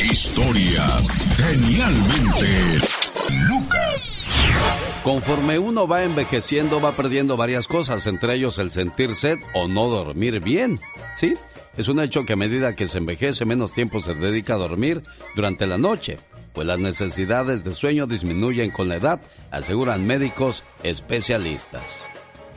Historias genialmente Lucas. Conforme uno va envejeciendo, va perdiendo varias cosas, entre ellos el sentir sed o no dormir bien. ¿Sí? Es un hecho que a medida que se envejece, menos tiempo se dedica a dormir durante la noche, pues las necesidades de sueño disminuyen con la edad, aseguran médicos especialistas.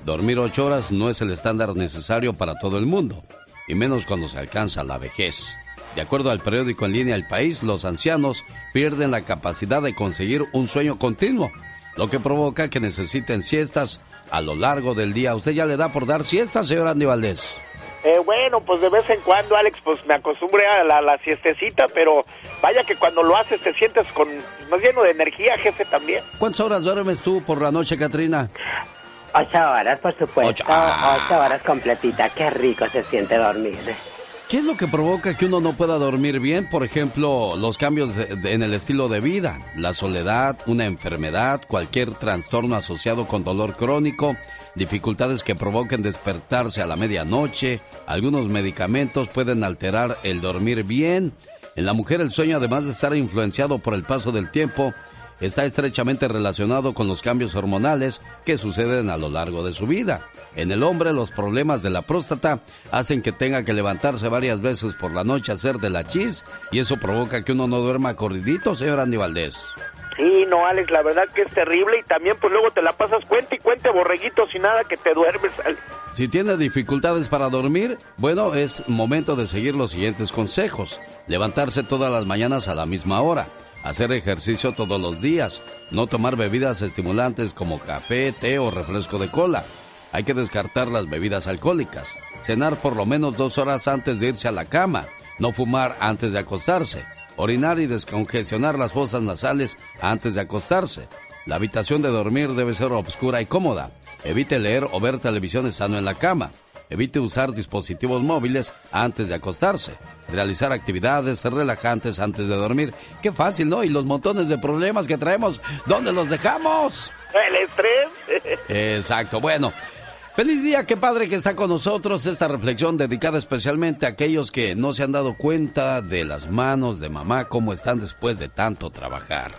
Dormir ocho horas no es el estándar necesario para todo el mundo, y menos cuando se alcanza la vejez. De acuerdo al periódico en línea El País, los ancianos pierden la capacidad de conseguir un sueño continuo, lo que provoca que necesiten siestas a lo largo del día. ¿Usted ya le da por dar siestas, señor Andy Valdés? Eh, bueno, pues de vez en cuando, Alex, pues me acostumbré a la, la, siestecita, pero vaya que cuando lo haces te sientes con más lleno de energía, jefe, también. ¿Cuántas horas duermes tú por la noche, Katrina? Ocho horas, por supuesto. Ocho, ah. Ocho horas completita. Qué rico se siente dormir. ¿Qué es lo que provoca que uno no pueda dormir bien? Por ejemplo, los cambios en el estilo de vida, la soledad, una enfermedad, cualquier trastorno asociado con dolor crónico, dificultades que provoquen despertarse a la medianoche, algunos medicamentos pueden alterar el dormir bien. En la mujer el sueño, además de estar influenciado por el paso del tiempo, está estrechamente relacionado con los cambios hormonales que suceden a lo largo de su vida. En el hombre los problemas de la próstata hacen que tenga que levantarse varias veces por la noche a hacer de la chis y eso provoca que uno no duerma corridito, señor Andy Valdés. Sí, no, Alex, la verdad que es terrible y también pues luego te la pasas cuenta y cuente borreguito sin nada que te duermes. Si tiene dificultades para dormir, bueno, es momento de seguir los siguientes consejos. Levantarse todas las mañanas a la misma hora hacer ejercicio todos los días, no tomar bebidas estimulantes como café, té o refresco de cola. Hay que descartar las bebidas alcohólicas, cenar por lo menos dos horas antes de irse a la cama, no fumar antes de acostarse, orinar y descongestionar las fosas nasales antes de acostarse. La habitación de dormir debe ser oscura y cómoda. Evite leer o ver televisión estando en la cama. Evite usar dispositivos móviles antes de acostarse. Realizar actividades relajantes antes de dormir. Qué fácil, ¿no? Y los montones de problemas que traemos, ¿dónde los dejamos? El estrés. Exacto. Bueno, Feliz día, qué padre que está con nosotros esta reflexión dedicada especialmente a aquellos que no se han dado cuenta de las manos de mamá, cómo están después de tanto trabajar.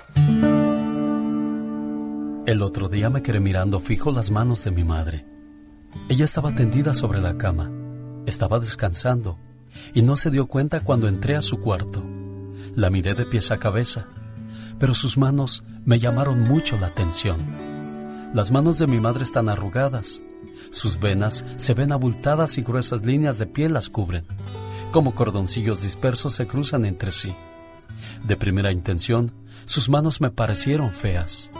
El otro día me quedé mirando fijo las manos de mi madre. Ella estaba tendida sobre la cama, estaba descansando y no se dio cuenta cuando entré a su cuarto. La miré de pies a cabeza, pero sus manos me llamaron mucho la atención. Las manos de mi madre están arrugadas, sus venas se ven abultadas y gruesas líneas de piel las cubren, como cordoncillos dispersos se cruzan entre sí. De primera intención, sus manos me parecieron feas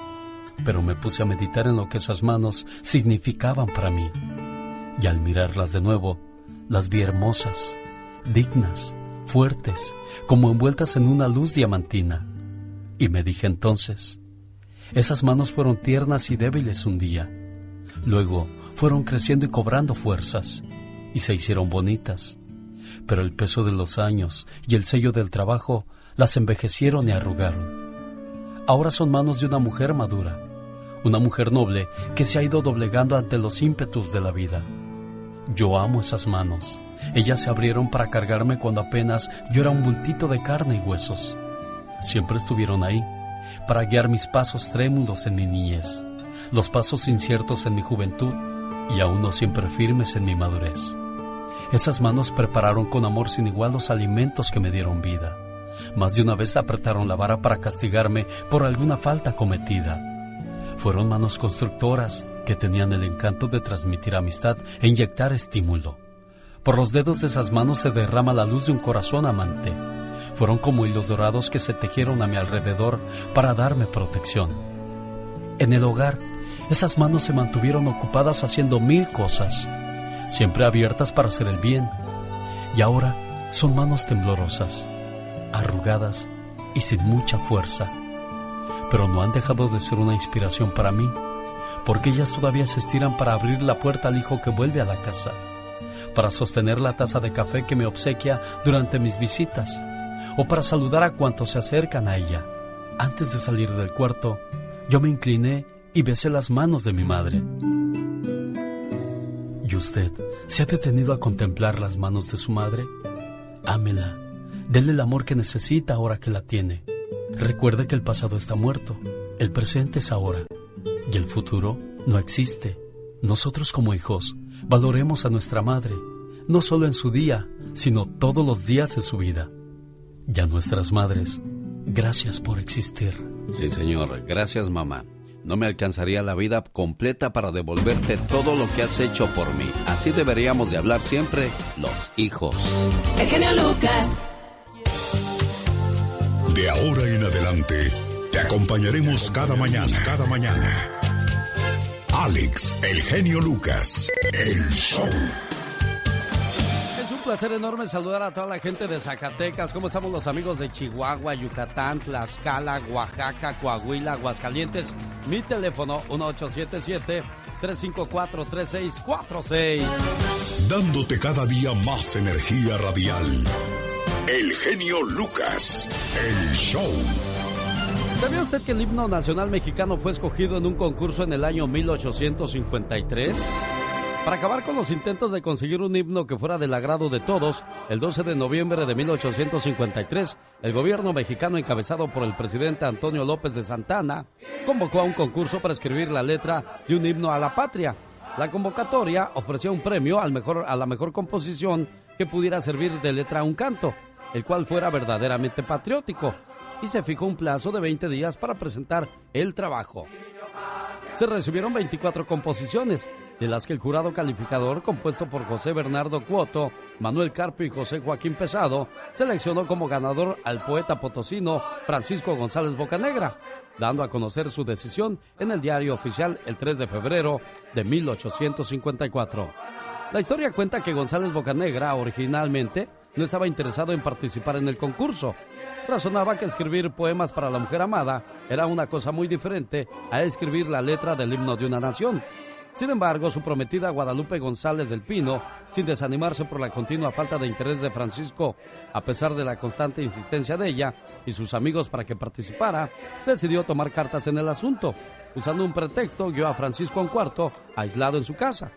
pero me puse a meditar en lo que esas manos significaban para mí. Y al mirarlas de nuevo, las vi hermosas, dignas, fuertes, como envueltas en una luz diamantina. Y me dije entonces, esas manos fueron tiernas y débiles un día. Luego fueron creciendo y cobrando fuerzas, y se hicieron bonitas. Pero el peso de los años y el sello del trabajo las envejecieron y arrugaron. Ahora son manos de una mujer madura, una mujer noble que se ha ido doblegando ante los ímpetus de la vida. Yo amo esas manos. Ellas se abrieron para cargarme cuando apenas yo era un bultito de carne y huesos. Siempre estuvieron ahí, para guiar mis pasos trémulos en mi niñez, los pasos inciertos en mi juventud y aún no siempre firmes en mi madurez. Esas manos prepararon con amor sin igual los alimentos que me dieron vida. Más de una vez apretaron la vara para castigarme por alguna falta cometida fueron manos constructoras que tenían el encanto de transmitir amistad e inyectar estímulo. Por los dedos de esas manos se derrama la luz de un corazón amante. Fueron como hilos dorados que se tejieron a mi alrededor para darme protección. En el hogar, esas manos se mantuvieron ocupadas haciendo mil cosas, siempre abiertas para hacer el bien. Y ahora son manos temblorosas, arrugadas y sin mucha fuerza pero no han dejado de ser una inspiración para mí, porque ellas todavía se estiran para abrir la puerta al hijo que vuelve a la casa, para sostener la taza de café que me obsequia durante mis visitas, o para saludar a cuantos se acercan a ella. Antes de salir del cuarto, yo me incliné y besé las manos de mi madre. ¿Y usted se ha detenido a contemplar las manos de su madre? Ámela Denle el amor que necesita ahora que la tiene. Recuerde que el pasado está muerto, el presente es ahora y el futuro no existe. Nosotros como hijos valoremos a nuestra madre, no solo en su día, sino todos los días de su vida. Y a nuestras madres, gracias por existir. Sí, señor, gracias mamá. No me alcanzaría la vida completa para devolverte todo lo que has hecho por mí. Así deberíamos de hablar siempre los hijos. El genio Lucas. De ahora en adelante, te acompañaremos cada mañana, cada mañana. Alex, el genio Lucas, el show. Es un placer enorme saludar a toda la gente de Zacatecas. ¿Cómo estamos los amigos de Chihuahua, Yucatán, Tlaxcala, Oaxaca, Coahuila, Aguascalientes? Mi teléfono 1877-354-3646. Dándote cada día más energía radial. El genio Lucas, el show. ¿Sabía usted que el himno nacional mexicano fue escogido en un concurso en el año 1853? Para acabar con los intentos de conseguir un himno que fuera del agrado de todos, el 12 de noviembre de 1853, el gobierno mexicano encabezado por el presidente Antonio López de Santana convocó a un concurso para escribir la letra de un himno a la patria. La convocatoria ofrecía un premio al mejor, a la mejor composición que pudiera servir de letra a un canto, el cual fuera verdaderamente patriótico, y se fijó un plazo de 20 días para presentar el trabajo. Se recibieron 24 composiciones, de las que el jurado calificador, compuesto por José Bernardo Cuoto, Manuel Carpio y José Joaquín Pesado, seleccionó como ganador al poeta potosino Francisco González Bocanegra, dando a conocer su decisión en el diario oficial el 3 de febrero de 1854. La historia cuenta que González Bocanegra originalmente no estaba interesado en participar en el concurso. Razonaba que escribir poemas para la mujer amada era una cosa muy diferente a escribir la letra del himno de una nación. Sin embargo, su prometida Guadalupe González del Pino, sin desanimarse por la continua falta de interés de Francisco, a pesar de la constante insistencia de ella y sus amigos para que participara, decidió tomar cartas en el asunto. Usando un pretexto, guió a Francisco a un cuarto, aislado en su casa.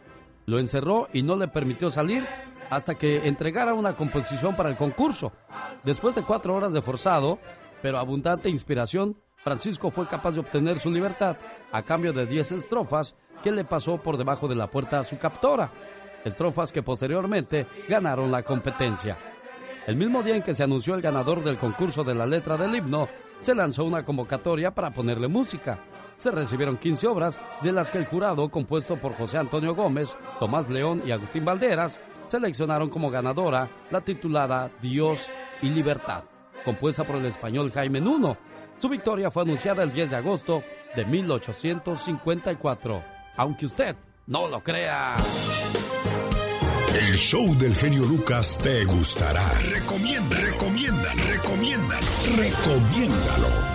Lo encerró y no le permitió salir hasta que entregara una composición para el concurso. Después de cuatro horas de forzado, pero abundante inspiración, Francisco fue capaz de obtener su libertad a cambio de 10 estrofas que le pasó por debajo de la puerta a su captora. Estrofas que posteriormente ganaron la competencia. El mismo día en que se anunció el ganador del concurso de la letra del himno, se lanzó una convocatoria para ponerle música. Se recibieron 15 obras, de las que el jurado, compuesto por José Antonio Gómez, Tomás León y Agustín Valderas, seleccionaron como ganadora la titulada Dios y Libertad, compuesta por el español Jaime Nuno. Su victoria fue anunciada el 10 de agosto de 1854, aunque usted no lo crea. El show del genio Lucas te gustará. Recomienda, recomienda, recomienda, recomiéndalo.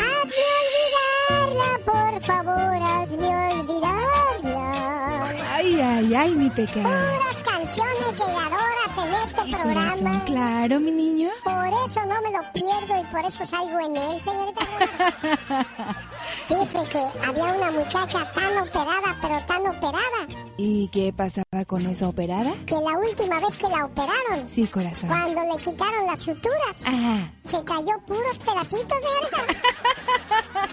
Ay, ay, mi Pecas. Puras canciones llegadoras en este Ay, programa. corazón, claro, mi niño. Por eso no me lo pierdo y por eso salgo en él, señorita. Fíjese que había una muchacha tan operada, pero tan operada, ¿Y qué pasaba con esa operada? que la última vez que la operaron, Sí, corazón. cuando le quitaron las suturas, Ajá. se cayó puros pedacitos de.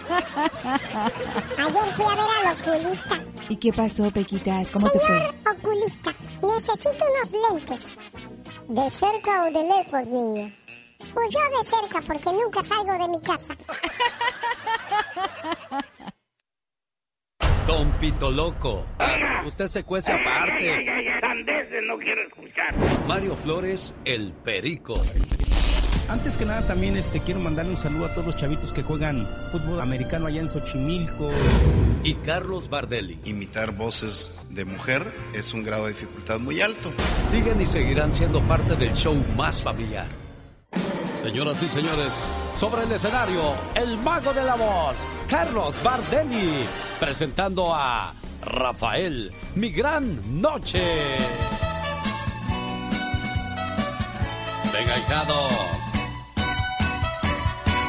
Ayer fui a ver al oculista. ¿Y qué pasó, Pequitas? ¿Cómo te Señor fue? oculista, necesito unos lentes. ¿De cerca o de lejos, niño? Pues yo de cerca, porque nunca salgo de mi casa. Don Pito Loco. Usted se cuece aparte. no quiero escuchar. Mario Flores, el Perico. Antes que nada también este quiero mandarle un saludo a todos los chavitos que juegan fútbol americano allá en Xochimilco. Y Carlos Bardelli. Imitar voces de mujer es un grado de dificultad muy alto. Siguen y seguirán siendo parte del show más familiar. Señoras y señores, sobre el escenario, el mago de la voz, Carlos Bardelli, presentando a Rafael, mi gran noche. Venga, hijado.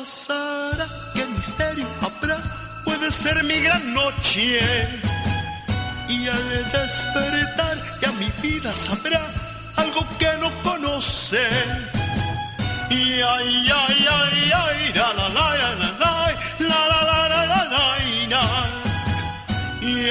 pasará? ¿Qué misterio habrá? Puede ser mi gran noche. Y al despertar ya mi vida sabrá algo que no conoce. Y ay, ay, ay, ay, la la la la la la la la la la la la Y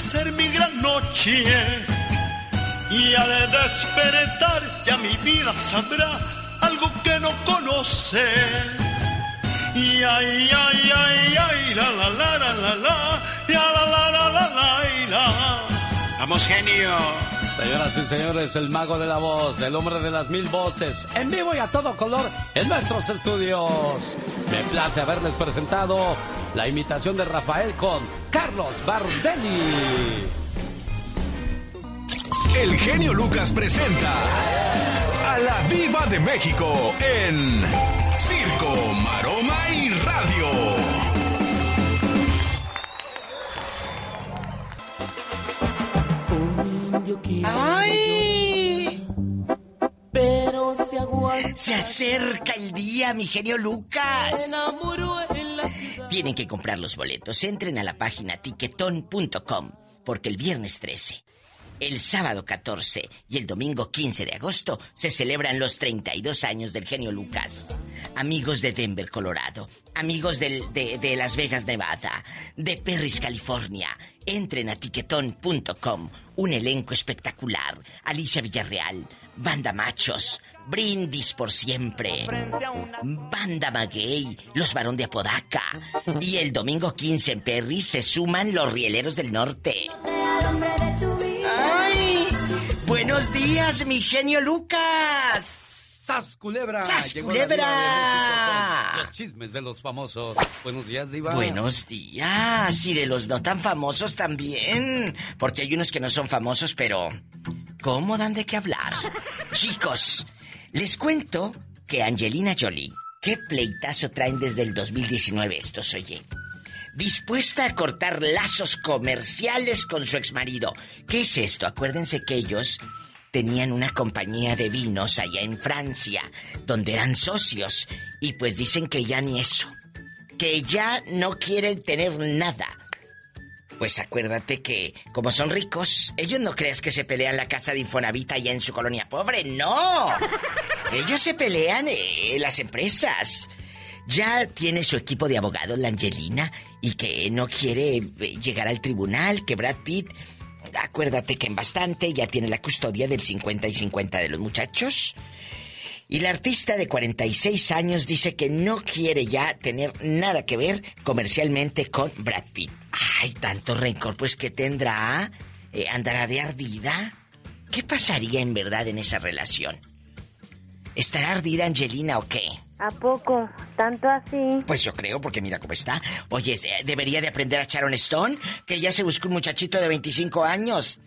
Ser mi gran noche. Y al despertar ya mi vida sabrá algo que no conoce. Y ay, ay, ay, ay, la la la la la la, la la la la la la la. Vamos, genio. Señoras y señores, el mago de la voz, el hombre de las mil voces, en vivo y a todo color en nuestros estudios. Me place haberles presentado la imitación de Rafael con Carlos Bardelli. El genio Lucas presenta a la Viva de México en Circo, Maroma y Radio. ¡Ay! Pero se aguanta. Se acerca el día, mi genio Lucas. Tienen que comprar los boletos. Entren a la página tiquetón.com porque el viernes 13, el sábado 14 y el domingo 15 de agosto se celebran los 32 años del genio Lucas. Amigos de Denver, Colorado, amigos del- de, de Las Vegas, Nevada, de Perris, California, entren a tiquetón.com. Un elenco espectacular. Alicia Villarreal, Banda Machos, Brindis por siempre. Banda Maguey, los Barón de Apodaca. Y el domingo 15 en Perry se suman los Rieleros del Norte. Buenos días, mi genio Lucas. ¡Sas, culebra! ¡Sas, Llegó culebra! Los chismes de los famosos. Buenos días, Diva. Buenos días. Y de los no tan famosos también. Porque hay unos que no son famosos, pero. ¿Cómo dan de qué hablar? Chicos, les cuento que Angelina Jolie. ¿Qué pleitazo traen desde el 2019 estos, oye? Dispuesta a cortar lazos comerciales con su exmarido. ¿Qué es esto? Acuérdense que ellos tenían una compañía de vinos allá en Francia, donde eran socios. Y pues dicen que ya ni eso que ya no quieren tener nada. Pues acuérdate que, como son ricos, ellos no creas que se pelean la casa de Infonavit allá en su colonia pobre, no. Ellos se pelean eh, las empresas. Ya tiene su equipo de abogados, la Angelina, y que no quiere eh, llegar al tribunal, que Brad Pitt, acuérdate que en bastante ya tiene la custodia del 50 y 50 de los muchachos. Y la artista de 46 años dice que no quiere ya tener nada que ver comercialmente con Brad Pitt. Ay, tanto rencor, pues que tendrá? Eh, ¿Andará de ardida? ¿Qué pasaría en verdad en esa relación? ¿Estará ardida Angelina o qué? ¿A poco? ¿Tanto así? Pues yo creo, porque mira cómo está. Oye, debería de aprender a Sharon Stone, que ya se buscó un muchachito de 25 años.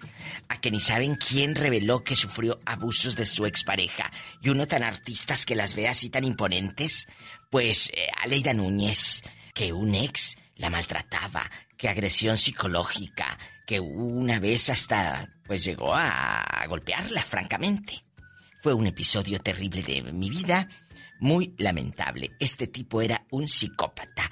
A que ni saben quién reveló que sufrió abusos de su expareja. Y uno tan artistas que las ve así tan imponentes. Pues eh, Aleida Núñez, que un ex la maltrataba, que agresión psicológica, que una vez hasta pues llegó a golpearla, francamente. Fue un episodio terrible de mi vida, muy lamentable. Este tipo era un psicópata.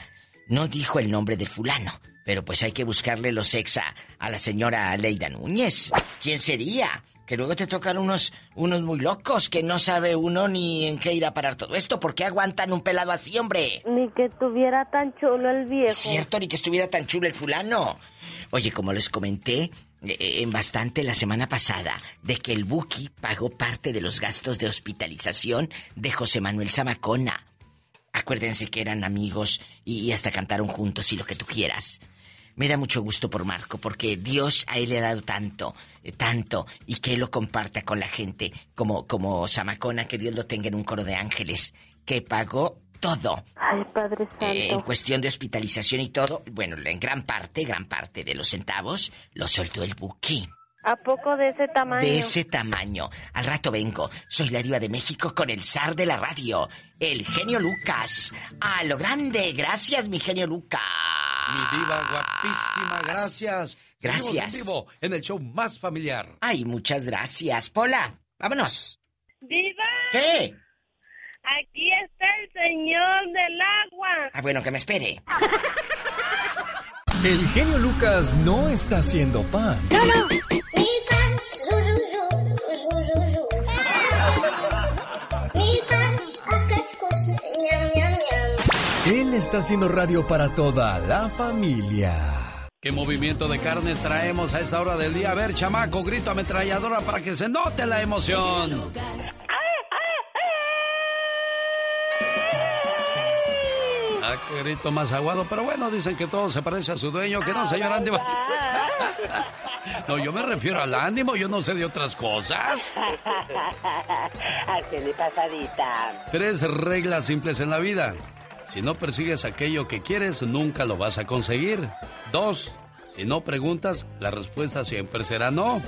No dijo el nombre del fulano, pero pues hay que buscarle los ex a, la señora Leida Núñez. ¿Quién sería? Que luego te tocan unos, unos muy locos que no sabe uno ni en qué ir a parar todo esto. ¿Por qué aguantan un pelado así, hombre? Ni que estuviera tan chulo el viejo. Cierto, ni que estuviera tan chulo el fulano. Oye, como les comenté en bastante la semana pasada, de que el Buki pagó parte de los gastos de hospitalización de José Manuel Zamacona. Acuérdense que eran amigos y hasta cantaron juntos y lo que tú quieras. Me da mucho gusto por Marco, porque Dios a él le ha dado tanto, eh, tanto, y que él lo comparta con la gente, como, como Samacona, que Dios lo tenga en un coro de ángeles, que pagó todo. Ay, Padre Santo. Eh, en cuestión de hospitalización y todo, bueno, en gran parte, gran parte de los centavos, lo soltó el Buki. ¿A poco de ese tamaño? De ese tamaño. Al rato vengo. Soy la diva de México con el zar de la radio, el genio Lucas. A lo grande. Gracias, mi genio Lucas. Mi diva guapísima, gracias. Gracias. En vivo en el show más familiar. Ay, muchas gracias. Pola, vámonos. ¡Viva! ¿Qué? Aquí está el señor del agua. Ah, bueno, que me espere. El genio Lucas no está haciendo pan. No, no. Mi pan. Zu, zu, zu. Mi pan. Ñam, ñam, ñam. Él está haciendo radio para toda la familia. ¿Qué movimiento de carnes traemos a esta hora del día? A ver, chamaco, grito ametralladora para que se note la emoción. Ah, qué grito más aguado, pero bueno, dicen que todo se parece a su dueño, que no, señor Andy. No, yo me refiero al ánimo, yo no sé de otras cosas. Así mi pasadita. Tres reglas simples en la vida. Si no persigues aquello que quieres, nunca lo vas a conseguir. Dos, si no preguntas, la respuesta siempre será no.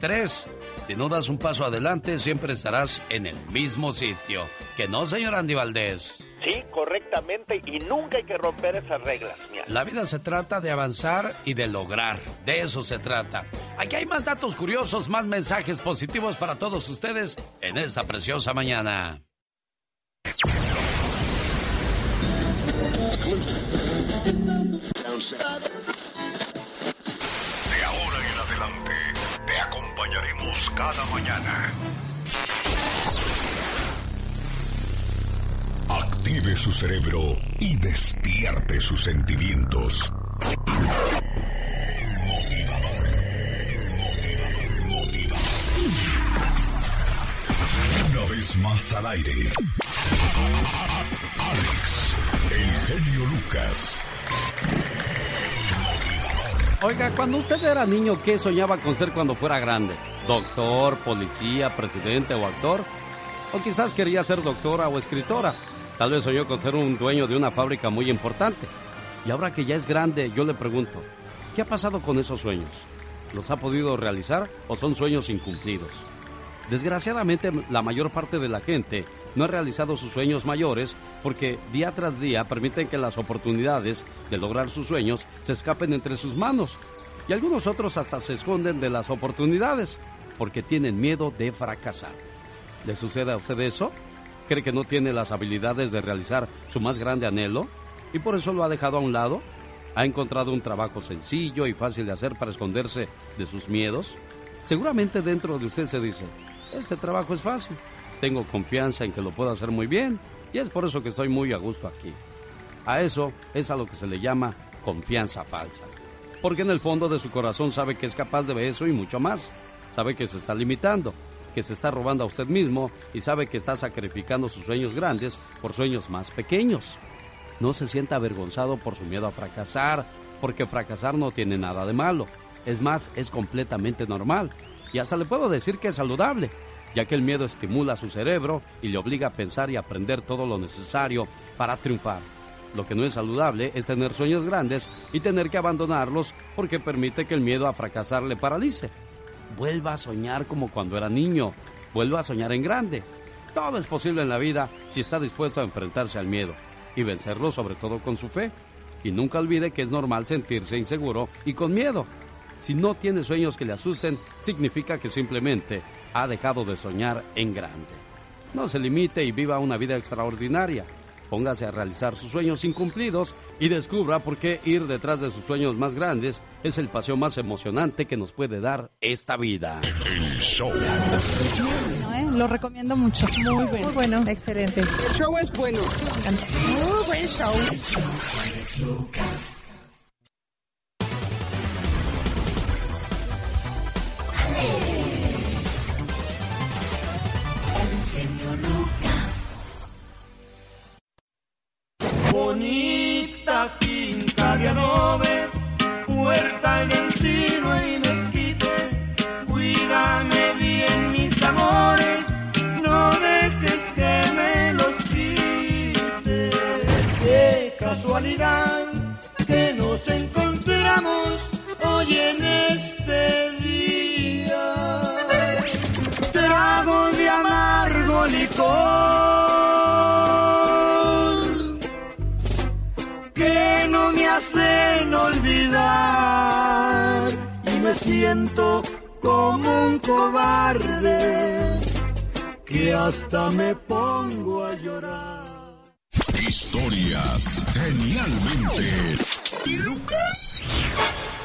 Tres, si no das un paso adelante, siempre estarás en el mismo sitio. Que no, señor Andy Valdés. Sí, correctamente, y nunca hay que romper esas reglas. Mira. La vida se trata de avanzar y de lograr. De eso se trata. Aquí hay más datos curiosos, más mensajes positivos para todos ustedes en esta preciosa mañana. Acompañaremos cada mañana. Active su cerebro y despierte sus sentimientos. Una vez más al aire. Alex, el genio Lucas. Oiga, cuando usted era niño, ¿qué soñaba con ser cuando fuera grande? ¿Doctor, policía, presidente o actor? O quizás quería ser doctora o escritora. Tal vez soñó con ser un dueño de una fábrica muy importante. Y ahora que ya es grande, yo le pregunto, ¿qué ha pasado con esos sueños? ¿Los ha podido realizar o son sueños incumplidos? Desgraciadamente, la mayor parte de la gente no ha realizado sus sueños mayores porque día tras día permiten que las oportunidades de lograr sus sueños se escapen entre sus manos. Y algunos otros hasta se esconden de las oportunidades porque tienen miedo de fracasar. ¿Le sucede a usted eso? ¿Cree que no tiene las habilidades de realizar su más grande anhelo? ¿Y por eso lo ha dejado a un lado? ¿Ha encontrado un trabajo sencillo y fácil de hacer para esconderse de sus miedos? Seguramente dentro de usted se dice, este trabajo es fácil, tengo confianza en que lo puedo hacer muy bien y es por eso que estoy muy a gusto aquí. A eso es a lo que se le llama confianza falsa. Porque en el fondo de su corazón sabe que es capaz de eso y mucho más. Sabe que se está limitando, que se está robando a usted mismo y sabe que está sacrificando sus sueños grandes por sueños más pequeños. No se sienta avergonzado por su miedo a fracasar, porque fracasar no tiene nada de malo. Es más, es completamente normal. Y hasta le puedo decir que es saludable, ya que el miedo estimula su cerebro y le obliga a pensar y aprender todo lo necesario para triunfar. Lo que no es saludable es tener sueños grandes y tener que abandonarlos porque permite que el miedo a fracasar le paralice. Vuelva a soñar como cuando era niño. Vuelva a soñar en grande. Todo es posible en la vida si está dispuesto a enfrentarse al miedo y vencerlo sobre todo con su fe. Y nunca olvide que es normal sentirse inseguro y con miedo. Si no tiene sueños que le asusten, significa que simplemente ha dejado de soñar en grande. No se limite y viva una vida extraordinaria. póngase a realizar sus sueños incumplidos y descubra por qué ir detrás de sus sueños más grandes es el paseo más emocionante que nos puede dar esta vida. El show. ¿eh? Lo recomiendo mucho. Muy bueno. Muy bueno. Excelente. El show es bueno. Muy buen show. Bonita finca de adobe, puerta en encino y mezquite. Cuídame bien mis amores, no dejes que me los quite. Qué casualidad que nos encontramos hoy en este día. Trago de amargo licor y me siento como un cobarde que hasta me pongo a llorar. Historias genialmente Lucas.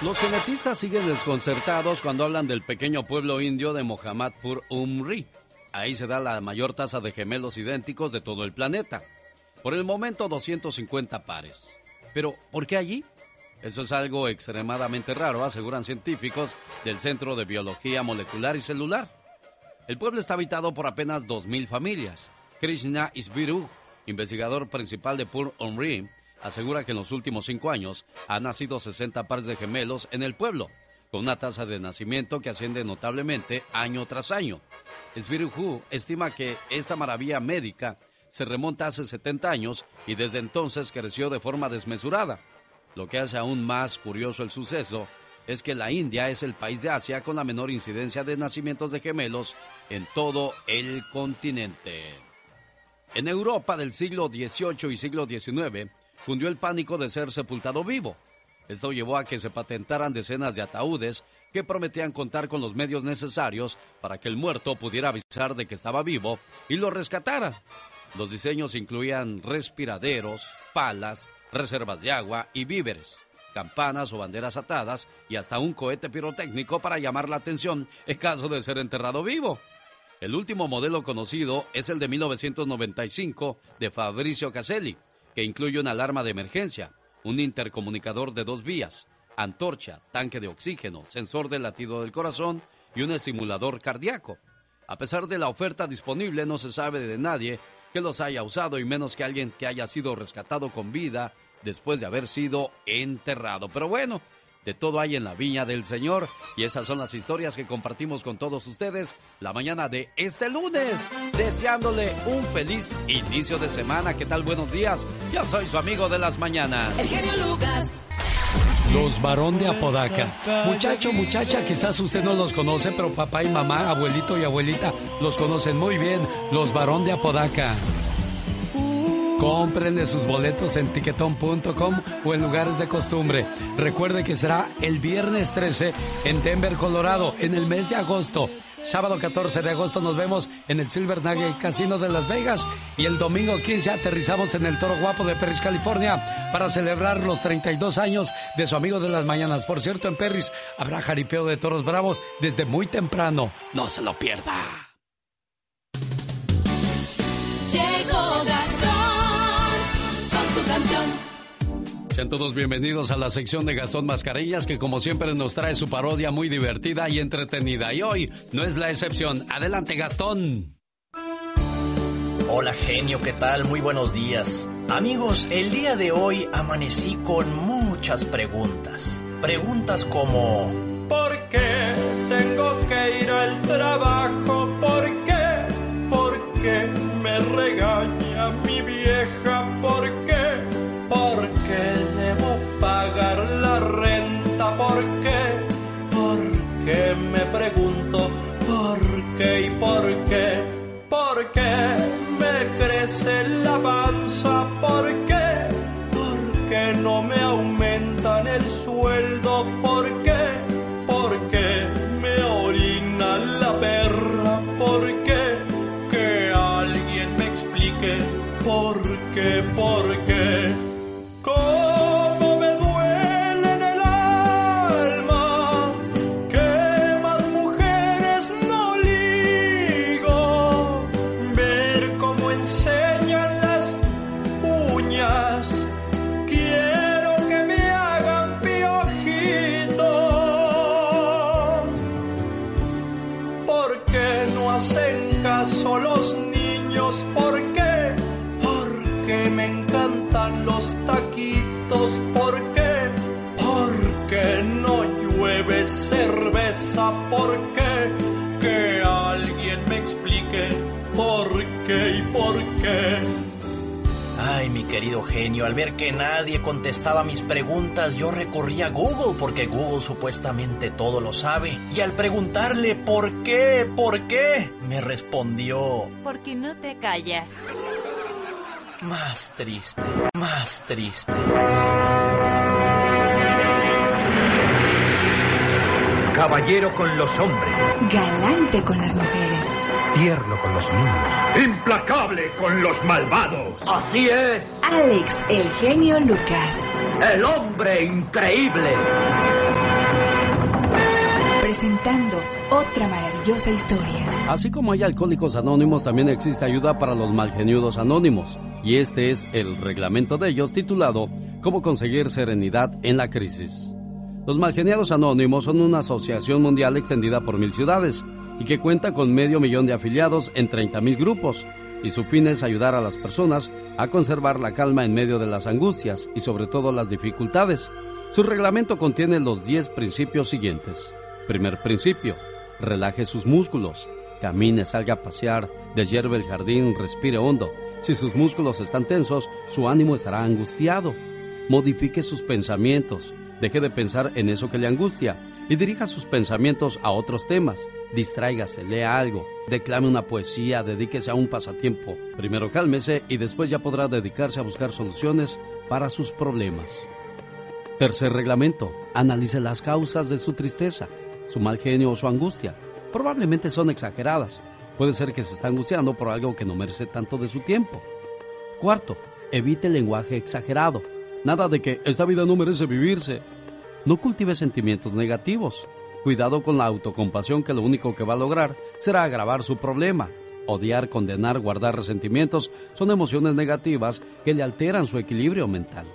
Los genetistas siguen desconcertados cuando hablan del pequeño pueblo indio de Mohammadpur Umri. Ahí se da la mayor tasa de gemelos idénticos de todo el planeta. Por el momento 250 pares. Pero, ¿por qué allí? Esto es algo extremadamente raro, aseguran científicos del Centro de Biología Molecular y Celular. El pueblo está habitado por apenas 2.000 familias. Krishna Isbiru, investigador principal de Pur Omri, asegura que en los últimos cinco años han nacido 60 pares de gemelos en el pueblo, con una tasa de nacimiento que asciende notablemente año tras año. Sbiruhu estima que esta maravilla médica se remonta hace 70 años y desde entonces creció de forma desmesurada. Lo que hace aún más curioso el suceso es que la India es el país de Asia con la menor incidencia de nacimientos de gemelos en todo el continente. En Europa del siglo XVIII y siglo XIX cundió el pánico de ser sepultado vivo. Esto llevó a que se patentaran decenas de ataúdes que prometían contar con los medios necesarios para que el muerto pudiera avisar de que estaba vivo y lo rescatara. Los diseños incluían respiraderos, palas, reservas de agua y víveres, campanas o banderas atadas y hasta un cohete pirotécnico para llamar la atención en caso de ser enterrado vivo. El último modelo conocido es el de 1995 de Fabricio Caselli, que incluye una alarma de emergencia, un intercomunicador de dos vías, antorcha, tanque de oxígeno, sensor de latido del corazón y un simulador cardíaco. A pesar de la oferta disponible, no se sabe de nadie que los haya usado y menos que alguien que haya sido rescatado con vida después de haber sido enterrado. Pero bueno, de todo hay en la viña del Señor y esas son las historias que compartimos con todos ustedes la mañana de este lunes, deseándole un feliz inicio de semana. ¿Qué tal? Buenos días. Yo soy su amigo de las mañanas. Lucas. Los varón de Apodaca. Muchacho, muchacha, quizás usted no los conoce, pero papá y mamá, abuelito y abuelita los conocen muy bien. Los varón de Apodaca. Cómprenle sus boletos en tiquetón.com o en lugares de costumbre. Recuerde que será el viernes 13 en Denver, Colorado, en el mes de agosto. Sábado 14 de agosto nos vemos en el Silver Nugget Casino de Las Vegas y el domingo 15 aterrizamos en el Toro Guapo de Perris, California para celebrar los 32 años de su amigo de las mañanas. Por cierto, en Perris habrá jaripeo de toros bravos desde muy temprano. No se lo pierda. Sean todos bienvenidos a la sección de Gastón Mascarillas que como siempre nos trae su parodia muy divertida y entretenida. Y hoy no es la excepción. Adelante Gastón. Hola genio, ¿qué tal? Muy buenos días. Amigos, el día de hoy amanecí con muchas preguntas. Preguntas como... ¿Por qué tengo que ir al trabajo? ¿Por qué? ¿Por qué me regaña crece la panza? ¿Por qué? ¿Por qué no me querido genio, al ver que nadie contestaba mis preguntas, yo recurrí a Google porque Google supuestamente todo lo sabe. Y al preguntarle por qué, por qué, me respondió... Porque no te callas. Más triste, más triste. Caballero con los hombres, Galante con las mujeres. Tierno con los niños, implacable con los malvados. Así es, Alex, el genio Lucas. el hombre increíble. Presentando otra maravillosa historia. Así como hay alcohólicos anónimos, también existe ayuda para los malgeniudos anónimos. Y este es el reglamento de ellos titulado Cómo conseguir serenidad en la crisis. Los malgeniados anónimos son una asociación mundial extendida por mil ciudades y que cuenta con medio millón de afiliados en 30 mil grupos. Y su fin es ayudar a las personas a conservar la calma en medio de las angustias y sobre todo las dificultades. Su reglamento contiene los 10 principios siguientes. Primer principio, relaje sus músculos. Camine, salga a pasear, deshierve el jardín, respire hondo. Si sus músculos están tensos, su ánimo estará angustiado. Modifique sus pensamientos. Deje de pensar en eso que le angustia y dirija sus pensamientos a otros temas. Distráigase, lea algo, declame una poesía, dedíquese a un pasatiempo. Primero cálmese y después ya podrá dedicarse a buscar soluciones para sus problemas. Tercer reglamento, analice las causas de su tristeza, su mal genio o su angustia. Probablemente son exageradas. Puede ser que se está angustiando por algo que no merece tanto de su tiempo. Cuarto, evite el lenguaje exagerado. Nada de que esta vida no merece vivirse. No cultive sentimientos negativos. Cuidado con la autocompasión que lo único que va a lograr será agravar su problema. Odiar, condenar, guardar resentimientos son emociones negativas que le alteran su equilibrio mental.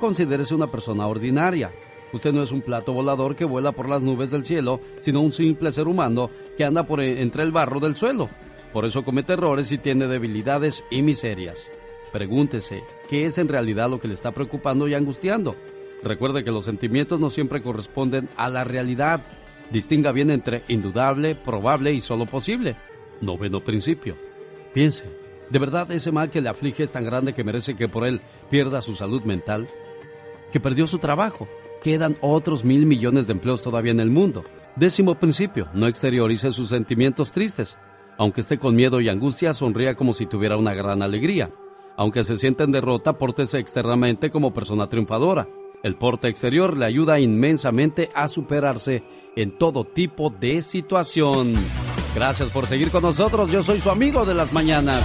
Considérese una persona ordinaria. Usted no es un plato volador que vuela por las nubes del cielo, sino un simple ser humano que anda por e- entre el barro del suelo. Por eso comete errores y tiene debilidades y miserias. Pregúntese, ¿qué es en realidad lo que le está preocupando y angustiando? Recuerde que los sentimientos no siempre corresponden a la realidad. Distinga bien entre indudable, probable y solo posible. Noveno principio. Piense, ¿de verdad ese mal que le aflige es tan grande que merece que por él pierda su salud mental? Que perdió su trabajo. Quedan otros mil millones de empleos todavía en el mundo. Décimo principio, no exteriorice sus sentimientos tristes. Aunque esté con miedo y angustia, sonría como si tuviera una gran alegría. Aunque se sienta en derrota, pórtese externamente como persona triunfadora. El porte exterior le ayuda inmensamente a superarse en todo tipo de situación. Gracias por seguir con nosotros. Yo soy su amigo de las mañanas.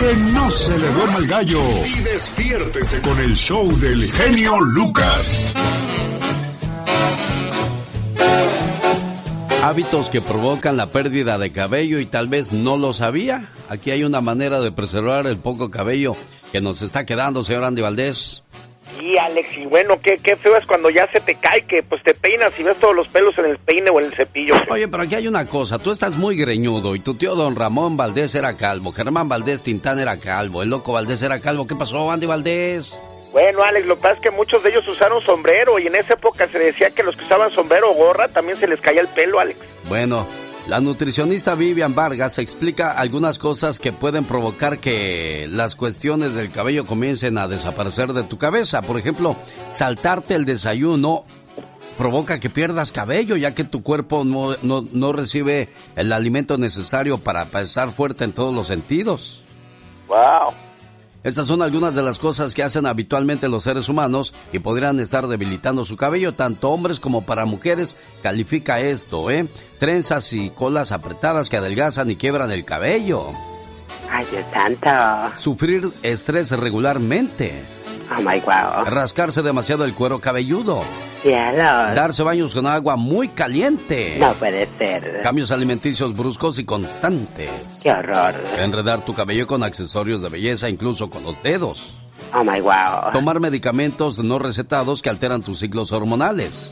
Que no se le duerma el gallo y despiértese con el show del genio Lucas. Hábitos que provocan la pérdida de cabello y tal vez no lo sabía. Aquí hay una manera de preservar el poco cabello que nos está quedando, señor Andy Valdés. Sí, Alex, y bueno, qué, qué feo es cuando ya se te cae, que pues te peinas y ves todos los pelos en el peine o en el cepillo. Oye, pero aquí hay una cosa, tú estás muy greñudo y tu tío don Ramón Valdés era calvo, Germán Valdés Tintán era calvo, el loco Valdés era calvo. ¿Qué pasó, Andy Valdés? Bueno, Alex, lo que pasa es que muchos de ellos usaron sombrero y en esa época se decía que los que usaban sombrero o gorra también se les caía el pelo, Alex. Bueno, la nutricionista Vivian Vargas explica algunas cosas que pueden provocar que las cuestiones del cabello comiencen a desaparecer de tu cabeza. Por ejemplo, saltarte el desayuno provoca que pierdas cabello ya que tu cuerpo no, no, no recibe el alimento necesario para, para estar fuerte en todos los sentidos. Wow. Estas son algunas de las cosas que hacen habitualmente los seres humanos y podrían estar debilitando su cabello, tanto hombres como para mujeres. Califica esto, ¿eh? Trenzas y colas apretadas que adelgazan y quiebran el cabello. Ay, Dios santo. Sufrir estrés regularmente. Oh my wow. Rascarse demasiado el cuero cabelludo. Cielos. Darse baños con agua muy caliente. No puede ser. Cambios alimenticios bruscos y constantes. Qué horror. Enredar tu cabello con accesorios de belleza, incluso con los dedos. Oh my wow. Tomar medicamentos no recetados que alteran tus ciclos hormonales.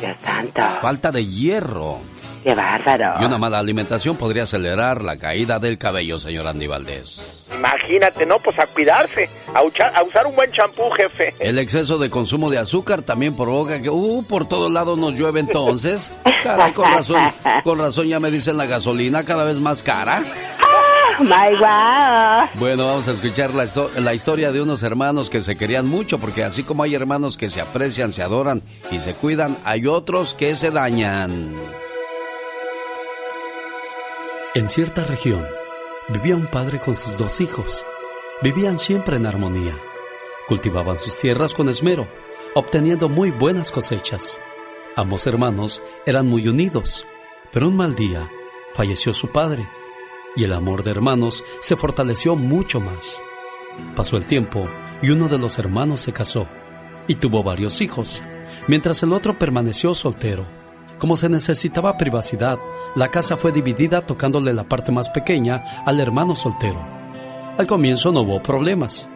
Dios santo. Falta de hierro. Qué bárbaro. Y una mala alimentación podría acelerar la caída del cabello, señor Andy Valdés. Imagínate, ¿no? Pues a cuidarse, a, usar un buen champú, jefe. El exceso de consumo de azúcar también provoca que, uh, por todos lados nos llueve entonces. Caray, con razón, con razón ya me dicen la gasolina cada vez más cara. Oh my wow. Bueno, vamos a escuchar la, histo- la historia de unos hermanos que se querían mucho, porque así como hay hermanos que se aprecian, se adoran y se cuidan, hay otros que se dañan. En cierta región vivía un padre con sus dos hijos. Vivían siempre en armonía. Cultivaban sus tierras con esmero, obteniendo muy buenas cosechas. Ambos hermanos eran muy unidos, pero un mal día falleció su padre y el amor de hermanos se fortaleció mucho más. Pasó el tiempo y uno de los hermanos se casó y tuvo varios hijos, mientras el otro permaneció soltero. Como se necesitaba privacidad, la casa fue dividida tocándole la parte más pequeña al hermano soltero. Al comienzo no hubo problemas,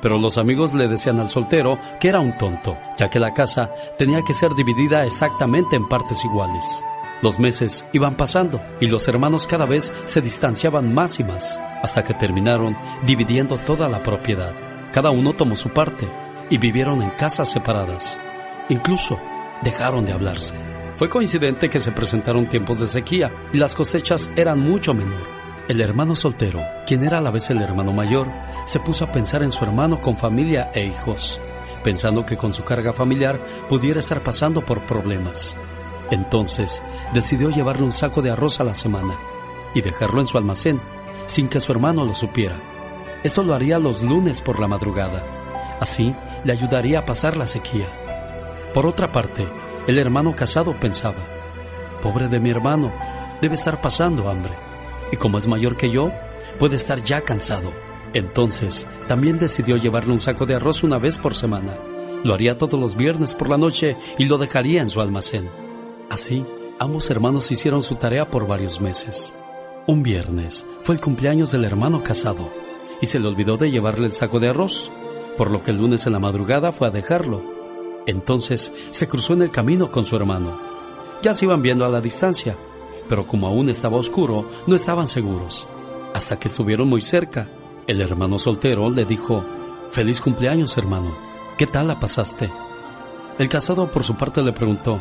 pero los amigos le decían al soltero que era un tonto, ya que la casa tenía que ser dividida exactamente en partes iguales. Los meses iban pasando y los hermanos cada vez se distanciaban más y más, hasta que terminaron dividiendo toda la propiedad. Cada uno tomó su parte y vivieron en casas separadas. Incluso dejaron de hablarse. Fue coincidente que se presentaron tiempos de sequía y las cosechas eran mucho menor. El hermano soltero, quien era a la vez el hermano mayor, se puso a pensar en su hermano con familia e hijos, pensando que con su carga familiar pudiera estar pasando por problemas. Entonces decidió llevarle un saco de arroz a la semana y dejarlo en su almacén sin que su hermano lo supiera. Esto lo haría los lunes por la madrugada. Así le ayudaría a pasar la sequía. Por otra parte, el hermano casado pensaba, pobre de mi hermano, debe estar pasando hambre. Y como es mayor que yo, puede estar ya cansado. Entonces, también decidió llevarle un saco de arroz una vez por semana. Lo haría todos los viernes por la noche y lo dejaría en su almacén. Así, ambos hermanos hicieron su tarea por varios meses. Un viernes fue el cumpleaños del hermano casado y se le olvidó de llevarle el saco de arroz, por lo que el lunes en la madrugada fue a dejarlo. Entonces se cruzó en el camino con su hermano. Ya se iban viendo a la distancia, pero como aún estaba oscuro, no estaban seguros. Hasta que estuvieron muy cerca, el hermano soltero le dijo, Feliz cumpleaños, hermano. ¿Qué tal la pasaste? El casado por su parte le preguntó,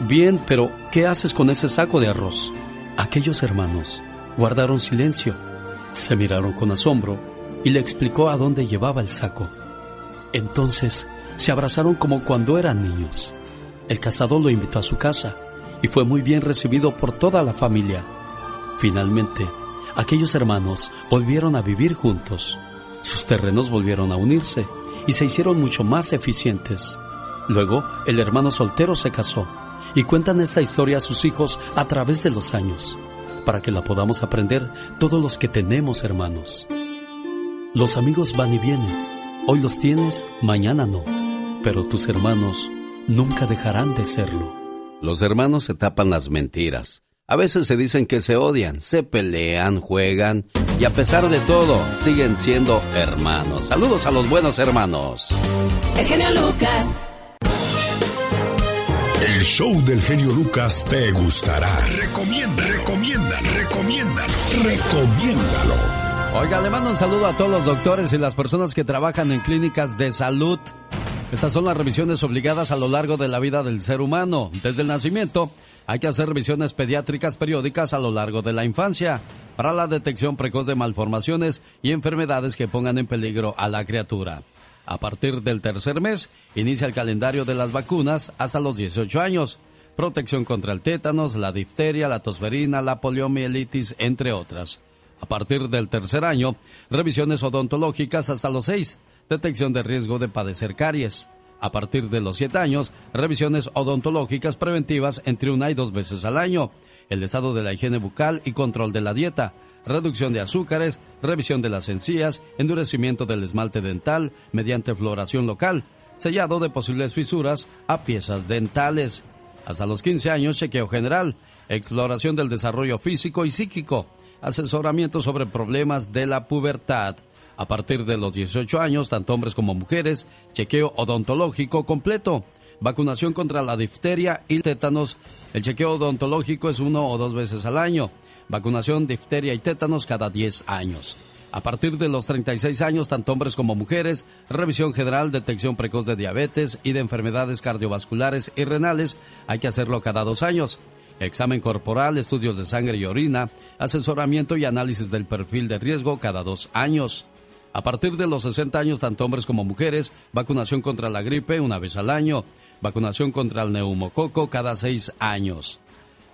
Bien, pero ¿qué haces con ese saco de arroz? Aquellos hermanos guardaron silencio, se miraron con asombro y le explicó a dónde llevaba el saco. Entonces se abrazaron como cuando eran niños. El casado lo invitó a su casa y fue muy bien recibido por toda la familia. Finalmente, aquellos hermanos volvieron a vivir juntos. Sus terrenos volvieron a unirse y se hicieron mucho más eficientes. Luego, el hermano soltero se casó y cuentan esta historia a sus hijos a través de los años, para que la podamos aprender todos los que tenemos hermanos. Los amigos van y vienen. Hoy los tienes, mañana no. Pero tus hermanos nunca dejarán de serlo. Los hermanos se tapan las mentiras. A veces se dicen que se odian, se pelean, juegan y a pesar de todo siguen siendo hermanos. Saludos a los buenos hermanos. El genio Lucas. El show del genio Lucas te gustará. Recomienda, recomienda, recomiéndalo, recomiéndalo. Oiga, le mando un saludo a todos los doctores y las personas que trabajan en clínicas de salud. Estas son las revisiones obligadas a lo largo de la vida del ser humano. Desde el nacimiento hay que hacer revisiones pediátricas periódicas a lo largo de la infancia para la detección precoz de malformaciones y enfermedades que pongan en peligro a la criatura. A partir del tercer mes inicia el calendario de las vacunas hasta los 18 años. Protección contra el tétanos, la difteria, la tosferina, la poliomielitis, entre otras. A partir del tercer año, revisiones odontológicas hasta los seis, detección de riesgo de padecer caries. A partir de los siete años, revisiones odontológicas preventivas entre una y dos veces al año, el estado de la higiene bucal y control de la dieta, reducción de azúcares, revisión de las encías, endurecimiento del esmalte dental mediante floración local, sellado de posibles fisuras a piezas dentales. Hasta los 15 años, chequeo general, exploración del desarrollo físico y psíquico, asesoramiento sobre problemas de la pubertad. A partir de los 18 años, tanto hombres como mujeres, chequeo odontológico completo, Vacunación contra la difteria y tétanos. El chequeo odontológico es uno o dos veces al año. Vacunación, difteria y tétanos cada 10 años. A partir de los 36 años, tanto hombres como mujeres, revisión general, detección precoz de diabetes y de enfermedades cardiovasculares y renales, hay que hacerlo cada dos años. Examen corporal, estudios de sangre y orina, asesoramiento y análisis del perfil de riesgo cada dos años. A partir de los 60 años, tanto hombres como mujeres, vacunación contra la gripe una vez al año, vacunación contra el neumococo cada seis años.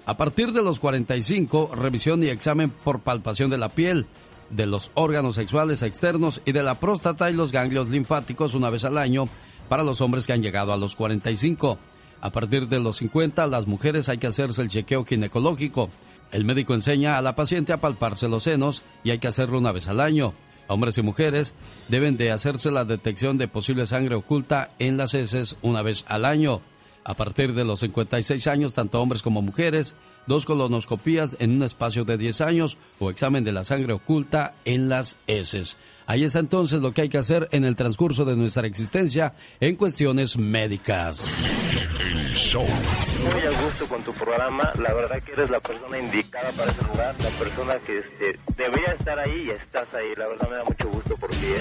A partir de los 45, revisión y examen por palpación de la piel, de los órganos sexuales externos y de la próstata y los ganglios linfáticos una vez al año para los hombres que han llegado a los 45. A partir de los 50, las mujeres hay que hacerse el chequeo ginecológico. El médico enseña a la paciente a palparse los senos y hay que hacerlo una vez al año. Hombres y mujeres deben de hacerse la detección de posible sangre oculta en las heces una vez al año. A partir de los 56 años, tanto hombres como mujeres dos colonoscopías en un espacio de 10 años o examen de la sangre oculta en las heces. Ahí está entonces lo que hay que hacer en el transcurso de nuestra existencia en cuestiones médicas. Muy a gusto con tu programa, la verdad que eres la persona indicada para ese lugar, la persona que este, debería estar ahí y estás ahí, la verdad me da mucho gusto por ti. ¿eh?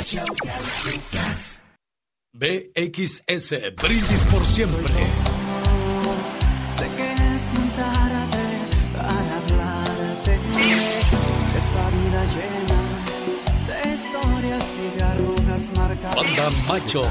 BXS, brindis por siempre. Sé que arrugas marcadas. Banda Macho,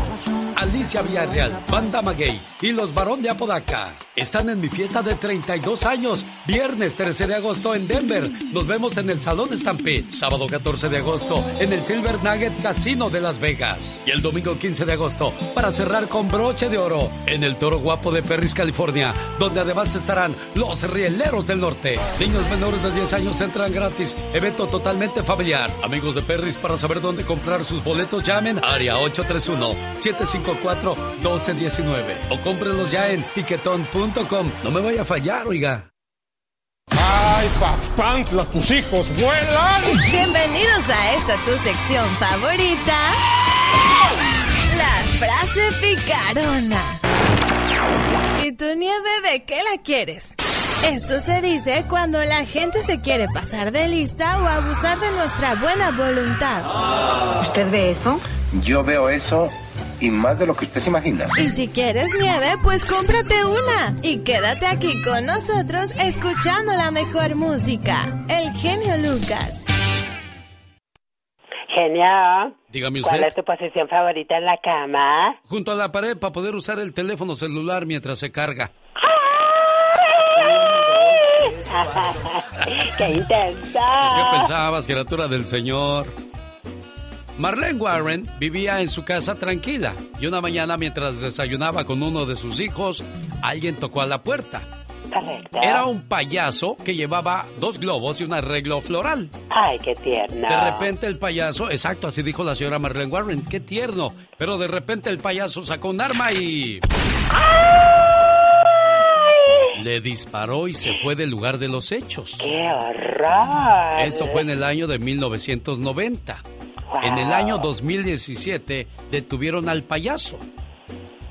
Alicia Villarreal, Banda Maguey y los Barón de Apodaca están en mi fiesta de 32 años, viernes 13 de agosto en Denver. Nos vemos en el Salón Stampede, sábado 14 de agosto en el Silver Nugget Casino de Las Vegas. Y el domingo 15 de agosto, para cerrar con broche de oro, en el Toro Guapo de Perris, California, donde además estarán los Rieleros del Norte. Niños menores de 10 años entran gratis, evento totalmente familiar. Amigos de Perris, para saber dónde comprar sus boletos, llamen área 831-754-1219 o cómprenlos ya en tiquetón.com. No me vaya a fallar, oiga. ¡Ay, papantla, tus hijos vuelan! Bienvenidos a esta tu sección favorita. La frase picarona. ¿Y tu nieve de qué la quieres? Esto se dice cuando la gente se quiere pasar de lista o abusar de nuestra buena voluntad. ¿Usted ve eso? Yo veo eso y más de lo que usted se imagina. Y si quieres nieve, pues cómprate una. Y quédate aquí con nosotros escuchando la mejor música. El genio Lucas. Genio. Dígame usted. ¿Cuál es tu posición favorita en la cama? Junto a la pared para poder usar el teléfono celular mientras se carga. ¡Qué intensa! ¿Qué pensabas, criatura del Señor? Marlene Warren vivía en su casa tranquila y una mañana mientras desayunaba con uno de sus hijos, alguien tocó a la puerta. Correcto. Era un payaso que llevaba dos globos y un arreglo floral. Ay, qué tierno. De repente el payaso, exacto, así dijo la señora Marlene Warren, qué tierno. Pero de repente el payaso sacó un arma y... Le disparó y se fue del lugar de los hechos. ¡Qué horror! Eso fue en el año de 1990. En el año 2017 detuvieron al payaso.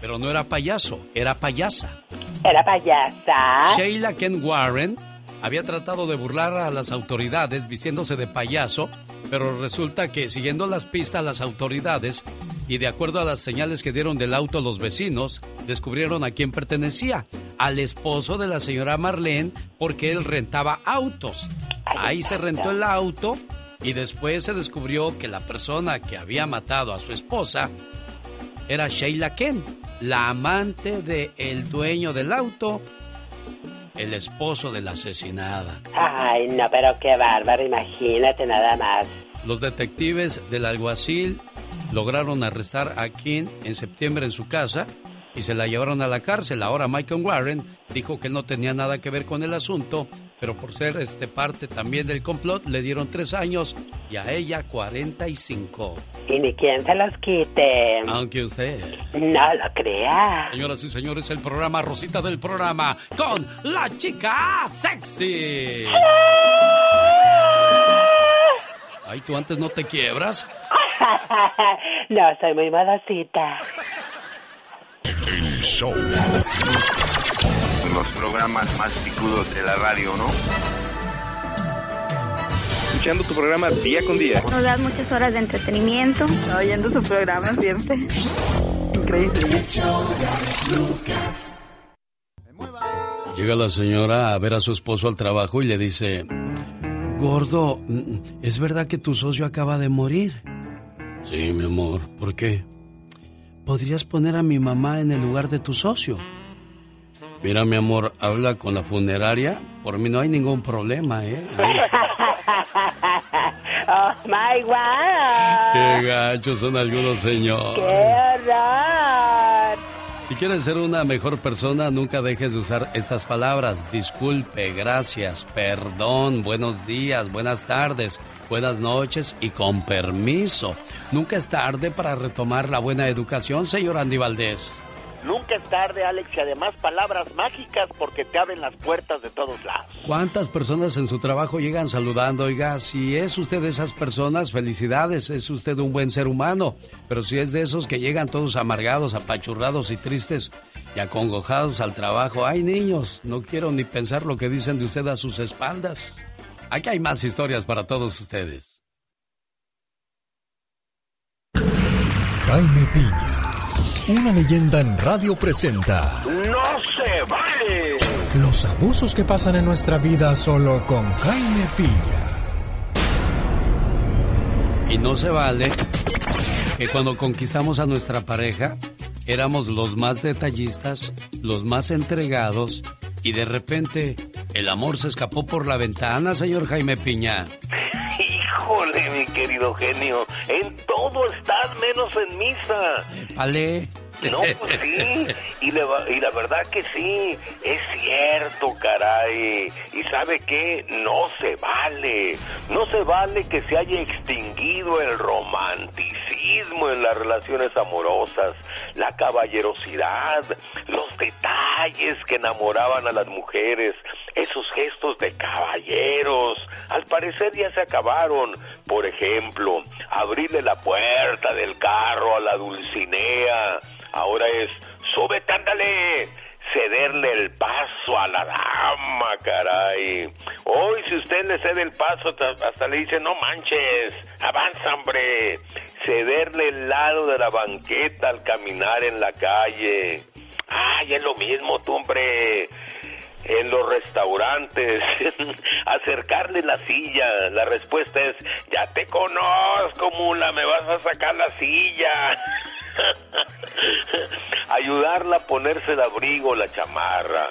Pero no era payaso, era payasa. ¿Era payasa? Sheila Ken Warren había tratado de burlar a las autoridades vistiéndose de payaso, pero resulta que siguiendo las pistas las autoridades y de acuerdo a las señales que dieron del auto los vecinos, descubrieron a quién pertenecía, al esposo de la señora Marlene, porque él rentaba autos. Ahí se rentó el auto y después se descubrió que la persona que había matado a su esposa era Sheila Ken, la amante del el dueño del auto, el esposo de la asesinada. Ay, no, pero qué bárbaro, imagínate nada más. Los detectives del alguacil lograron arrestar a Ken en septiembre en su casa y se la llevaron a la cárcel. Ahora Michael Warren dijo que no tenía nada que ver con el asunto, pero por ser este parte también del complot le dieron tres años y a ella 45. Y ni quien se los quite. Aunque usted no lo crea. Señoras y señores, el programa Rosita del programa con la chica sexy. Ay, tú antes no te quiebras. no, soy muy modosita. Show. Los programas más picudos de la radio, ¿no? Escuchando tu programa día con día. Nos das muchas horas de entretenimiento. Oyendo su programa siempre. Increíble. Llega la señora a ver a su esposo al trabajo y le dice, Gordo, ¿es verdad que tu socio acaba de morir? Sí, mi amor, ¿por qué? ¿Podrías poner a mi mamá en el lugar de tu socio? Mira, mi amor, habla con la funeraria. Por mí no hay ningún problema, ¿eh? oh, my God. Qué gachos son algunos señores. ¡Qué horror! Si quieres ser una mejor persona, nunca dejes de usar estas palabras. Disculpe, gracias, perdón, buenos días, buenas tardes, buenas noches y con permiso. Nunca es tarde para retomar la buena educación, señor Andy Valdés. Nunca es tarde, Alex, y además palabras mágicas porque te abren las puertas de todos lados. ¿Cuántas personas en su trabajo llegan saludando? Oiga, si es usted de esas personas, felicidades, es usted un buen ser humano. Pero si es de esos que llegan todos amargados, apachurrados y tristes y acongojados al trabajo, ay niños, no quiero ni pensar lo que dicen de usted a sus espaldas. Aquí hay más historias para todos ustedes. Jaime Piña una leyenda en radio presenta. ¡No se vale! Los abusos que pasan en nuestra vida solo con Jaime Piña. Y no se vale que cuando conquistamos a nuestra pareja éramos los más detallistas, los más entregados y de repente el amor se escapó por la ventana, señor Jaime Piña. Híjole, mi querido genio, en todo estás menos en misa. Vale. No, pues sí, y la, y la verdad que sí, es cierto, caray. Y sabe qué, no se vale, no se vale que se haya extinguido el romanticismo en las relaciones amorosas, la caballerosidad, los detalles que enamoraban a las mujeres, esos gestos de caballeros, al parecer ya se acabaron. Por ejemplo, abrirle la puerta del carro a la Dulcinea. Ahora es, súbete, ándale, cederle el paso a la dama, caray. Hoy si usted le cede el paso, hasta le dice, no manches, avanza, hombre. Cederle el lado de la banqueta al caminar en la calle. Ay, es lo mismo, tú, hombre en los restaurantes, acercarle la silla. La respuesta es, ya te conozco, mula, me vas a sacar la silla. Ayudarla a ponerse el abrigo, la chamarra.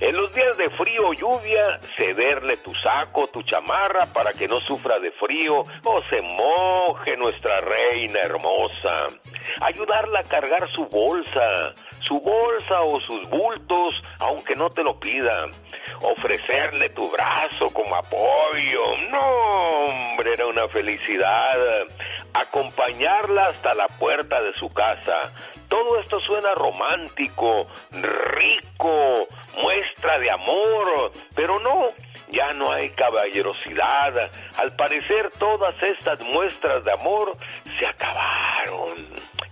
En los días de frío o lluvia, cederle tu saco, tu chamarra para que no sufra de frío o se moje nuestra reina hermosa. Ayudarla a cargar su bolsa, su bolsa o sus bultos, aunque no te lo pida. Ofrecerle tu brazo como apoyo. No, hombre, era una felicidad. Acompañarla hasta la puerta de su casa. Todo esto suena romántico, rico, muestra de amor, pero no, ya no hay caballerosidad. Al parecer todas estas muestras de amor se acabaron.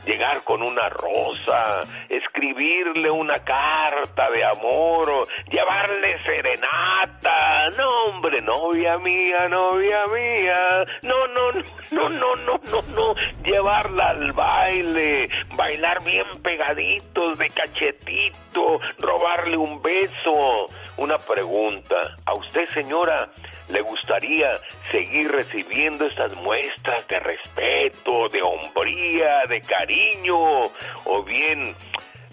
Llegar con una rosa, escribirle una carta de amor, llevarle serenata. No, hombre, novia mía, novia mía. No, no, no, no, no, no, no. Llevarla al baile, bailar bien pegaditos de cachetito, robarle un beso. Una pregunta. ¿A usted, señora, le gustaría seguir recibiendo estas muestras de respeto, de hombría, de cariño? ¿O bien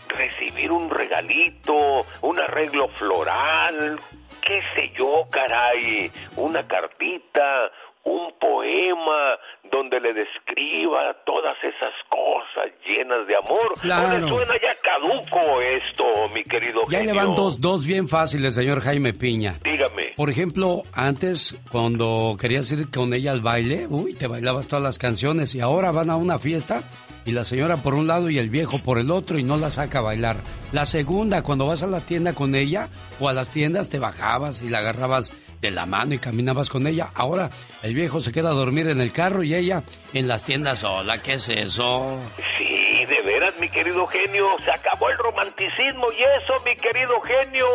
recibir un regalito, un arreglo floral? ¿Qué sé yo, caray? Una cartita, un poema donde le describa todas esas cosas llenas de amor. Claro. ¿No le suena ya caduco esto, mi querido Ya genio? le van dos, dos bien fáciles, señor Jaime Piña. Dígame. Por ejemplo, antes, cuando querías ir con ella al baile, uy, te bailabas todas las canciones y ahora van a una fiesta y la señora por un lado y el viejo por el otro y no la saca a bailar. La segunda, cuando vas a la tienda con ella o a las tiendas te bajabas y la agarrabas de la mano y caminabas con ella. Ahora el viejo se queda a dormir en el carro y ella en las tiendas sola. ¿Qué es eso? Sí, de veras, mi querido genio, se acabó el romanticismo y eso, mi querido genio,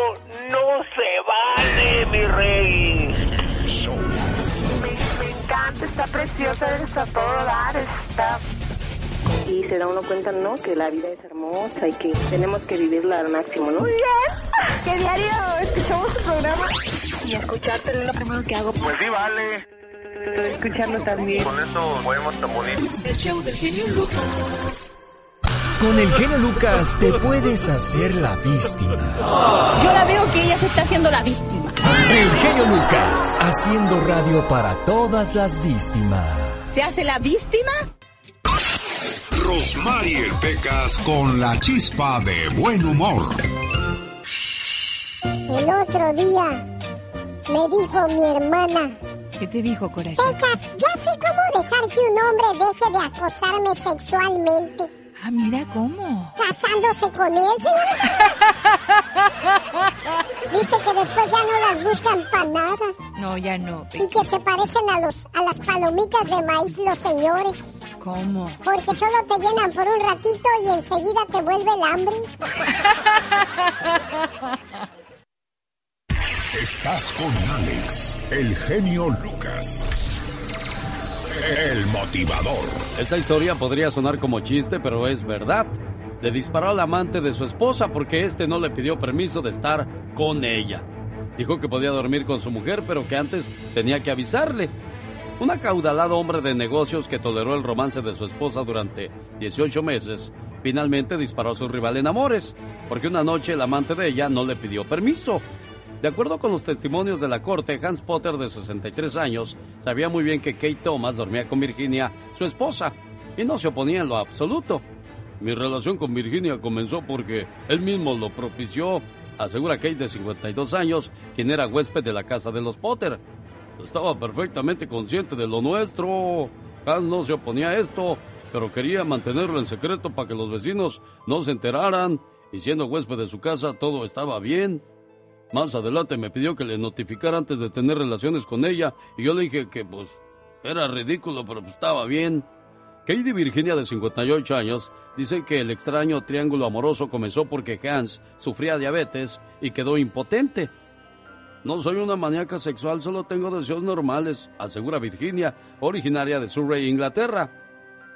no se vale, mi rey. Me, encanta, está preciosa, está a todo dar, está... Y se da uno cuenta, ¿no? Que la vida es hermosa y que tenemos que vivirla al máximo, ¿no? ¡Qué diario escuchamos tu programa! Y escucharte es lo primero que hago. Pues sí, vale. Escucharlo también. Con eso podemos tan bonito. El show del genio Lucas. Con el genio Lucas te puedes hacer la víctima. Yo la veo que ella se está haciendo la víctima. El genio Lucas, haciendo radio para todas las víctimas. ¿Se hace la víctima? Rosmarie Pecas con la chispa de buen humor. El otro día me dijo mi hermana. ¿Qué te dijo, corazón? Pecas, ya sé cómo dejar que un hombre deje de acosarme sexualmente. Ah, mira cómo. Casándose con él, Dice que después ya no las buscan para nada. No, ya no. Y que se parecen a los a las palomitas de maíz los señores. ¿Cómo? Porque solo te llenan por un ratito y enseguida te vuelve el hambre. Estás con Alex, el genio Lucas. El motivador. Esta historia podría sonar como chiste, pero es verdad. Le disparó al amante de su esposa porque este no le pidió permiso de estar con ella. Dijo que podía dormir con su mujer, pero que antes tenía que avisarle. Un acaudalado hombre de negocios que toleró el romance de su esposa durante 18 meses, finalmente disparó a su rival en amores, porque una noche el amante de ella no le pidió permiso. De acuerdo con los testimonios de la corte, Hans Potter, de 63 años, sabía muy bien que Kate Thomas dormía con Virginia, su esposa, y no se oponía en lo absoluto. Mi relación con Virginia comenzó porque él mismo lo propició, asegura Kate de 52 años, quien era huésped de la casa de los Potter. Estaba perfectamente consciente de lo nuestro. Hans no se oponía a esto, pero quería mantenerlo en secreto para que los vecinos no se enteraran, y siendo huésped de su casa todo estaba bien. Más adelante me pidió que le notificara antes de tener relaciones con ella y yo le dije que pues era ridículo, pero pues, estaba bien. Katie Virginia, de 58 años, dice que el extraño triángulo amoroso comenzó porque Hans sufría diabetes y quedó impotente. No soy una maníaca sexual, solo tengo deseos normales, asegura Virginia, originaria de Surrey, Inglaterra.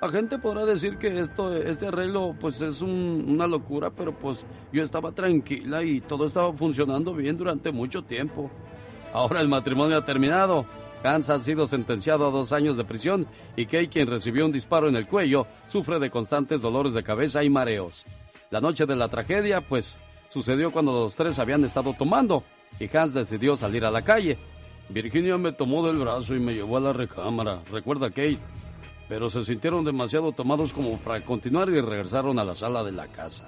La gente podrá decir que esto, este arreglo pues es una locura, pero pues yo estaba tranquila y todo estaba funcionando bien durante mucho tiempo. Ahora el matrimonio ha terminado. Hans ha sido sentenciado a dos años de prisión y Kay, quien recibió un disparo en el cuello, sufre de constantes dolores de cabeza y mareos. La noche de la tragedia, pues, sucedió cuando los tres habían estado tomando y Hans decidió salir a la calle. Virginia me tomó del brazo y me llevó a la recámara, recuerda Kate pero se sintieron demasiado tomados como para continuar y regresaron a la sala de la casa.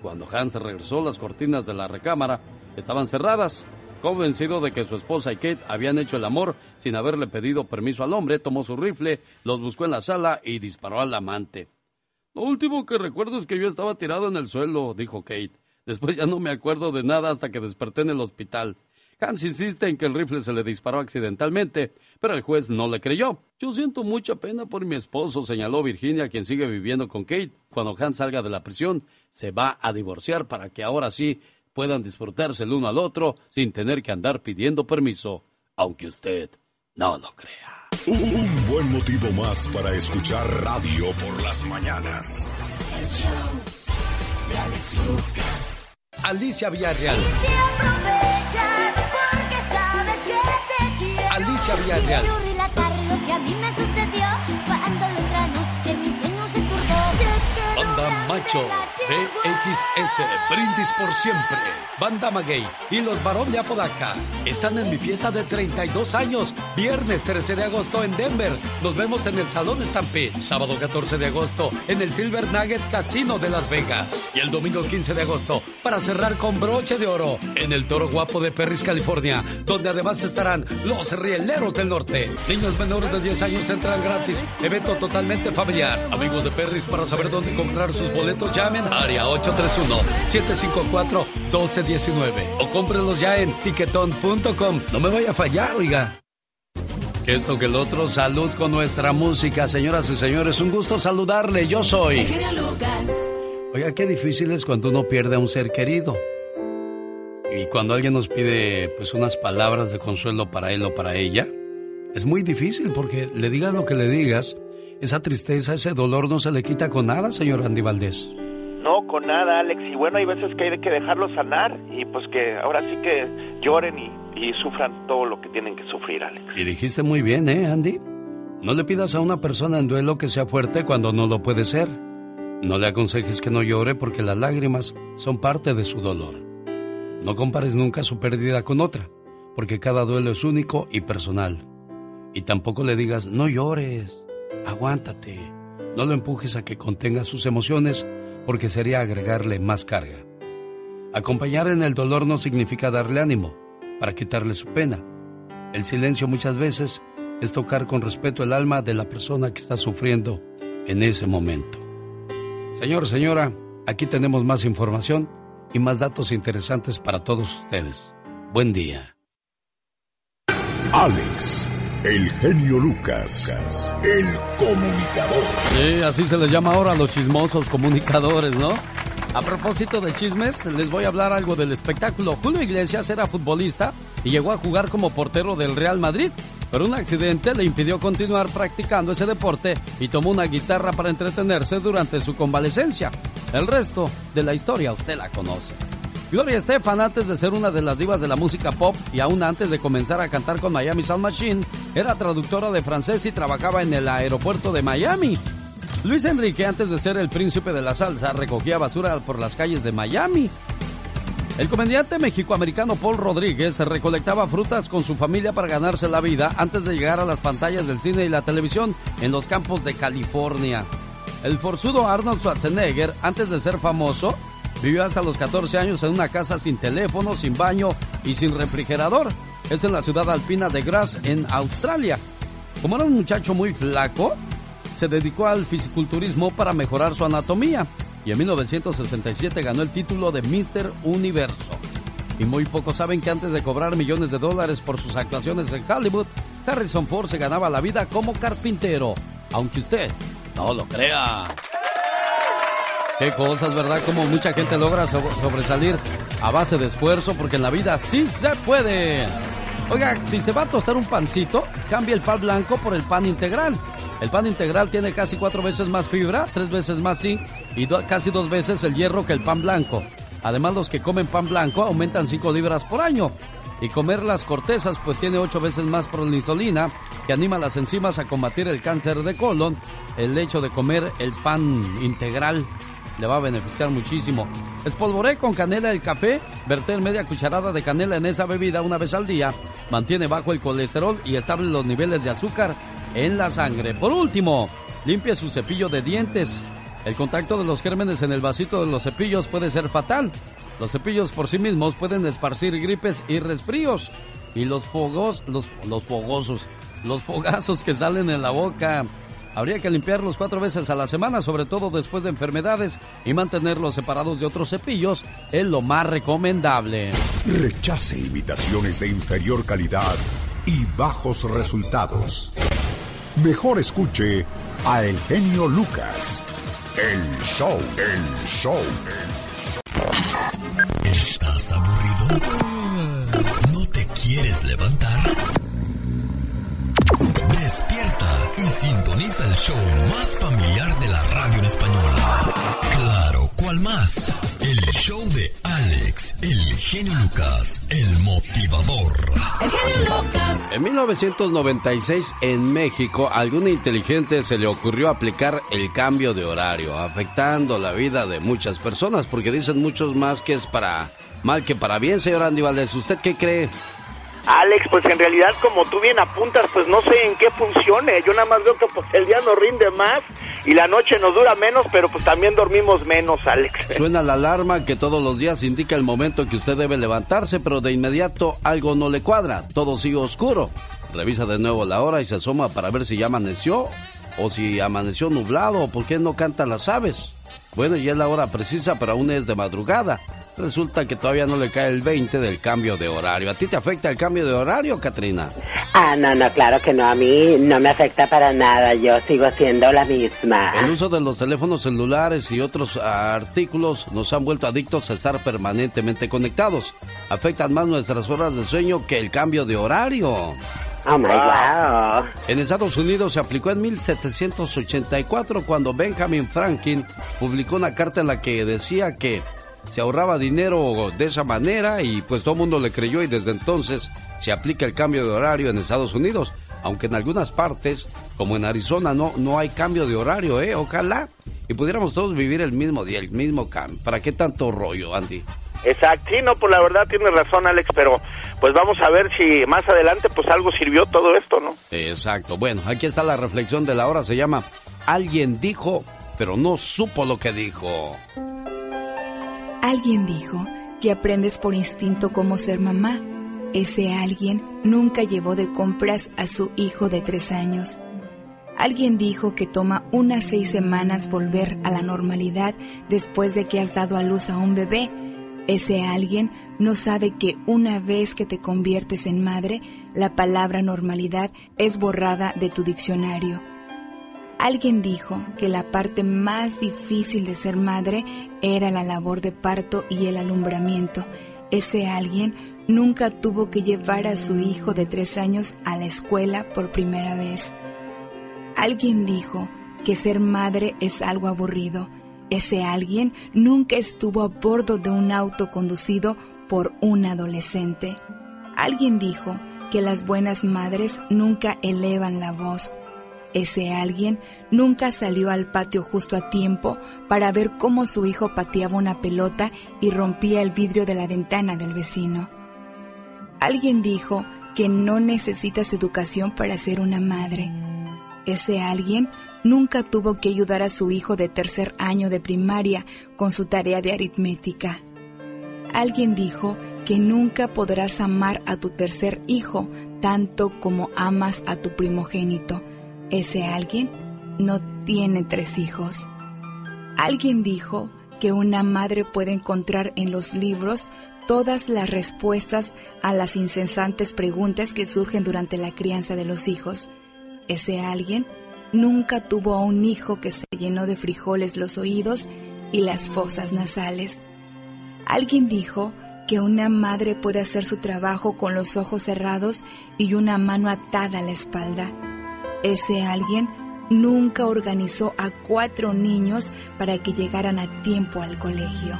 Cuando Hans regresó, las cortinas de la recámara estaban cerradas. Convencido de que su esposa y Kate habían hecho el amor sin haberle pedido permiso al hombre, tomó su rifle, los buscó en la sala y disparó al amante. Lo último que recuerdo es que yo estaba tirado en el suelo, dijo Kate. Después ya no me acuerdo de nada hasta que desperté en el hospital. Hans insiste en que el rifle se le disparó accidentalmente, pero el juez no le creyó. Yo siento mucha pena por mi esposo, señaló Virginia, quien sigue viviendo con Kate. Cuando Hans salga de la prisión, se va a divorciar para que ahora sí puedan disfrutarse el uno al otro sin tener que andar pidiendo permiso, aunque usted no lo crea. Un buen motivo más para escuchar radio por las mañanas. Alicia Villarreal. Alicia Villarreal. Banda Macho, BXS, Brindis por siempre. Banda Maguey y los Barón de Apodaca están en mi fiesta de 32 años, viernes 13 de agosto en Denver. Nos vemos en el Salón Stampede, sábado 14 de agosto en el Silver Nugget Casino de Las Vegas y el domingo 15 de agosto para cerrar con broche de oro en el Toro Guapo de Perris, California, donde además estarán los Rieleros del Norte. Niños menores de 10 años entran gratis, evento totalmente familiar. Amigos de Perris, para saber dónde comprar sus boletos, llamen área 831-754-1219 o cómprenlos ya en tiquetón.com. No me vaya a fallar, oiga. Esto que el otro, salud con nuestra música, señoras y señores. Un gusto saludarle, yo soy. Oiga, qué difícil es cuando uno pierde a un ser querido. Y cuando alguien nos pide pues unas palabras de consuelo para él o para ella, es muy difícil porque le digas lo que le digas, esa tristeza, ese dolor no se le quita con nada, señor Andy Valdés. No, con nada, Alex. Y bueno, hay veces que hay que dejarlo sanar y pues que ahora sí que lloren y y sufran todo lo que tienen que sufrir, Alex. Y dijiste muy bien, ¿eh, Andy? No le pidas a una persona en duelo que sea fuerte cuando no lo puede ser. No le aconsejes que no llore porque las lágrimas son parte de su dolor. No compares nunca su pérdida con otra, porque cada duelo es único y personal. Y tampoco le digas, no llores, aguántate. No lo empujes a que contenga sus emociones, porque sería agregarle más carga. Acompañar en el dolor no significa darle ánimo, para quitarle su pena. El silencio muchas veces es tocar con respeto el alma de la persona que está sufriendo en ese momento. Señor, señora, aquí tenemos más información y más datos interesantes para todos ustedes. Buen día. Alex, el genio Lucas, el comunicador. Sí, así se les llama ahora a los chismosos comunicadores, ¿no? A propósito de chismes, les voy a hablar algo del espectáculo. Julio Iglesias era futbolista y llegó a jugar como portero del Real Madrid, pero un accidente le impidió continuar practicando ese deporte y tomó una guitarra para entretenerse durante su convalecencia. El resto de la historia usted la conoce. Gloria Estefan, antes de ser una de las divas de la música pop y aún antes de comenzar a cantar con Miami Sound Machine, era traductora de francés y trabajaba en el aeropuerto de Miami. Luis Enrique, antes de ser el príncipe de la salsa, recogía basura por las calles de Miami. El comediante mexicoamericano Paul Rodríguez recolectaba frutas con su familia para ganarse la vida antes de llegar a las pantallas del cine y la televisión en los campos de California. El forzudo Arnold Schwarzenegger, antes de ser famoso, vivió hasta los 14 años en una casa sin teléfono, sin baño y sin refrigerador. Esto en la ciudad alpina de Grass, en Australia. Como era un muchacho muy flaco, se dedicó al fisiculturismo para mejorar su anatomía y en 1967 ganó el título de Mr. Universo. Y muy pocos saben que antes de cobrar millones de dólares por sus actuaciones en Hollywood, Harrison Ford se ganaba la vida como carpintero, aunque usted no lo crea. Qué cosas, ¿verdad? Como mucha gente logra sobresalir a base de esfuerzo, porque en la vida sí se puede. Oiga, si se va a tostar un pancito, cambie el pan blanco por el pan integral. El pan integral tiene casi cuatro veces más fibra, tres veces más zinc y casi dos veces el hierro que el pan blanco. Además, los que comen pan blanco aumentan 5 libras por año. Y comer las cortezas pues tiene ocho veces más prolisolina que anima las enzimas a combatir el cáncer de colon. El hecho de comer el pan integral le va a beneficiar muchísimo. Espolvoré con canela el café, verter media cucharada de canela en esa bebida una vez al día, mantiene bajo el colesterol y estable los niveles de azúcar en la sangre. Por último, limpie su cepillo de dientes. El contacto de los gérmenes en el vasito de los cepillos puede ser fatal. Los cepillos por sí mismos pueden esparcir gripes y resfríos. Y los fogos, los, los fogosos, los fogazos que salen en la boca Habría que limpiarlos cuatro veces a la semana, sobre todo después de enfermedades, y mantenerlos separados de otros cepillos es lo más recomendable. Rechace imitaciones de inferior calidad y bajos resultados. Mejor escuche a El Genio Lucas. El show, el show. ¿Estás aburrido? ¿No te quieres levantar? Despierta y sintoniza el show más familiar de la radio en español. Claro, ¿cuál más? El show de Alex, el genio Lucas, el motivador. El genio Lucas. En 1996, en México, a algún inteligente se le ocurrió aplicar el cambio de horario, afectando la vida de muchas personas, porque dicen muchos más que es para mal que para bien, señor Andy Valdés. ¿Usted qué cree? Alex, pues en realidad como tú bien apuntas, pues no sé en qué funcione. Yo nada más veo que pues el día nos rinde más y la noche nos dura menos, pero pues también dormimos menos, Alex. Suena la alarma que todos los días indica el momento que usted debe levantarse, pero de inmediato algo no le cuadra, todo sigue oscuro. Revisa de nuevo la hora y se asoma para ver si ya amaneció o si amaneció nublado o por qué no cantan las aves. Bueno, ya es la hora precisa, pero aún es de madrugada. Resulta que todavía no le cae el 20 del cambio de horario. ¿A ti te afecta el cambio de horario, Katrina? Ah, no, no, claro que no. A mí no me afecta para nada. Yo sigo siendo la misma. El uso de los teléfonos celulares y otros artículos nos han vuelto adictos a estar permanentemente conectados. Afectan más nuestras horas de sueño que el cambio de horario. Oh my wow. En Estados Unidos se aplicó en 1784 cuando Benjamin Franklin publicó una carta en la que decía que se ahorraba dinero de esa manera y pues todo el mundo le creyó y desde entonces se aplica el cambio de horario en Estados Unidos, aunque en algunas partes, como en Arizona, no, no hay cambio de horario, ¿eh? Ojalá y pudiéramos todos vivir el mismo día, el mismo cambio. ¿Para qué tanto rollo, Andy? Exacto, sí, no, pues la verdad tiene razón Alex, pero pues vamos a ver si más adelante pues algo sirvió todo esto, ¿no? Exacto, bueno, aquí está la reflexión de la hora, se llama Alguien dijo, pero no supo lo que dijo. Alguien dijo que aprendes por instinto cómo ser mamá. Ese alguien nunca llevó de compras a su hijo de tres años. Alguien dijo que toma unas seis semanas volver a la normalidad después de que has dado a luz a un bebé. Ese alguien no sabe que una vez que te conviertes en madre, la palabra normalidad es borrada de tu diccionario. Alguien dijo que la parte más difícil de ser madre era la labor de parto y el alumbramiento. Ese alguien nunca tuvo que llevar a su hijo de tres años a la escuela por primera vez. Alguien dijo que ser madre es algo aburrido. Ese alguien nunca estuvo a bordo de un auto conducido por un adolescente. Alguien dijo que las buenas madres nunca elevan la voz. Ese alguien nunca salió al patio justo a tiempo para ver cómo su hijo pateaba una pelota y rompía el vidrio de la ventana del vecino. Alguien dijo que no necesitas educación para ser una madre. Ese alguien nunca tuvo que ayudar a su hijo de tercer año de primaria con su tarea de aritmética. Alguien dijo que nunca podrás amar a tu tercer hijo tanto como amas a tu primogénito ese alguien no tiene tres hijos. Alguien dijo que una madre puede encontrar en los libros todas las respuestas a las incesantes preguntas que surgen durante la crianza de los hijos. Ese alguien nunca tuvo a un hijo que se llenó de frijoles los oídos y las fosas nasales. Alguien dijo que una madre puede hacer su trabajo con los ojos cerrados y una mano atada a la espalda. Ese alguien nunca organizó a cuatro niños para que llegaran a tiempo al colegio.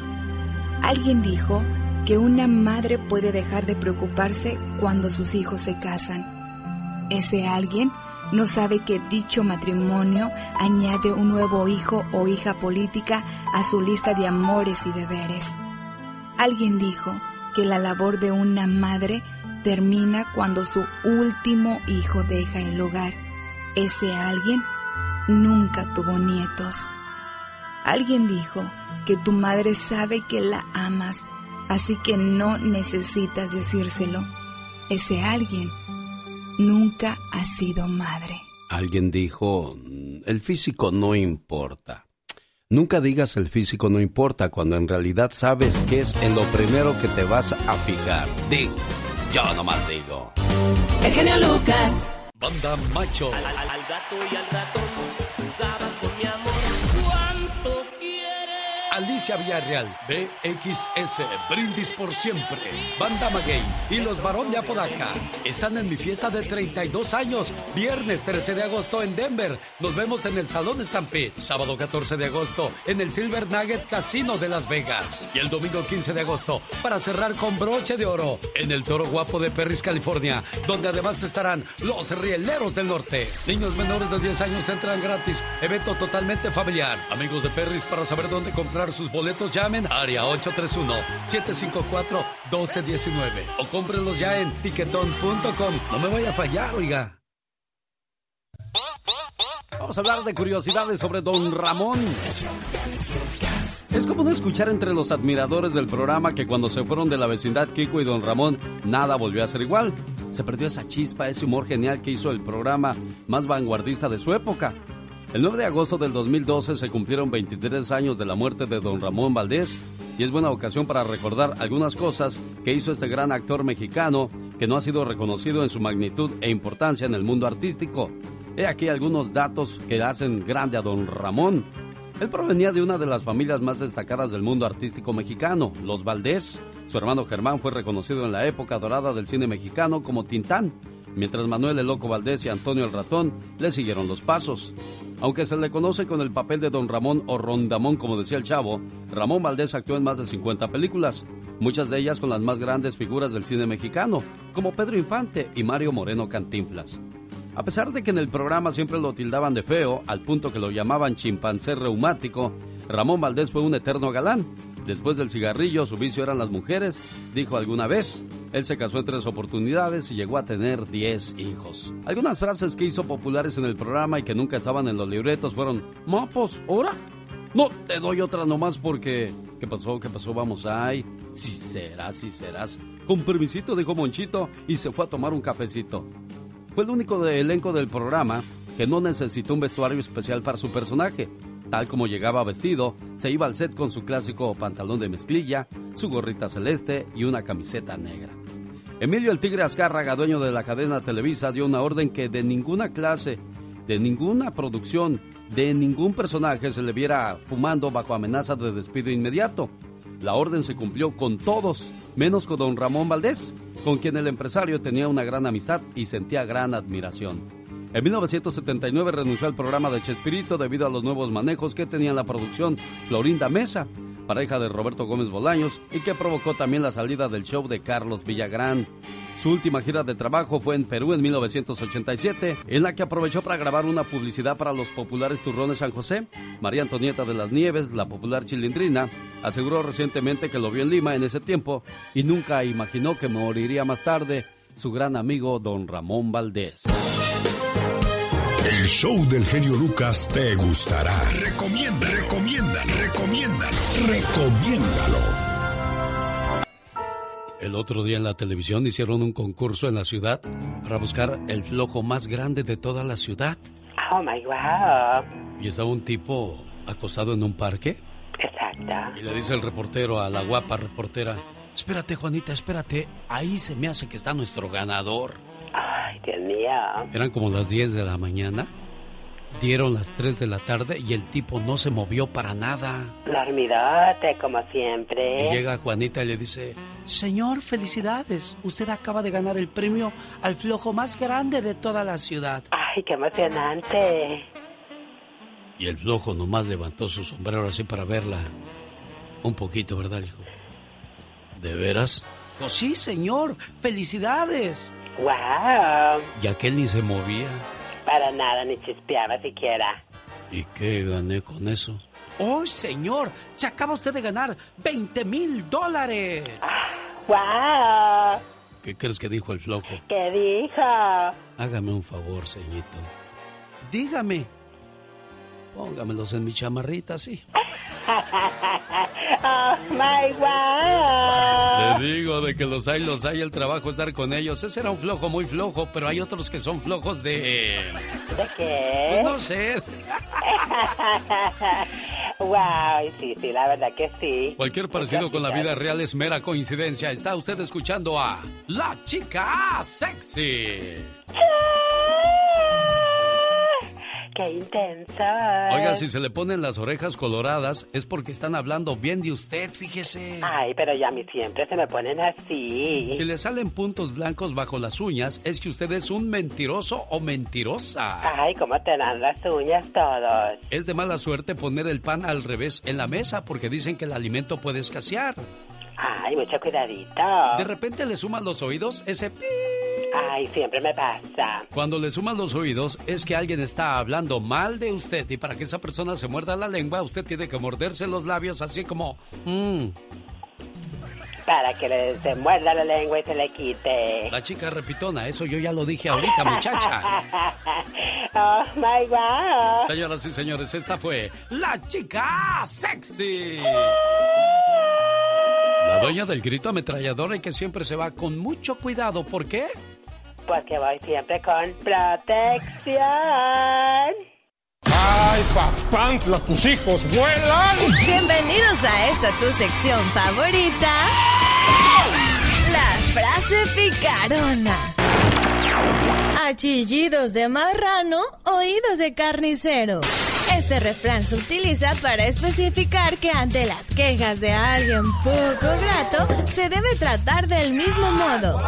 Alguien dijo que una madre puede dejar de preocuparse cuando sus hijos se casan. Ese alguien no sabe que dicho matrimonio añade un nuevo hijo o hija política a su lista de amores y deberes. Alguien dijo que la labor de una madre termina cuando su último hijo deja el hogar ese alguien nunca tuvo nietos. Alguien dijo que tu madre sabe que la amas, así que no necesitas decírselo. Ese alguien nunca ha sido madre. Alguien dijo, el físico no importa. Nunca digas el físico no importa cuando en realidad sabes que es en lo primero que te vas a fijar. Digo, yo nomás digo. El genio Lucas. Banda Macho. Al, al, al gato y al ratón, Alicia Villarreal, BXS, Brindis por Siempre, Banda Maguey y los Barón de Apodaca están en mi fiesta de 32 años, viernes 13 de agosto en Denver. Nos vemos en el Salón Stampede, sábado 14 de agosto en el Silver Nugget Casino de Las Vegas y el domingo 15 de agosto para cerrar con broche de oro en el Toro Guapo de Perris, California, donde además estarán los Rieleros del Norte. Niños menores de 10 años entran gratis, evento totalmente familiar. Amigos de Perris, para saber dónde comprar sus boletos, llamen a área 831-754-1219 o cómprenlos ya en tiquetón.com. No me vaya a fallar, oiga. Vamos a hablar de curiosidades sobre Don Ramón. Es como no escuchar entre los admiradores del programa que cuando se fueron de la vecindad Kiko y Don Ramón, nada volvió a ser igual. Se perdió esa chispa, ese humor genial que hizo el programa más vanguardista de su época. El 9 de agosto del 2012 se cumplieron 23 años de la muerte de don Ramón Valdés y es buena ocasión para recordar algunas cosas que hizo este gran actor mexicano que no ha sido reconocido en su magnitud e importancia en el mundo artístico. He aquí algunos datos que hacen grande a don Ramón. Él provenía de una de las familias más destacadas del mundo artístico mexicano, los Valdés. Su hermano Germán fue reconocido en la época dorada del cine mexicano como Tintán, mientras Manuel el Loco Valdés y Antonio el Ratón le siguieron los pasos. Aunque se le conoce con el papel de Don Ramón o Rondamón, como decía el chavo, Ramón Valdés actuó en más de 50 películas, muchas de ellas con las más grandes figuras del cine mexicano, como Pedro Infante y Mario Moreno Cantinflas. A pesar de que en el programa siempre lo tildaban de feo, al punto que lo llamaban chimpancé reumático, Ramón Valdés fue un eterno galán. Después del cigarrillo, su vicio eran las mujeres, dijo alguna vez. Él se casó en tres oportunidades y llegó a tener 10 hijos. Algunas frases que hizo populares en el programa y que nunca estaban en los libretos fueron, ¿mapos? ¿Ahora? No, te doy otra nomás porque... ¿Qué pasó? ¿Qué pasó? Vamos ahí. Si serás, si serás. Con permisito, dijo Monchito y se fue a tomar un cafecito. Fue el único de elenco del programa que no necesitó un vestuario especial para su personaje. Tal como llegaba vestido, se iba al set con su clásico pantalón de mezclilla, su gorrita celeste y una camiseta negra. Emilio el Tigre Azcárraga, dueño de la cadena Televisa, dio una orden que de ninguna clase, de ninguna producción, de ningún personaje se le viera fumando bajo amenaza de despido inmediato. La orden se cumplió con todos, menos con don Ramón Valdés, con quien el empresario tenía una gran amistad y sentía gran admiración. En 1979 renunció al programa de Chespirito debido a los nuevos manejos que tenía la producción Florinda Mesa, pareja de Roberto Gómez Bolaños, y que provocó también la salida del show de Carlos Villagrán. Su última gira de trabajo fue en Perú en 1987, en la que aprovechó para grabar una publicidad para los populares turrones San José. María Antonieta de las Nieves, la popular chilindrina, aseguró recientemente que lo vio en Lima en ese tiempo y nunca imaginó que moriría más tarde su gran amigo don Ramón Valdés. El show del genio Lucas te gustará. Recomienda, recomienda, recomiéndalo, recomiéndalo. El otro día en la televisión hicieron un concurso en la ciudad para buscar el flojo más grande de toda la ciudad. Oh my wow. Y estaba un tipo acostado en un parque. Exacto. Y le dice el reportero a la guapa reportera: Espérate, Juanita, espérate. Ahí se me hace que está nuestro ganador. Ay, Dios mío. Eran como las 10 de la mañana. Dieron las 3 de la tarde y el tipo no se movió para nada. Dormidote, como siempre. Y llega Juanita y le dice, Señor, felicidades. Usted acaba de ganar el premio al flojo más grande de toda la ciudad. Ay, qué emocionante. Y el flojo nomás levantó su sombrero así para verla. Un poquito, ¿verdad, hijo? ¿De veras? Pues sí, señor. Felicidades. Wow. Y aquel ni se movía. Para nada, ni chispeaba siquiera. ¿Y qué gané con eso? ¡Oh, señor! Se acaba usted de ganar 20 mil dólares. ¡Wow! ¿Qué crees que dijo el flojo? ¿Qué dijo? Hágame un favor, ceñito. Dígame. Póngamelos en mi chamarrita, sí. ¡Oh, my wow! Te digo de que los hay, los hay, el trabajo es dar con ellos. Ese era un flojo muy flojo, pero hay otros que son flojos de... ¿De qué? No sé. wow, sí, sí, la verdad que sí. Cualquier parecido con la vida real es mera coincidencia. Está usted escuchando a La Chica Sexy. ¡Qué intenso! Oiga, si se le ponen las orejas coloradas es porque están hablando bien de usted, fíjese. Ay, pero ya a mí siempre se me ponen así. Si le salen puntos blancos bajo las uñas, es que usted es un mentiroso o mentirosa. Ay, cómo te dan las uñas todos. Es de mala suerte poner el pan al revés en la mesa porque dicen que el alimento puede escasear. Ay, mucho cuidadito. De repente le suman los oídos ese pi. Ay, siempre me pasa. Cuando le suman los oídos es que alguien está hablando mal de usted y para que esa persona se muerda la lengua usted tiene que morderse los labios así como... "Mm". Para que le, se muerda la lengua y se le quite. La chica repitona, eso yo ya lo dije ahorita muchacha. oh my wow. Señoras y señores, esta fue La Chica Sexy. La dueña del grito ametrallador y que siempre se va con mucho cuidado. ¿Por qué? Porque voy siempre con protección. ¡Ay, papantla, tus hijos vuelan! Bienvenidos a esta tu sección favorita. La frase picarona. A chillidos de marrano, oídos de carnicero. Este refrán se utiliza para especificar que ante las quejas de alguien poco grato, se debe tratar del mismo modo.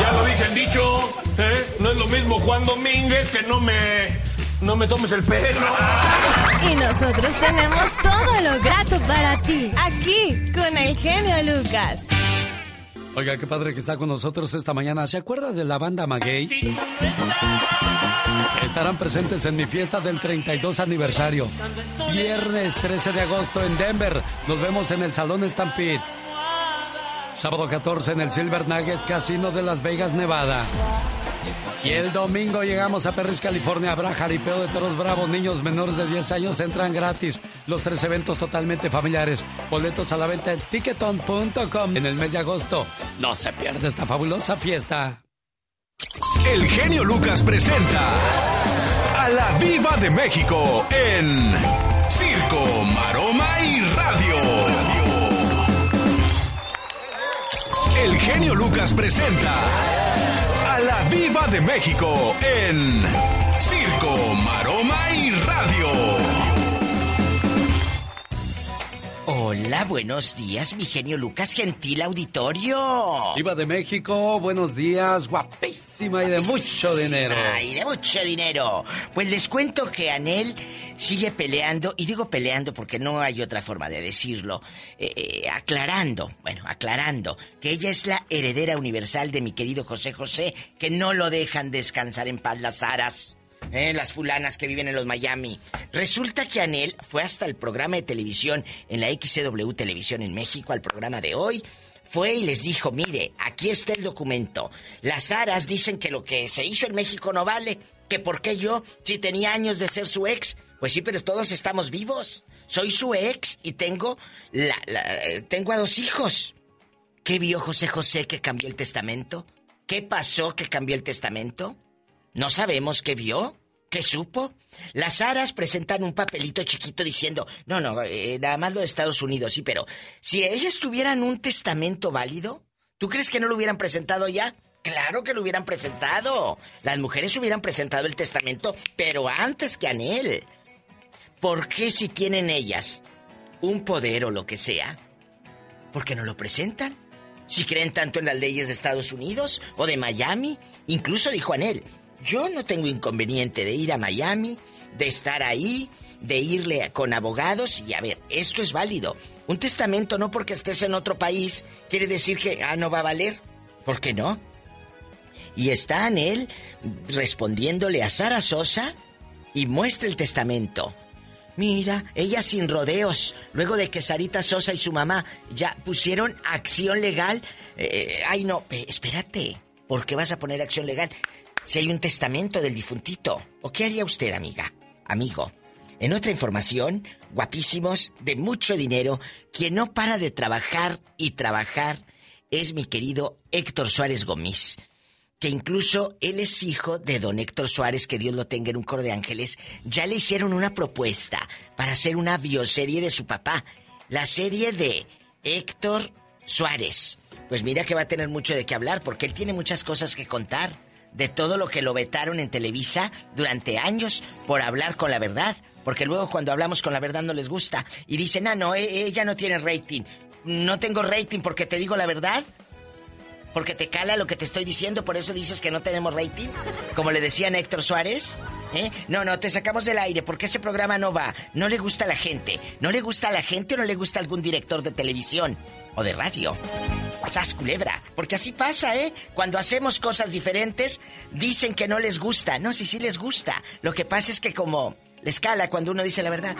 Ya lo dije el dicho, ¿eh? No es lo mismo Juan Domínguez que no me. no me tomes el pelo. Y nosotros tenemos todo lo grato para ti, aquí, con el genio Lucas. Oiga, qué padre que está con nosotros esta mañana. ¿Se acuerda de la banda Maguey? Estarán presentes en mi fiesta del 32 aniversario. Viernes 13 de agosto en Denver. Nos vemos en el Salón Stampede. Sábado 14 en el Silver Nugget Casino de Las Vegas, Nevada. Y el domingo llegamos a Perris, California. Habrá jaripeo de toros bravos. Niños menores de 10 años entran gratis. Los tres eventos totalmente familiares. Boletos a la venta en ticketon.com en el mes de agosto. No se pierde esta fabulosa fiesta. El genio Lucas presenta a la Viva de México en Circo, Maroma y Radio. El genio Lucas presenta a la Viva de México en Circo, Maroma y Radio. Hola, buenos días, mi genio Lucas, gentil auditorio. Viva de México, buenos días, guapísima y de mucho dinero. Ay, de mucho dinero. Pues les cuento que Anel sigue peleando, y digo peleando porque no hay otra forma de decirlo, eh, eh, aclarando, bueno, aclarando, que ella es la heredera universal de mi querido José José, que no lo dejan descansar en paz las aras. Eh, las fulanas que viven en los Miami. Resulta que Anel fue hasta el programa de televisión en la XCW Televisión en México, al programa de hoy. Fue y les dijo, mire, aquí está el documento. Las aras dicen que lo que se hizo en México no vale. Que por qué yo, si tenía años de ser su ex. Pues sí, pero todos estamos vivos. Soy su ex y tengo, la, tengo a dos hijos. ¿Qué vio José José que cambió el testamento? ¿Qué pasó que cambió el testamento? No sabemos qué vio, qué supo. Las aras presentan un papelito chiquito diciendo, no, no, eh, nada más lo de Estados Unidos, sí, pero si ellas tuvieran un testamento válido, ¿tú crees que no lo hubieran presentado ya? Claro que lo hubieran presentado. Las mujeres hubieran presentado el testamento, pero antes que Anel. ¿Por qué si tienen ellas un poder o lo que sea? ¿Por qué no lo presentan? Si creen tanto en las leyes de Estados Unidos o de Miami, incluso dijo Anel, yo no tengo inconveniente de ir a Miami, de estar ahí, de irle con abogados y a ver, esto es válido. Un testamento no porque estés en otro país quiere decir que ah no va a valer. ¿Por qué no? Y está Anel respondiéndole a Sara Sosa y muestra el testamento. Mira, ella sin rodeos, luego de que Sarita Sosa y su mamá ya pusieron acción legal. eh, ay, no, espérate. ¿Por qué vas a poner acción legal si hay un testamento del difuntito? ¿O qué haría usted, amiga? Amigo. En otra información, guapísimos, de mucho dinero, quien no para de trabajar y trabajar es mi querido Héctor Suárez Gómez que incluso él es hijo de don Héctor Suárez, que Dios lo tenga en un coro de ángeles, ya le hicieron una propuesta para hacer una bioserie de su papá, la serie de Héctor Suárez. Pues mira que va a tener mucho de qué hablar, porque él tiene muchas cosas que contar, de todo lo que lo vetaron en Televisa durante años por hablar con la verdad, porque luego cuando hablamos con la verdad no les gusta, y dicen, ah, no, e- ella no tiene rating. No tengo rating porque te digo la verdad. Porque te cala lo que te estoy diciendo, por eso dices que no tenemos rating. Como le decían a Héctor Suárez. ¿eh? No, no, te sacamos del aire porque ese programa no va. No le gusta a la gente. No le gusta a la gente o no le gusta a algún director de televisión o de radio. Sas culebra. Porque así pasa, ¿eh? Cuando hacemos cosas diferentes, dicen que no les gusta. No, sí, sí les gusta. Lo que pasa es que como les cala cuando uno dice la verdad.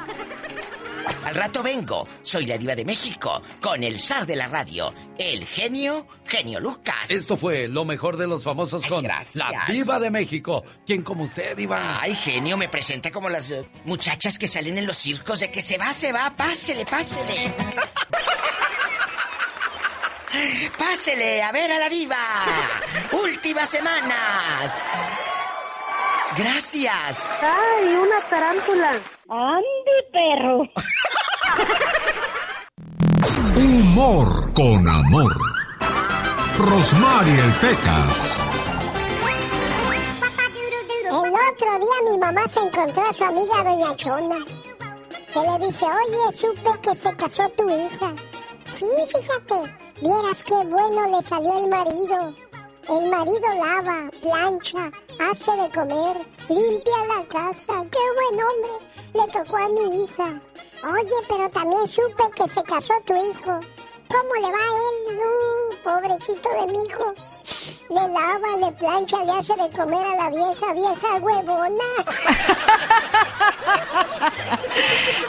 Al rato vengo. Soy la diva de México con el zar de la radio, el genio, genio Lucas. Esto fue lo mejor de los famosos con la Diva de México. ¿Quién como usted, Diva? Ay, genio, me presenta como las eh, muchachas que salen en los circos de que se va, se va, pásele, pásele. Pásele a ver a la diva. Últimas semanas. Gracias. Ay, una tarántula. ¡Ande, perro! Humor con amor. Rosmarie el Pecas. El otro día mi mamá se encontró a su amiga Doña Chona. Que le dice, oye, supe que se casó tu hija. Sí, fíjate, vieras qué bueno le salió el marido. El marido lava, plancha, hace de comer, limpia la casa. ¡Qué buen hombre! Le tocó a mi hija. Oye, pero también supe que se casó tu hijo. ¿Cómo le va a él? Uh, pobrecito de mi hijo. Le lava, le plancha, le hace de comer a la vieja, vieja huevona.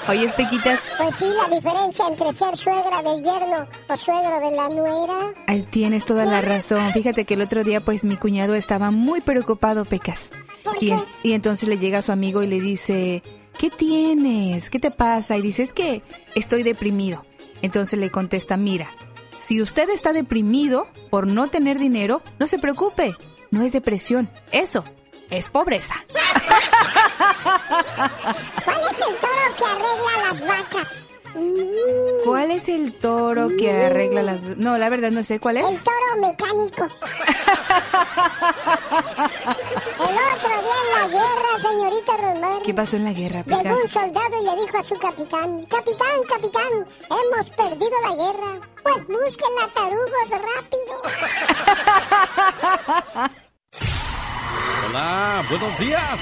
Oye, Pequitas. Pues sí, la diferencia entre ser suegra del yerno o suegro de la nuera. Ay, Tienes toda la razón. Fíjate que el otro día, pues mi cuñado estaba muy preocupado, Pecas. Y, y entonces le llega a su amigo y le dice, ¿qué tienes? ¿Qué te pasa? Y dice, es que estoy deprimido. Entonces le contesta, mira, si usted está deprimido por no tener dinero, no se preocupe. No es depresión. Eso es pobreza. ¿Cuál es el toro que arregla las vacas? ¿Cuál es el toro que arregla las... No, la verdad no sé cuál es. El toro mecánico. El otro día en la guerra, señorita Rosmar. ¿Qué pasó en la guerra, Llegó Pecas? un soldado y le dijo a su capitán, capitán, capitán, hemos perdido la guerra. Pues busquen a tarugos rápido. Hola, buenos días.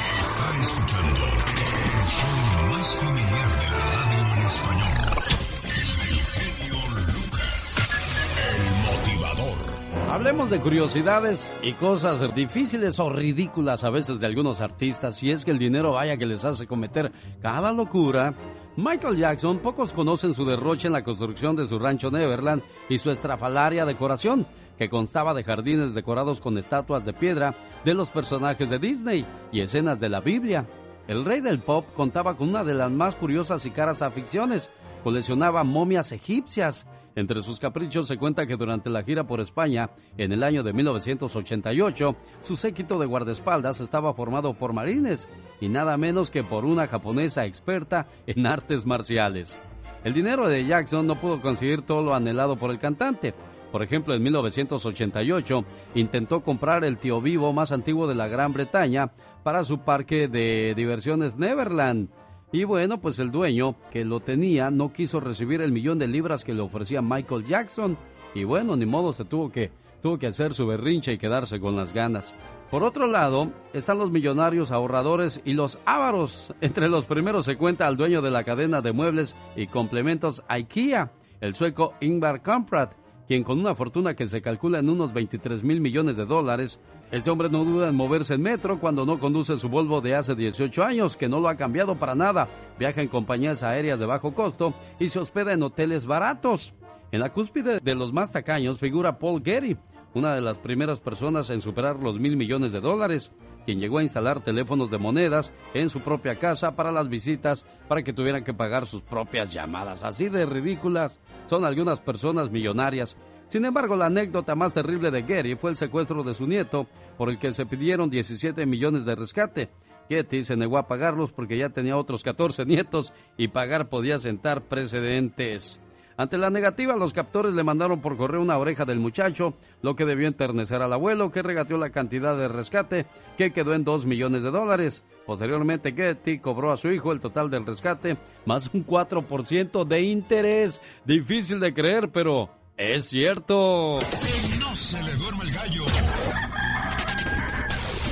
Hablemos de curiosidades y cosas difíciles o ridículas a veces de algunos artistas, y es que el dinero vaya que les hace cometer cada locura. Michael Jackson, pocos conocen su derroche en la construcción de su rancho Neverland y su estrafalaria decoración, que constaba de jardines decorados con estatuas de piedra de los personajes de Disney y escenas de la Biblia. El rey del pop contaba con una de las más curiosas y caras aficiones, coleccionaba momias egipcias. Entre sus caprichos se cuenta que durante la gira por España, en el año de 1988, su séquito de guardaespaldas estaba formado por marines y nada menos que por una japonesa experta en artes marciales. El dinero de Jackson no pudo conseguir todo lo anhelado por el cantante. Por ejemplo, en 1988 intentó comprar el tío vivo más antiguo de la Gran Bretaña para su parque de diversiones Neverland. Y bueno, pues el dueño que lo tenía no quiso recibir el millón de libras que le ofrecía Michael Jackson. Y bueno, ni modo se tuvo que, tuvo que hacer su berrinche y quedarse con las ganas. Por otro lado, están los millonarios ahorradores y los ávaros. Entre los primeros se cuenta al dueño de la cadena de muebles y complementos IKEA, el sueco Ingvar Kamprad, quien con una fortuna que se calcula en unos 23 mil millones de dólares, ese hombre no duda en moverse en metro cuando no conduce su Volvo de hace 18 años, que no lo ha cambiado para nada. Viaja en compañías aéreas de bajo costo y se hospeda en hoteles baratos. En la cúspide de los más tacaños figura Paul Getty, una de las primeras personas en superar los mil millones de dólares, quien llegó a instalar teléfonos de monedas en su propia casa para las visitas para que tuvieran que pagar sus propias llamadas. Así de ridículas son algunas personas millonarias. Sin embargo, la anécdota más terrible de Getty fue el secuestro de su nieto, por el que se pidieron 17 millones de rescate. Getty se negó a pagarlos porque ya tenía otros 14 nietos y pagar podía sentar precedentes. Ante la negativa, los captores le mandaron por correo una oreja del muchacho, lo que debió enternecer al abuelo, que regateó la cantidad de rescate, que quedó en 2 millones de dólares. Posteriormente, Getty cobró a su hijo el total del rescate, más un 4% de interés. Difícil de creer, pero es cierto. Que no se le duerma el gallo.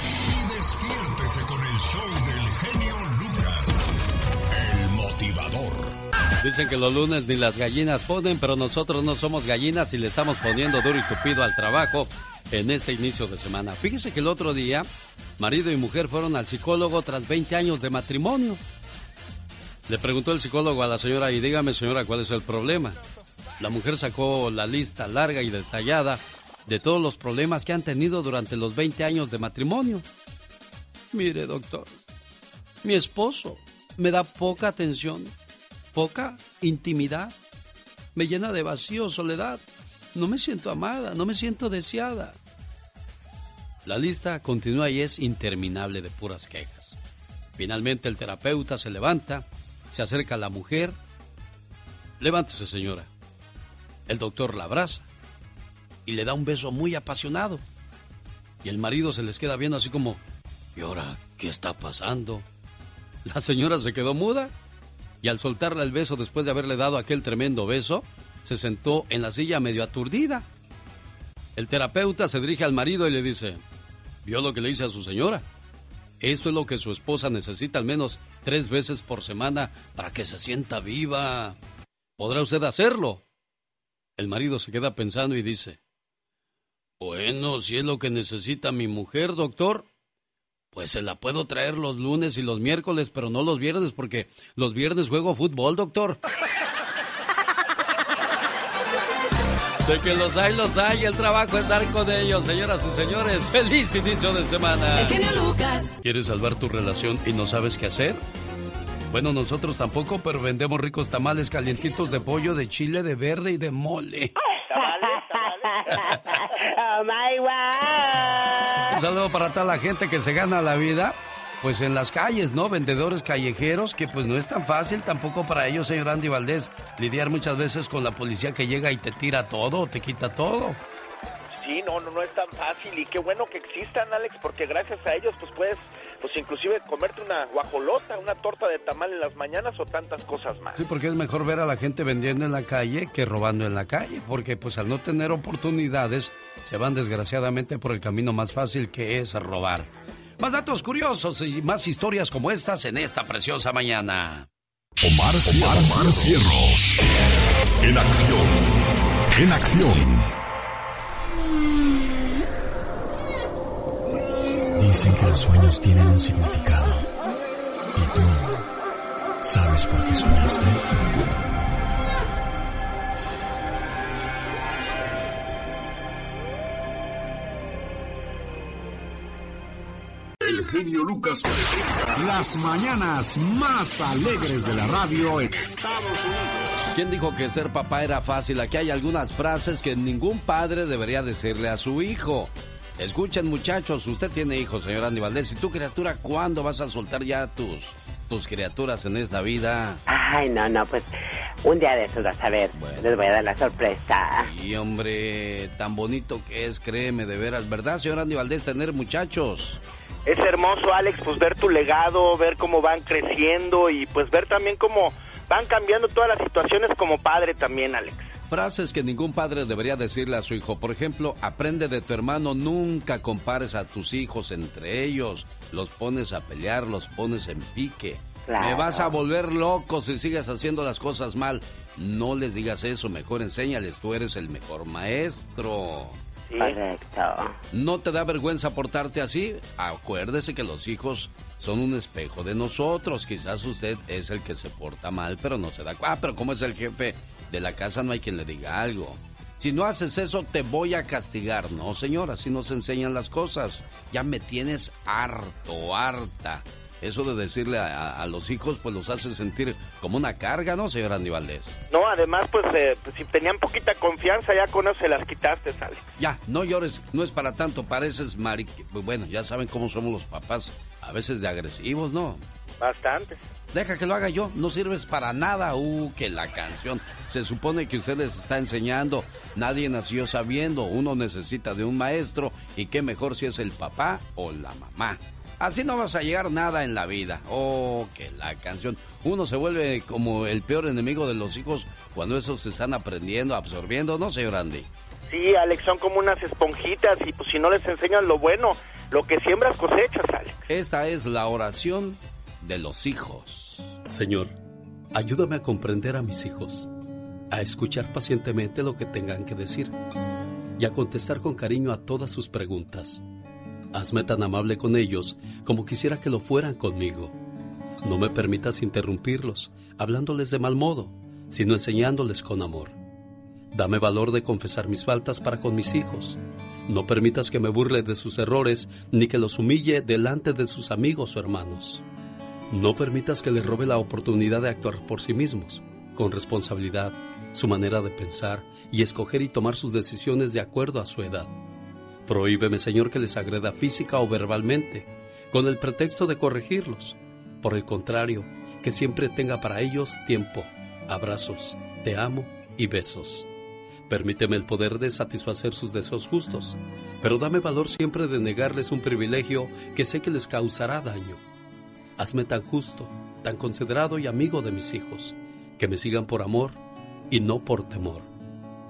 Y despiértese con el show del genio Lucas. El motivador. Dicen que los lunes ni las gallinas ponen, pero nosotros no somos gallinas y le estamos poniendo duro y tupido al trabajo en este inicio de semana. Fíjese que el otro día, marido y mujer fueron al psicólogo tras 20 años de matrimonio. Le preguntó el psicólogo a la señora, y dígame señora, ¿cuál es el problema? La mujer sacó la lista larga y detallada de todos los problemas que han tenido durante los 20 años de matrimonio. Mire, doctor, mi esposo me da poca atención, poca intimidad, me llena de vacío, soledad. No me siento amada, no me siento deseada. La lista continúa y es interminable de puras quejas. Finalmente el terapeuta se levanta, se acerca a la mujer. Levántese, señora. El doctor la abraza y le da un beso muy apasionado. Y el marido se les queda viendo así como, ¿y ahora qué está pasando? La señora se quedó muda y al soltarle el beso después de haberle dado aquel tremendo beso, se sentó en la silla medio aturdida. El terapeuta se dirige al marido y le dice, ¿vio lo que le hice a su señora? Esto es lo que su esposa necesita al menos tres veces por semana para que se sienta viva. ¿Podrá usted hacerlo? El marido se queda pensando y dice, bueno, si es lo que necesita mi mujer, doctor, pues se la puedo traer los lunes y los miércoles, pero no los viernes, porque los viernes juego fútbol, doctor. De que los hay, los hay. El trabajo es dar con ellos, señoras y señores. Feliz inicio de semana. El genio Lucas. ¿Quieres salvar tu relación y no sabes qué hacer? Bueno, nosotros tampoco, pero vendemos ricos tamales calientitos de pollo, de chile, de verde y de mole. oh my. Un saludo para toda la gente que se gana la vida, pues en las calles, ¿no? Vendedores callejeros, que pues no es tan fácil tampoco para ellos, señor Andy Valdés, lidiar muchas veces con la policía que llega y te tira todo, te quita todo. Sí, no, no, no es tan fácil y qué bueno que existan, Alex, porque gracias a ellos pues puedes, pues inclusive comerte una guajolota, una torta de tamal en las mañanas o tantas cosas más. Sí, porque es mejor ver a la gente vendiendo en la calle que robando en la calle, porque pues al no tener oportunidades se van desgraciadamente por el camino más fácil que es robar. Más datos curiosos y más historias como estas en esta preciosa mañana. Omar, Omar Cierros. En acción. En acción. Dicen que los sueños tienen un significado. ¿Y tú sabes por qué soñaste? El genio Lucas presenta las mañanas más alegres de la radio en Estados Unidos. ¿Quién dijo que ser papá era fácil? Aquí hay algunas frases que ningún padre debería decirle a su hijo. Escuchen muchachos, usted tiene hijos, señor Andy Valdés. ¿Y tu criatura cuándo vas a soltar ya tus, tus criaturas en esta vida? Ay, no, no, pues un día de estos vas a ver. Les voy a dar la sorpresa. Y hombre, tan bonito que es, créeme, de veras. ¿Verdad, señor Andy Valdés, tener muchachos? Es hermoso, Alex, pues ver tu legado, ver cómo van creciendo y pues ver también cómo van cambiando todas las situaciones como padre también, Alex. Frases que ningún padre debería decirle a su hijo. Por ejemplo, aprende de tu hermano, nunca compares a tus hijos entre ellos. Los pones a pelear, los pones en pique. Claro. Me vas a volver loco si sigues haciendo las cosas mal. No les digas eso, mejor enséñales, tú eres el mejor maestro. Correcto. ¿No te da vergüenza portarte así? Acuérdese que los hijos son un espejo de nosotros. Quizás usted es el que se porta mal, pero no se da cuenta. Ah, pero como es el jefe de la casa, no hay quien le diga algo. Si no haces eso, te voy a castigar. No, señora, así no se enseñan las cosas. Ya me tienes harto, harta. Eso de decirle a, a- a los hijos, pues los hace sentir como una carga, ¿no, señor Andy Valdés? No, además, pues, eh, pues, si tenían poquita confianza, ya con eso se las quitaste, Alex. Ya, no llores, no es para tanto, pareces mari... Bueno, ya saben cómo somos los papás, a veces de agresivos, ¿no? Bastante. Deja que lo haga yo, no sirves para nada. Uh, que la canción. Se supone que usted les está enseñando. Nadie nació sabiendo. Uno necesita de un maestro. Y qué mejor si es el papá o la mamá. Así no vas a llegar nada en la vida. Oh, que la canción. Uno se vuelve como el peor enemigo de los hijos cuando esos se están aprendiendo, absorbiendo, ¿no, señor Andy? Sí, Alex, son como unas esponjitas y pues si no les enseñan lo bueno, lo que siembras cosechas, Alex. Esta es la oración de los hijos. Señor, ayúdame a comprender a mis hijos, a escuchar pacientemente lo que tengan que decir y a contestar con cariño a todas sus preguntas. Hazme tan amable con ellos como quisiera que lo fueran conmigo. No me permitas interrumpirlos, hablándoles de mal modo, sino enseñándoles con amor. Dame valor de confesar mis faltas para con mis hijos. No permitas que me burle de sus errores ni que los humille delante de sus amigos o hermanos. No permitas que les robe la oportunidad de actuar por sí mismos, con responsabilidad, su manera de pensar y escoger y tomar sus decisiones de acuerdo a su edad. Prohíbeme, Señor, que les agreda física o verbalmente, con el pretexto de corregirlos. Por el contrario, que siempre tenga para ellos tiempo, abrazos, te amo y besos. Permíteme el poder de satisfacer sus deseos justos, pero dame valor siempre de negarles un privilegio que sé que les causará daño. Hazme tan justo, tan considerado y amigo de mis hijos, que me sigan por amor y no por temor.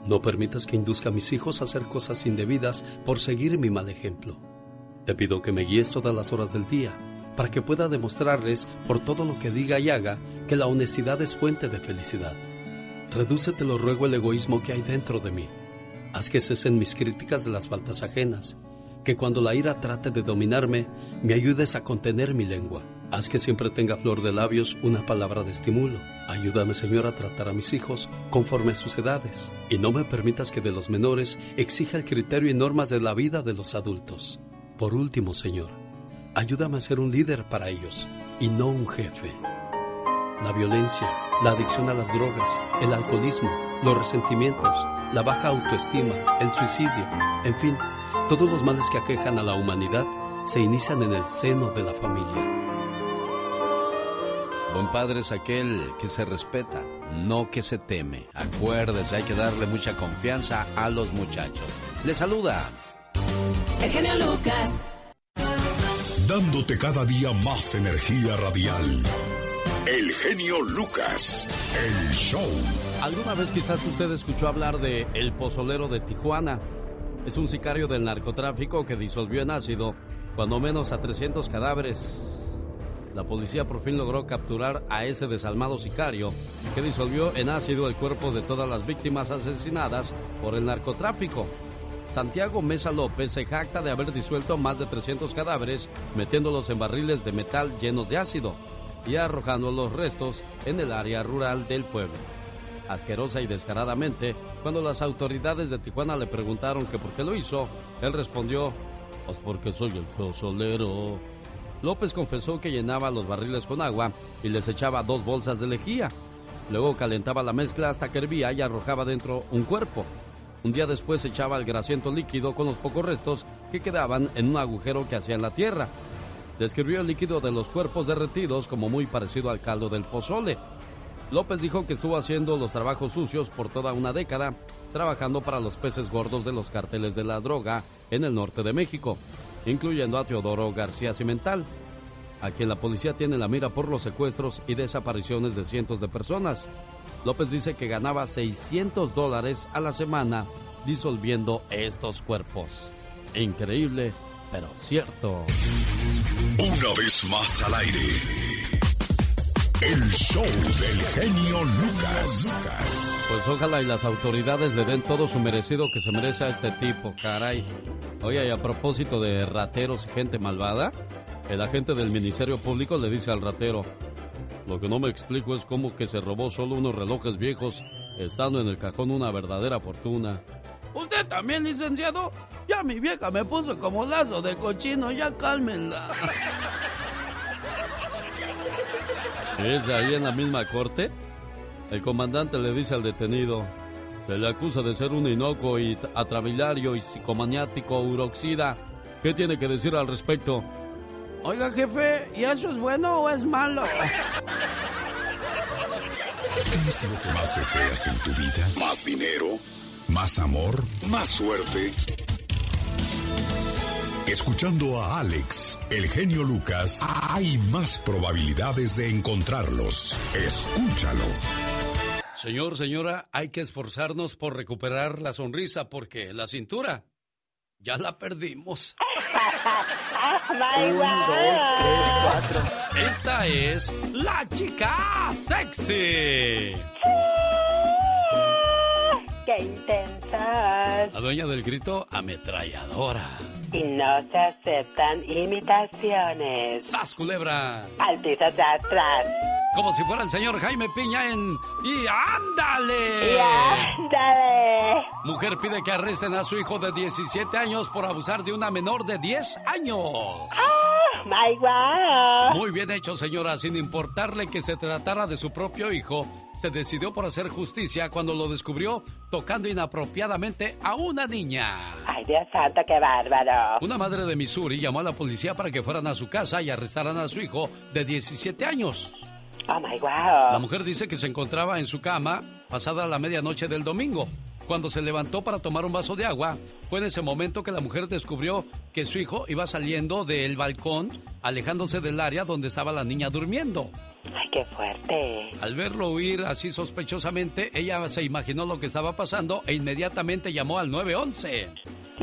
No permitas que induzca a mis hijos a hacer cosas indebidas por seguir mi mal ejemplo. Te pido que me guíes todas las horas del día para que pueda demostrarles por todo lo que diga y haga que la honestidad es fuente de felicidad. Reduce, te lo ruego, el egoísmo que hay dentro de mí. Haz que cesen mis críticas de las faltas ajenas, que cuando la ira trate de dominarme, me ayudes a contener mi lengua. Haz que siempre tenga flor de labios una palabra de estímulo. Ayúdame, Señor, a tratar a mis hijos conforme a sus edades. Y no me permitas que de los menores exija el criterio y normas de la vida de los adultos. Por último, Señor, ayúdame a ser un líder para ellos y no un jefe. La violencia, la adicción a las drogas, el alcoholismo, los resentimientos, la baja autoestima, el suicidio, en fin, todos los males que aquejan a la humanidad se inician en el seno de la familia. Buen padre es aquel que se respeta, no que se teme. Acuérdese, hay que darle mucha confianza a los muchachos. Le saluda. El genio Lucas. Dándote cada día más energía radial. El genio Lucas, el show. ¿Alguna vez quizás usted escuchó hablar de El Pozolero de Tijuana? Es un sicario del narcotráfico que disolvió en ácido cuando menos a 300 cadáveres la policía por fin logró capturar a ese desalmado sicario que disolvió en ácido el cuerpo de todas las víctimas asesinadas por el narcotráfico. Santiago Mesa López se jacta de haber disuelto más de 300 cadáveres metiéndolos en barriles de metal llenos de ácido y arrojando los restos en el área rural del pueblo. Asquerosa y descaradamente, cuando las autoridades de Tijuana le preguntaron que por qué lo hizo, él respondió, pues porque soy el pozolero. López confesó que llenaba los barriles con agua y les echaba dos bolsas de lejía. Luego calentaba la mezcla hasta que hervía y arrojaba dentro un cuerpo. Un día después echaba el grasiento líquido con los pocos restos que quedaban en un agujero que hacía en la tierra. Describió el líquido de los cuerpos derretidos como muy parecido al caldo del pozole. López dijo que estuvo haciendo los trabajos sucios por toda una década, trabajando para los peces gordos de los carteles de la droga en el norte de México incluyendo a Teodoro García Cimental, a quien la policía tiene la mira por los secuestros y desapariciones de cientos de personas. López dice que ganaba 600 dólares a la semana disolviendo estos cuerpos. Increíble, pero cierto. Una vez más al aire. El show del genio Lucas. Pues ojalá y las autoridades le den todo su merecido que se merece a este tipo, caray. Oye, y a propósito de rateros y gente malvada, el agente del Ministerio Público le dice al ratero, lo que no me explico es cómo que se robó solo unos relojes viejos, estando en el cajón una verdadera fortuna. ¿Usted también, licenciado? Ya mi vieja me puso como lazo de cochino, ya cálmenla. ¿Es ahí en la misma corte? El comandante le dice al detenido, se le acusa de ser un inocuo y atravilario y psicomaniático uroxida. ¿Qué tiene que decir al respecto? Oiga, jefe, ¿y eso es bueno o es malo? ¿Qué es lo que más deseas en tu vida? ¿Más dinero? ¿Más amor? ¿Más suerte? Escuchando a Alex, el genio Lucas, hay más probabilidades de encontrarlos. Escúchalo. Señor, señora, hay que esforzarnos por recuperar la sonrisa porque la cintura ya la perdimos. Un, dos, tres, cuatro. Esta es la chica sexy. ¡Qué intensas! La dueña del grito ametralladora. Y no se aceptan imitaciones. ¡Sas, culebra! Al piso de atrás. Como si fuera el señor Jaime Piña en ¡Y ándale! ¡Y ándale! Mujer pide que arresten a su hijo de 17 años por abusar de una menor de 10 años. ¡Ah! my God. Muy bien hecho, señora. Sin importarle que se tratara de su propio hijo, se decidió por hacer justicia cuando lo descubrió tocando inapropiadamente a una niña. Ay, Dios santo, qué bárbaro. Una madre de Missouri llamó a la policía para que fueran a su casa y arrestaran a su hijo de 17 años. Oh my God. La mujer dice que se encontraba en su cama pasada la medianoche del domingo. Cuando se levantó para tomar un vaso de agua, fue en ese momento que la mujer descubrió que su hijo iba saliendo del balcón, alejándose del área donde estaba la niña durmiendo. Ay, qué fuerte. Al verlo huir así sospechosamente, ella se imaginó lo que estaba pasando e inmediatamente llamó al 911.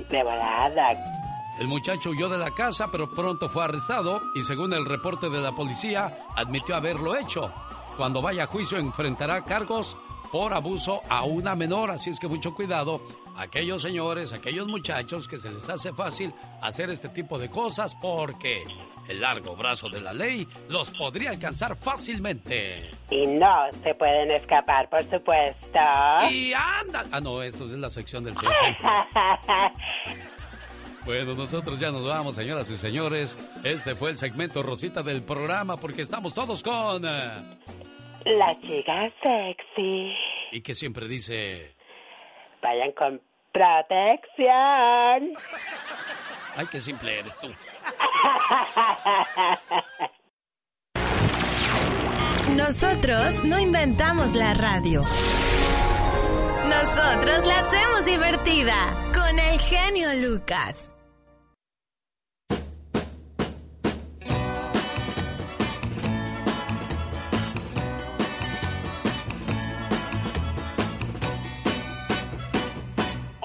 De volada. El muchacho huyó de la casa, pero pronto fue arrestado y según el reporte de la policía, admitió haberlo hecho. Cuando vaya a juicio enfrentará cargos por abuso a una menor, así es que mucho cuidado. Aquellos señores, aquellos muchachos que se les hace fácil hacer este tipo de cosas porque el largo brazo de la ley los podría alcanzar fácilmente. Y no se pueden escapar, por supuesto. Y anda. Ah, no, eso es la sección del señor. Bueno, nosotros ya nos vamos, señoras y señores. Este fue el segmento Rosita del programa porque estamos todos con... La chica sexy. Y que siempre dice... Vayan con protección. Ay, qué simple eres tú. Nosotros no inventamos la radio. Nosotros la hacemos divertida con el genio Lucas.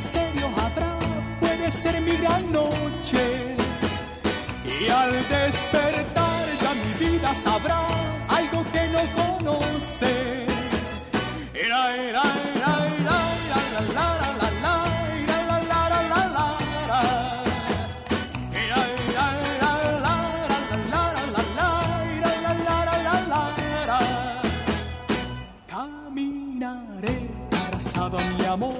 ¿Qué misterio habrá? Puede ser mi gran noche. Y al despertar ya mi vida sabrá algo que no conoce. Era, era, era, era, la, la, la, la, la. Caminaré abrazado mi amor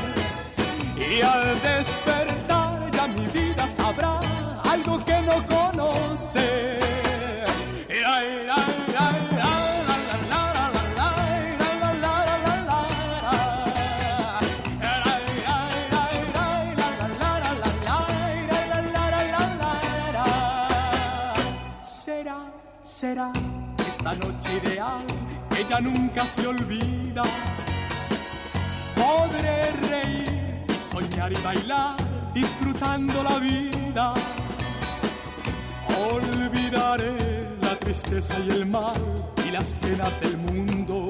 Y al despertar ya mi vida sabrá algo que no conoce. La, la. Será, será esta noche ideal que ya nunca se olvida. Podré reír, soñar y bailar, disfrutando la vida. Olvidaré la tristeza y el mal y las penas del mundo.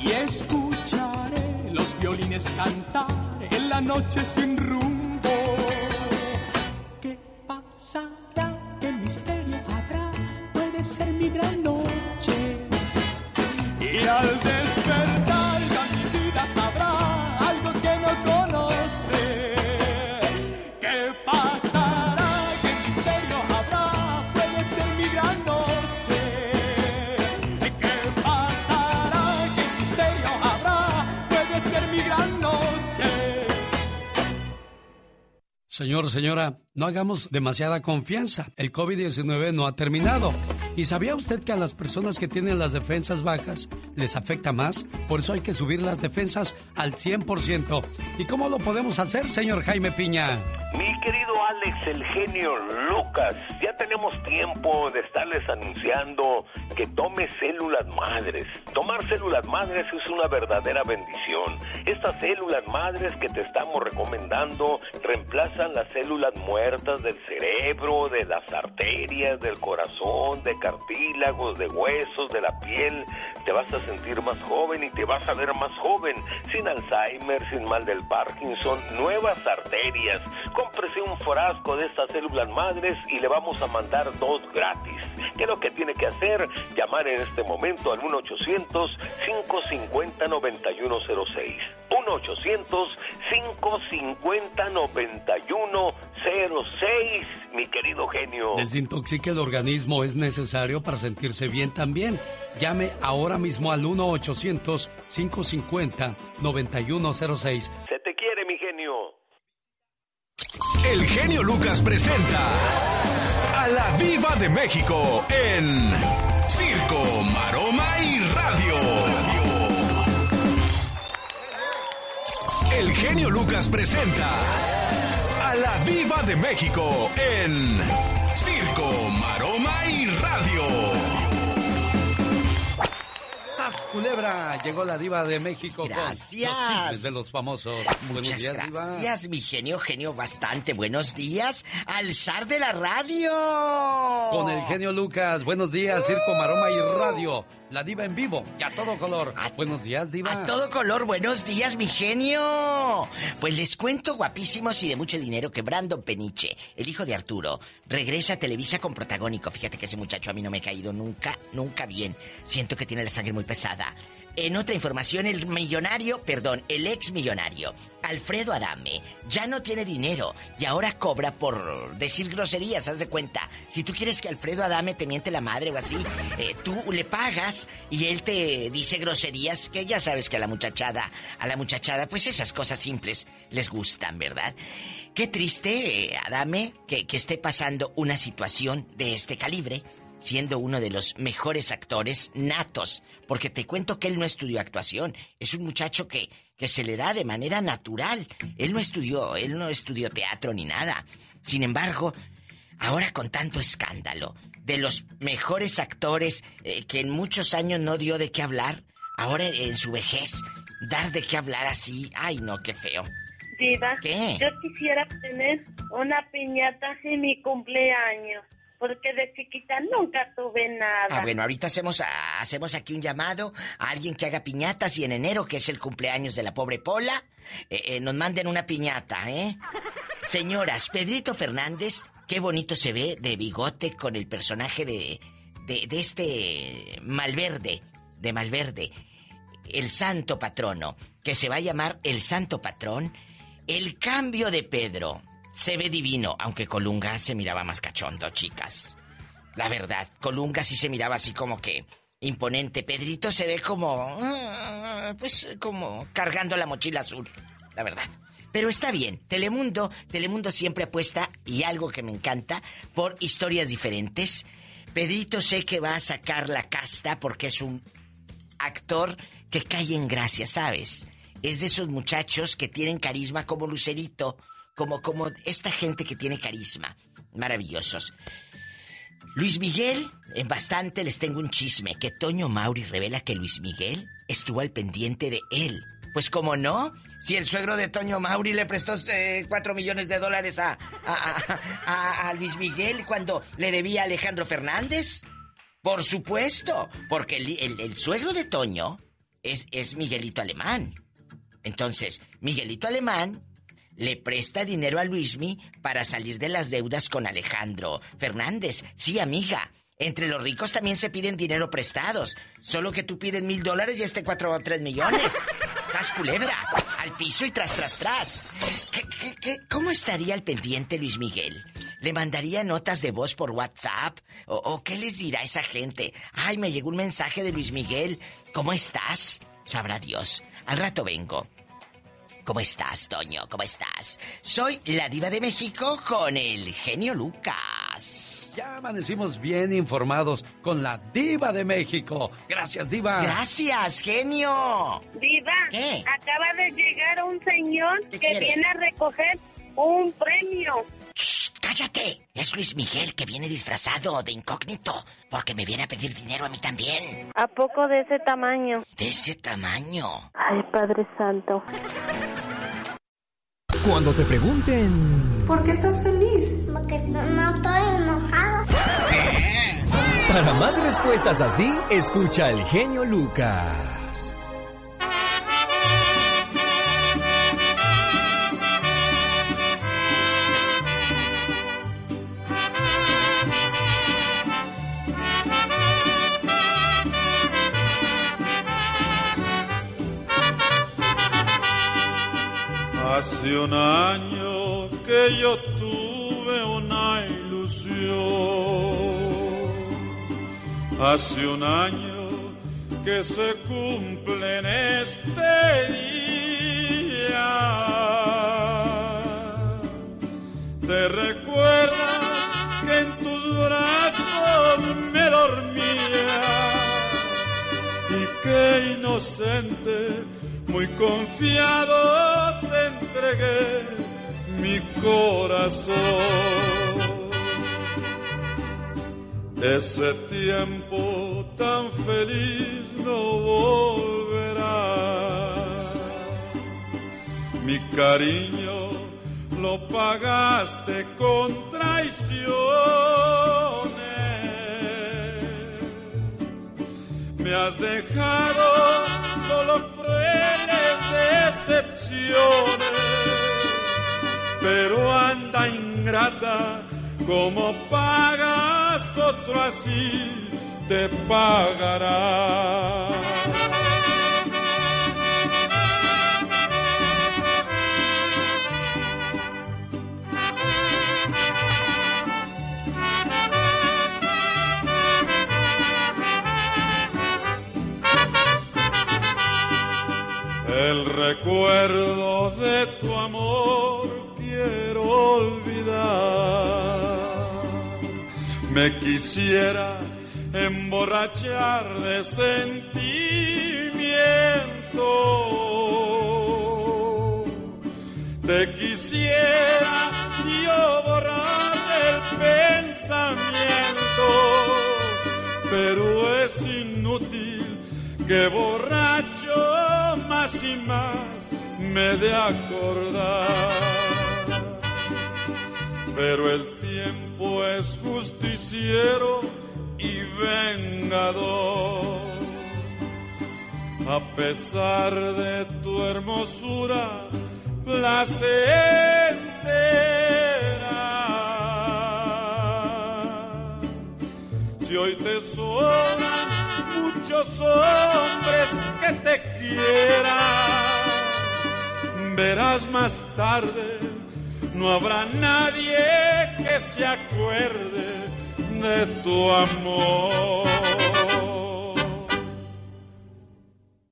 Y escucharé los violines cantar en la noche sin rumbo. Señor, señora, no hagamos demasiada confianza. El COVID-19 no ha terminado. ¿Y sabía usted que a las personas que tienen las defensas bajas les afecta más? Por eso hay que subir las defensas al 100%. ¿Y cómo lo podemos hacer, señor Jaime Piña? Mi querido Alex, el genio Lucas, ya tenemos tiempo de estarles anunciando que tome células madres. Tomar células madres es una verdadera bendición. Estas células madres que te estamos recomendando reemplazan las células muertas del cerebro, de las arterias, del corazón, de cartílagos, de huesos, de la piel. Te vas a sentir más joven y te vas a ver más joven, sin Alzheimer, sin mal del Parkinson, nuevas arterias. Cómprese un frasco de estas células madres y le vamos a mandar dos gratis. ¿Qué es lo que tiene que hacer? Llamar en este momento al 1-800-550-9106. 1-800-550-9106, mi querido genio. Desintoxique el organismo es necesario para sentirse bien también. Llame ahora mismo al 1-800-550-9106. Se te quiere, mi genio. El genio Lucas presenta a la Viva de México en Circo, Maroma y Radio. El genio Lucas presenta a la Viva de México en Circo, Maroma y Radio. ¡Sas, culebra! Llegó la diva de México Gracias. con los de los famosos. Buenos Muchas diva. gracias, mi genio, genio, bastante. Buenos días al zar de la radio. Con el genio Lucas. Buenos días, Circo, Maroma y Radio. La diva en vivo y a todo color. Buenos días, diva. A todo color, buenos días, mi genio. Pues les cuento guapísimos y de mucho dinero que Brandon Peniche, el hijo de Arturo, regresa a Televisa con protagónico. Fíjate que ese muchacho a mí no me ha caído nunca, nunca bien. Siento que tiene la sangre muy pesada. En otra información, el millonario, perdón, el ex millonario, Alfredo Adame, ya no tiene dinero y ahora cobra por decir groserías, haz de cuenta. Si tú quieres que Alfredo Adame te miente la madre o así, eh, tú le pagas y él te dice groserías que ya sabes que a la muchachada, a la muchachada, pues esas cosas simples les gustan, ¿verdad? Qué triste, eh, Adame, que, que esté pasando una situación de este calibre siendo uno de los mejores actores natos, porque te cuento que él no estudió actuación, es un muchacho que, que se le da de manera natural. Él no estudió, él no estudió teatro ni nada. Sin embargo, ahora con tanto escándalo, de los mejores actores eh, que en muchos años no dio de qué hablar, ahora en su vejez, dar de qué hablar así, ay no, qué feo. Diva, ¿Qué? yo quisiera tener una piñata en mi cumpleaños, porque de chiquita nunca tuve nada. Ah, bueno, ahorita hacemos, hacemos aquí un llamado a alguien que haga piñatas y en enero, que es el cumpleaños de la pobre Pola, eh, eh, nos manden una piñata, ¿eh? Señoras, Pedrito Fernández, qué bonito se ve de bigote con el personaje de, de, de este Malverde, de Malverde, el santo patrono, que se va a llamar el santo patrón. El cambio de Pedro se ve divino, aunque Colunga se miraba más cachondo, chicas. La verdad, Colunga sí se miraba así como que imponente. Pedrito se ve como... ah, Pues como cargando la mochila azul, la verdad. Pero está bien, Telemundo, Telemundo siempre apuesta, y algo que me encanta, por historias diferentes. Pedrito sé que va a sacar la casta porque es un actor que cae en gracia, ¿sabes? Es de esos muchachos que tienen carisma como Lucerito, como, como esta gente que tiene carisma. Maravillosos. Luis Miguel, en bastante les tengo un chisme, que Toño Mauri revela que Luis Miguel estuvo al pendiente de él. Pues como no, si el suegro de Toño Mauri le prestó eh, cuatro millones de dólares a- a Luis Miguel cuando le debía a Alejandro Fernández. Por supuesto, porque el, el- el suegro de Toño es, es Miguelito Alemán. Entonces, Miguelito Alemán le presta dinero a Luismi para salir de las deudas con Alejandro Fernández. Sí, amiga. Entre los ricos también se piden dinero prestados. Solo que tú pides mil dólares y este cuatro o tres millones. ¡Sas culebra! Al piso y tras, tras, tras. ¿Qué, qué, qué? ¿Cómo estaría al pendiente Luis Miguel? ¿Le mandaría notas de voz por WhatsApp? ¿O, o qué les dirá esa gente? Ay, me llegó un mensaje de Luis Miguel. ¿Cómo estás? Sabrá Dios. Al rato vengo. ¿Cómo estás, Toño? ¿Cómo estás? Soy la diva de México con el genio Lucas. Ya amanecimos bien informados con la diva de México. Gracias, diva. Gracias, genio. Diva, ¿Qué? acaba de llegar un señor que quiere? viene a recoger un premio. Shh, ¡Cállate! Es Luis Miguel que viene disfrazado de incógnito porque me viene a pedir dinero a mí también. ¿A poco de ese tamaño? De ese tamaño. Ay, Padre Santo. Cuando te pregunten... ¿Por qué estás feliz? Porque no, no estoy enojado. Para más respuestas así, escucha el genio Lucas. Hace un año que yo tuve una ilusión. Hace un año que se cumple en este día. Te recuerdas que en tus brazos me dormía y que inocente muy confiado te entregué mi corazón. Ese tiempo tan feliz no volverá. Mi cariño lo pagaste con traiciones. Me has dejado solo crueles decepciones. Pero anda ingrata, como pagas otro así te pagará. El recuerdo de tu amor quiero olvidar. Me quisiera emborrachar de sentimiento. Te quisiera yo borrar del pensamiento, pero es inútil que borracho más y más me de acordar. Pero el tiempo es justiciero y vengador. A pesar de tu hermosura placentera, si hoy te sobran muchos hombres que te quieran. Verás más tarde, no habrá nadie que se acuerde de tu amor.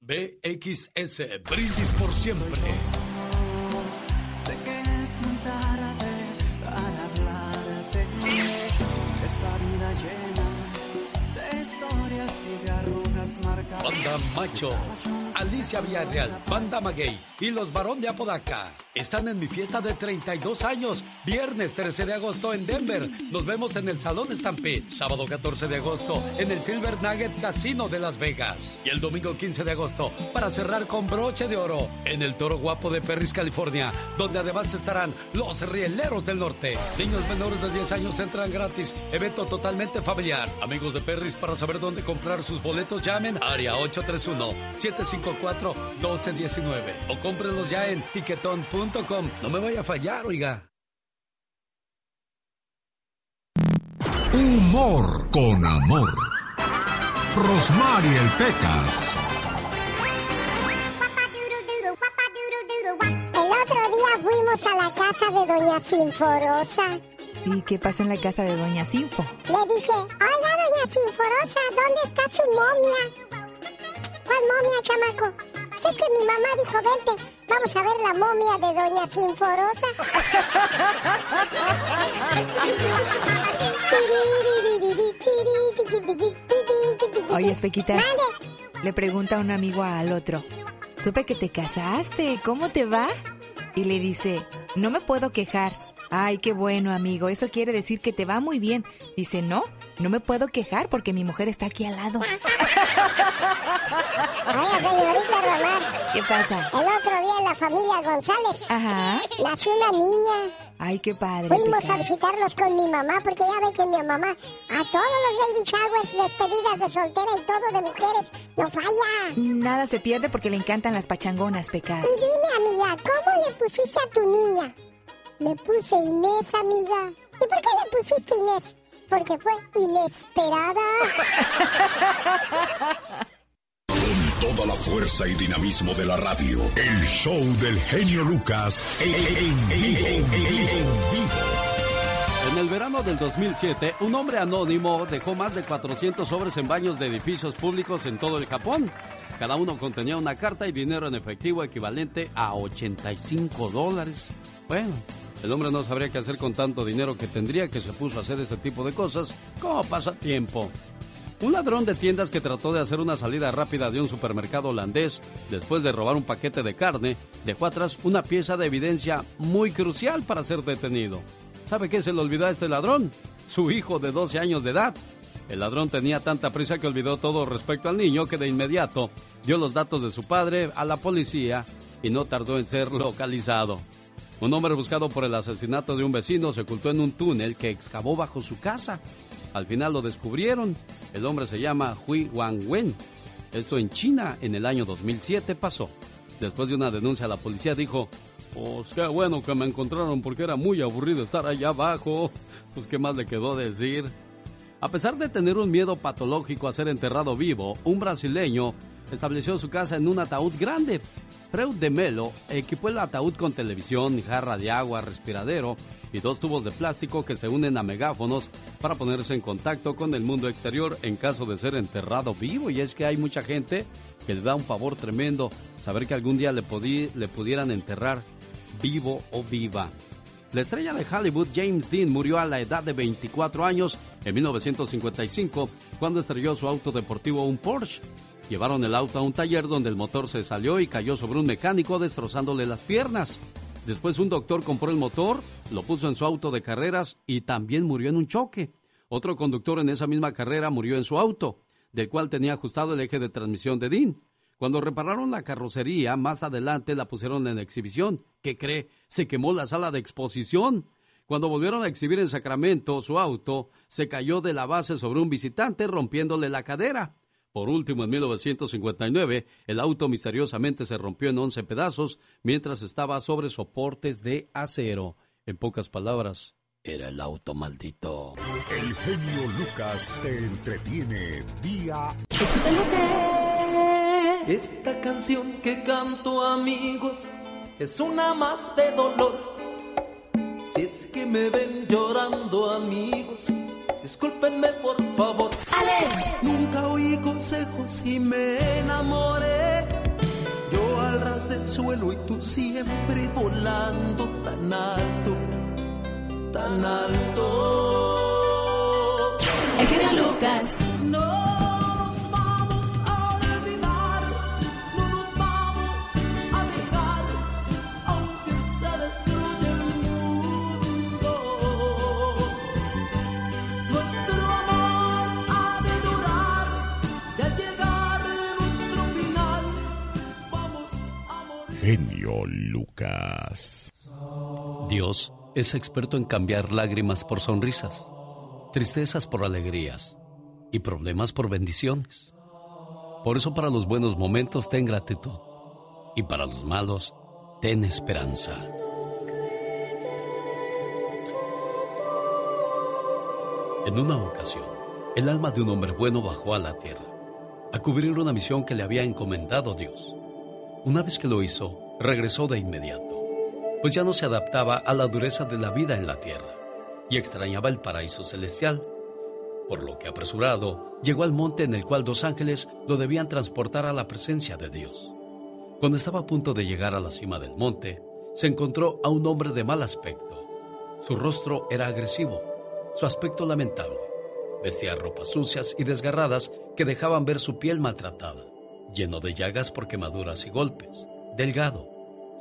BXS, brindis por siempre. Sé que es muy Macho, Alicia Villarreal, Banda Maguey y los Barón de Apodaca están en mi fiesta de 32 años, viernes 13 de agosto en Denver. Nos vemos en el Salón Stampede, sábado 14 de agosto en el Silver Nugget Casino de Las Vegas. Y el domingo 15 de agosto, para cerrar con broche de oro, en el Toro Guapo de Perris, California, donde además estarán los Rieleros del Norte. Niños menores de 10 años entran gratis, evento totalmente familiar. Amigos de Perris, para saber dónde comprar sus boletos, llamen área 831-754-1219 o cómprenlos ya en tiquetón.com. No me vaya a fallar, oiga. Humor con amor. Rosmarie el Pecas. El otro día fuimos a la casa de Doña Sinforosa. ¿Y qué pasó en la casa de Doña Sinfo? Le dije, oiga, Doña Sinforosa, ¿dónde está su momia? ¿Cuál momia, chamaco? Pues es que mi mamá dijo, vente, vamos a ver la momia de Doña Sinforosa. Oye, Espequitas, le pregunta un amigo al otro, supe que te casaste, ¿cómo te va? Y le dice, no me puedo quejar. Ay, qué bueno, amigo, eso quiere decir que te va muy bien. Dice, no, no me puedo quejar porque mi mujer está aquí al lado. Señorita Román. ¿Qué pasa? El otro día en la familia González. Ajá. Nació una niña. Ay, qué padre. Fuimos a visitarlos con mi mamá porque ya ve que mi mamá a todos los baby showers, despedidas de soltera y todo de mujeres, no falla. Nada se pierde porque le encantan las pachangonas, Pecas. Y dime, amiga, ¿cómo le pusiste a tu niña? Le puse Inés, amiga. ¿Y por qué le pusiste Inés? Porque fue inesperada. Toda la fuerza y dinamismo de la radio, el show del genio Lucas. En vivo. En el verano del 2007, un hombre anónimo dejó más de 400 sobres en baños de edificios públicos en todo el Japón. Cada uno contenía una carta y dinero en efectivo equivalente a 85 dólares. Bueno, el hombre no sabría qué hacer con tanto dinero que tendría que se puso a hacer este tipo de cosas como pasatiempo. Un ladrón de tiendas que trató de hacer una salida rápida de un supermercado holandés después de robar un paquete de carne dejó atrás una pieza de evidencia muy crucial para ser detenido. ¿Sabe qué se le olvidó a este ladrón? Su hijo de 12 años de edad. El ladrón tenía tanta prisa que olvidó todo respecto al niño que de inmediato dio los datos de su padre a la policía y no tardó en ser localizado. Un hombre buscado por el asesinato de un vecino se ocultó en un túnel que excavó bajo su casa. Al final lo descubrieron. El hombre se llama Hui Wangwen. Esto en China en el año 2007 pasó. Después de una denuncia la policía dijo, pues qué bueno que me encontraron porque era muy aburrido estar allá abajo. Pues qué más le quedó decir. A pesar de tener un miedo patológico a ser enterrado vivo, un brasileño estableció su casa en un ataúd grande. Freud de Melo equipó el ataúd con televisión, jarra de agua, respiradero y dos tubos de plástico que se unen a megáfonos para ponerse en contacto con el mundo exterior en caso de ser enterrado vivo. Y es que hay mucha gente que le da un favor tremendo saber que algún día le, le pudieran enterrar vivo o viva. La estrella de Hollywood James Dean murió a la edad de 24 años en 1955 cuando estrelló su auto deportivo un Porsche. Llevaron el auto a un taller donde el motor se salió y cayó sobre un mecánico destrozándole las piernas. Después un doctor compró el motor, lo puso en su auto de carreras y también murió en un choque. Otro conductor en esa misma carrera murió en su auto, del cual tenía ajustado el eje de transmisión de Dean. Cuando repararon la carrocería, más adelante la pusieron en exhibición. ¿Qué cree? Se quemó la sala de exposición. Cuando volvieron a exhibir en Sacramento su auto, se cayó de la base sobre un visitante rompiéndole la cadera. Por último, en 1959, el auto misteriosamente se rompió en 11 pedazos mientras estaba sobre soportes de acero. En pocas palabras, era el auto maldito. El genio Lucas te entretiene día Esta canción que canto amigos es una más de dolor. Si es que me ven llorando amigos, discúlpenme por favor. Alex. Nunca oí consejos y me enamoré. Yo al ras del suelo y tú siempre volando tan alto, tan alto. El genio Lucas. Genio Lucas. Dios es experto en cambiar lágrimas por sonrisas, tristezas por alegrías y problemas por bendiciones. Por eso para los buenos momentos ten gratitud y para los malos ten esperanza. En una ocasión, el alma de un hombre bueno bajó a la tierra a cubrir una misión que le había encomendado Dios. Una vez que lo hizo, regresó de inmediato pues ya no se adaptaba a la dureza de la vida en la tierra y extrañaba el paraíso celestial, por lo que apresurado llegó al monte en el cual dos ángeles lo debían transportar a la presencia de Dios. Cuando estaba a punto de llegar a la cima del monte, se encontró a un hombre de mal aspecto. Su rostro era agresivo, su aspecto lamentable. Vestía ropas sucias y desgarradas que dejaban ver su piel maltratada, lleno de llagas por quemaduras y golpes, delgado,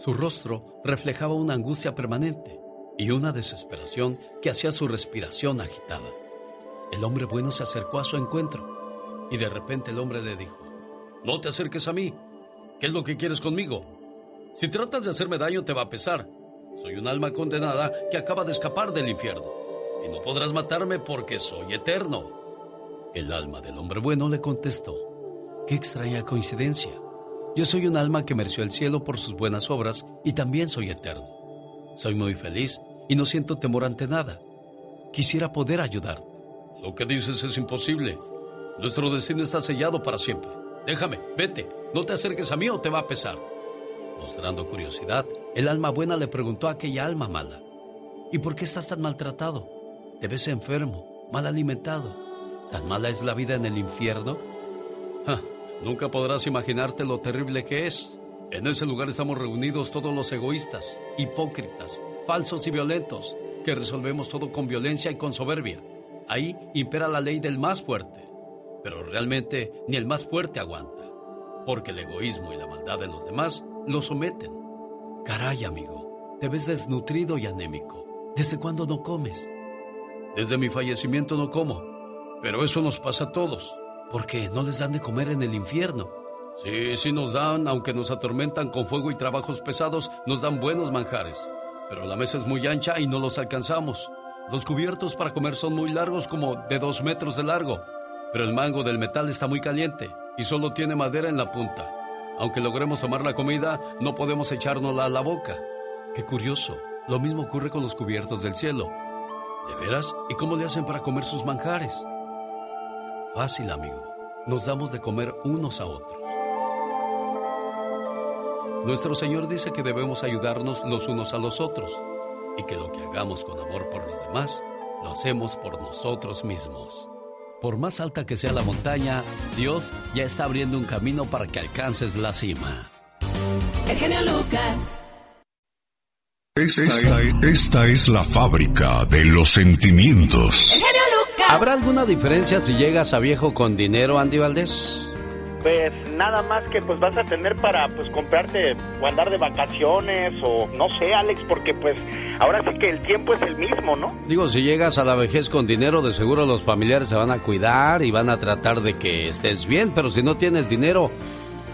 Su rostro reflejaba una angustia permanente y una desesperación que hacía su respiración agitada. El hombre bueno se acercó a su encuentro y de repente el hombre le dijo, no te acerques a mí. ¿Qué es lo que quieres conmigo? Si tratas de hacerme daño te va a pesar. Soy un alma condenada que acaba de escapar del infierno y no podrás matarme porque soy eterno. El alma del hombre bueno le contestó, qué extraña coincidencia. Yo soy un alma que mereció el cielo por sus buenas obras y también soy eterno. Soy muy feliz y no siento temor ante nada. Quisiera poder ayudarte. Lo que dices es imposible. Nuestro destino está sellado para siempre. Déjame, vete. No te acerques a mí o te va a pesar. Mostrando curiosidad, el alma buena le preguntó a aquella alma mala, ¿y por qué estás tan maltratado? ¿Te ves enfermo, mal alimentado? ¿Tan mala es la vida en el infierno? Nunca podrás imaginarte lo terrible que es. En ese lugar estamos reunidos todos los egoístas, hipócritas, falsos y violentos, que resolvemos todo con violencia y con soberbia. Ahí impera la ley del más fuerte. Pero realmente ni el más fuerte aguanta, porque el egoísmo y la maldad de los demás lo someten. Caray, amigo, te ves desnutrido y anémico. ¿Desde cuándo no comes? Desde mi fallecimiento no como, pero eso nos pasa a todos. Porque ¿No les dan de comer en el infierno? Sí, sí nos dan, aunque nos atormentan con fuego y trabajos pesados, nos dan buenos manjares. Pero la mesa es muy ancha y no los alcanzamos. Los cubiertos para comer son muy largos, como de dos metros de largo. Pero el mango del metal está muy caliente y solo tiene madera en la punta. Aunque logremos tomar la comida, no podemos echárnosla a la boca. Qué curioso. Lo mismo ocurre con los cubiertos del cielo. ¿De veras? ¿Y cómo le hacen para comer sus manjares? Fácil, amigo. Nos damos de comer unos a otros. Nuestro Señor dice que debemos ayudarnos los unos a los otros y que lo que hagamos con amor por los demás, lo hacemos por nosotros mismos. Por más alta que sea la montaña, Dios ya está abriendo un camino para que alcances la cima. El genio Lucas. Esta, esta es la fábrica de los sentimientos. El genio Lucas. ¿Habrá alguna diferencia si llegas a viejo con dinero, Andy Valdés? Pues nada más que pues vas a tener para pues comprarte o andar de vacaciones o no sé, Alex, porque pues ahora sí que el tiempo es el mismo, ¿no? Digo, si llegas a la vejez con dinero, de seguro los familiares se van a cuidar y van a tratar de que estés bien, pero si no tienes dinero,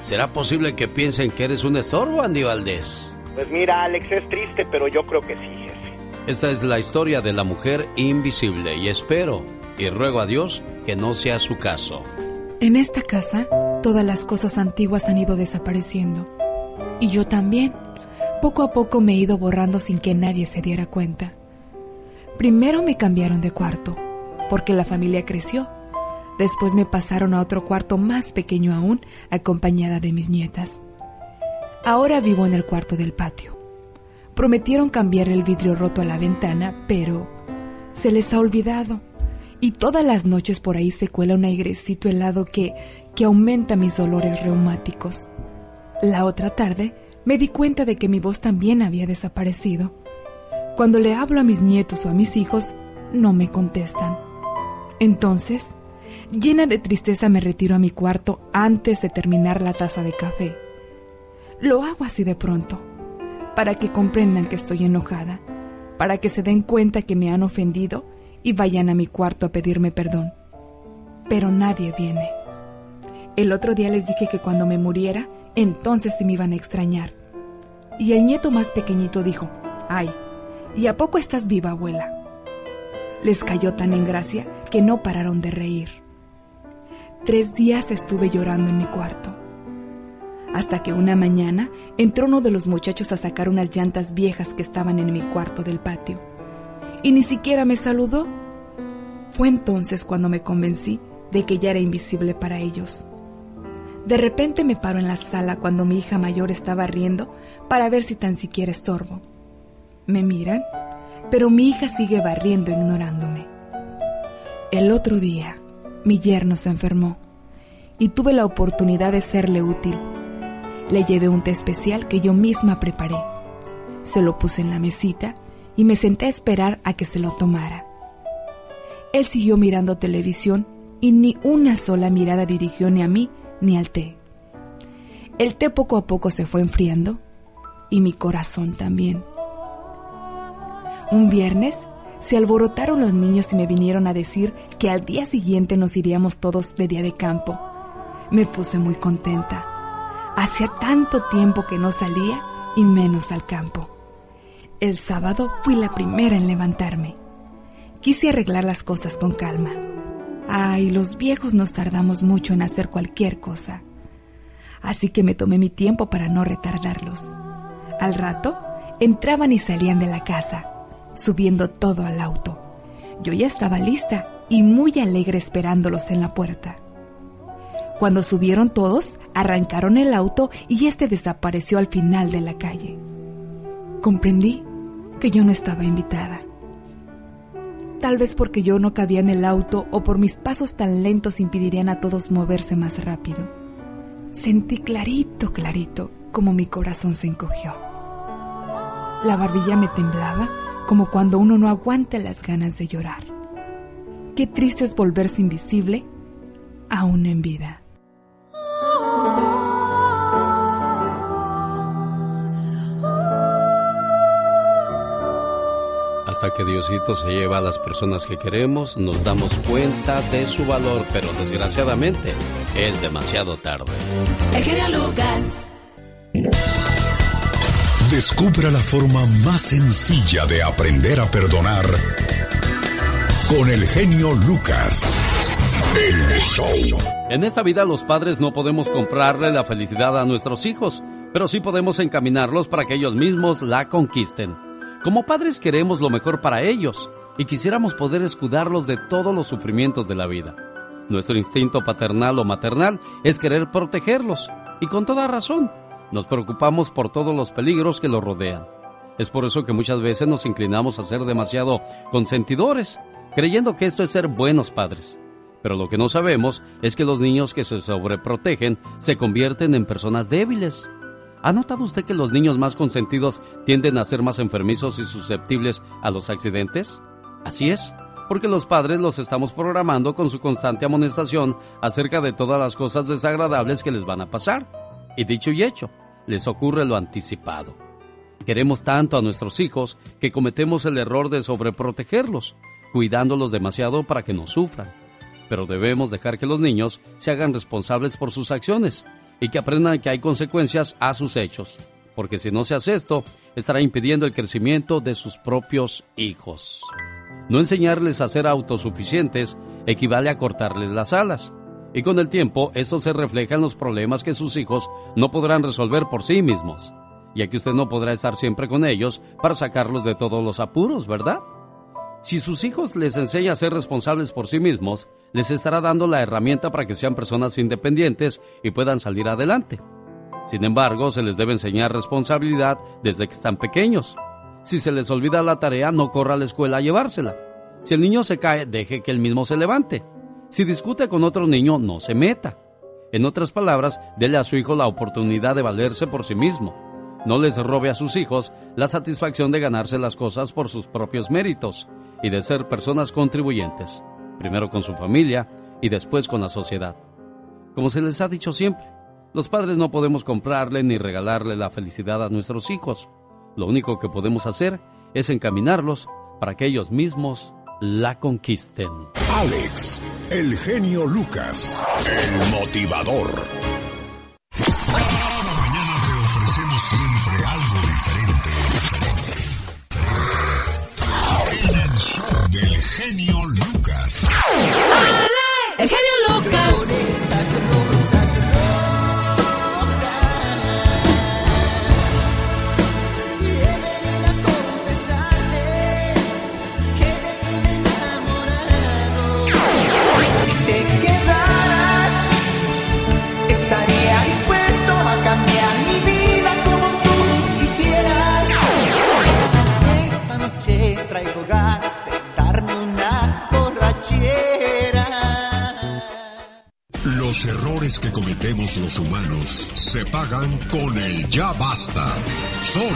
¿será posible que piensen que eres un estorbo, Andy Valdés? Pues mira, Alex, es triste, pero yo creo que sí, jefe. Esta es la historia de la mujer invisible y espero y ruego a Dios que no sea su caso. En esta casa, todas las cosas antiguas han ido desapareciendo. Y yo también. Poco a poco me he ido borrando sin que nadie se diera cuenta. Primero me cambiaron de cuarto, porque la familia creció. Después me pasaron a otro cuarto más pequeño aún, acompañada de mis nietas. Ahora vivo en el cuarto del patio. Prometieron cambiar el vidrio roto a la ventana, pero se les ha olvidado y todas las noches por ahí se cuela un airecito helado que, que aumenta mis dolores reumáticos. La otra tarde me di cuenta de que mi voz también había desaparecido. Cuando le hablo a mis nietos o a mis hijos, no me contestan. Entonces, llena de tristeza me retiro a mi cuarto antes de terminar la taza de café. Lo hago así de pronto, para que comprendan que estoy enojada, para que se den cuenta que me han ofendido y vayan a mi cuarto a pedirme perdón. Pero nadie viene. El otro día les dije que cuando me muriera, entonces sí me iban a extrañar. Y el nieto más pequeñito dijo, ay, ¿y a poco estás viva, abuela? Les cayó tan en gracia que no pararon de reír. Tres días estuve llorando en mi cuarto. Hasta que una mañana entró uno de los muchachos a sacar unas llantas viejas que estaban en mi cuarto del patio y ni siquiera me saludó. Fue entonces cuando me convencí de que ya era invisible para ellos. De repente me paro en la sala cuando mi hija mayor estaba riendo para ver si tan siquiera estorbo. Me miran, pero mi hija sigue barriendo ignorándome. El otro día, mi yerno se enfermó y tuve la oportunidad de serle útil. Le llevé un té especial que yo misma preparé. Se lo puse en la mesita y me senté a esperar a que se lo tomara. Él siguió mirando televisión y ni una sola mirada dirigió ni a mí ni al té. El té poco a poco se fue enfriando y mi corazón también. Un viernes se alborotaron los niños y me vinieron a decir que al día siguiente nos iríamos todos de día de campo. Me puse muy contenta. Hacía tanto tiempo que no salía y menos al campo. El sábado fui la primera en levantarme. Quise arreglar las cosas con calma. Ay, los viejos nos tardamos mucho en hacer cualquier cosa. Así que me tomé mi tiempo para no retardarlos. Al rato, entraban y salían de la casa, subiendo todo al auto. Yo ya estaba lista y muy alegre esperándolos en la puerta. Cuando subieron todos, arrancaron el auto y este desapareció al final de la calle. Comprendí que yo no estaba invitada. Tal vez porque yo no cabía en el auto o por mis pasos tan lentos impedirían a todos moverse más rápido. Sentí clarito, clarito, como mi corazón se encogió. La barbilla me temblaba como cuando uno no aguanta las ganas de llorar. Qué triste es volverse invisible aún en vida. Hasta que Diosito se lleva a las personas que queremos, nos damos cuenta de su valor, pero desgraciadamente es demasiado tarde. El genio Lucas. Descubra la forma más sencilla de aprender a perdonar con el genio Lucas. El show. En esta vida los padres no podemos comprarle la felicidad a nuestros hijos, pero sí podemos encaminarlos para que ellos mismos la conquisten. Como padres queremos lo mejor para ellos y quisiéramos poder escudarlos de todos los sufrimientos de la vida. Nuestro instinto paternal o maternal es querer protegerlos y con toda razón nos preocupamos por todos los peligros que los rodean. Es por eso que muchas veces nos inclinamos a ser demasiado consentidores, creyendo que esto es ser buenos padres. Pero lo que no sabemos es que los niños que se sobreprotegen se convierten en personas débiles. ¿Ha notado usted que los niños más consentidos tienden a ser más enfermizos y susceptibles a los accidentes? Así es, porque los padres los estamos programando con su constante amonestación acerca de todas las cosas desagradables que les van a pasar. Y dicho y hecho, les ocurre lo anticipado. Queremos tanto a nuestros hijos que cometemos el error de sobreprotegerlos, cuidándolos demasiado para que no sufran. Pero debemos dejar que los niños se hagan responsables por sus acciones y que aprendan que hay consecuencias a sus hechos, porque si no se hace esto, estará impidiendo el crecimiento de sus propios hijos. No enseñarles a ser autosuficientes equivale a cortarles las alas, y con el tiempo esto se refleja en los problemas que sus hijos no podrán resolver por sí mismos, ya que usted no podrá estar siempre con ellos para sacarlos de todos los apuros, ¿verdad? Si sus hijos les enseña a ser responsables por sí mismos, les estará dando la herramienta para que sean personas independientes y puedan salir adelante. Sin embargo, se les debe enseñar responsabilidad desde que están pequeños. Si se les olvida la tarea, no corra a la escuela a llevársela. Si el niño se cae, deje que él mismo se levante. Si discute con otro niño, no se meta. En otras palabras, dele a su hijo la oportunidad de valerse por sí mismo. No les robe a sus hijos la satisfacción de ganarse las cosas por sus propios méritos y de ser personas contribuyentes, primero con su familia y después con la sociedad. Como se les ha dicho siempre, los padres no podemos comprarle ni regalarle la felicidad a nuestros hijos. Lo único que podemos hacer es encaminarlos para que ellos mismos la conquisten. Alex, el genio Lucas, el motivador. Del genio Lucas. ¡Alex! El genio Lucas. Errores que cometemos los humanos se pagan con el ya basta. Solo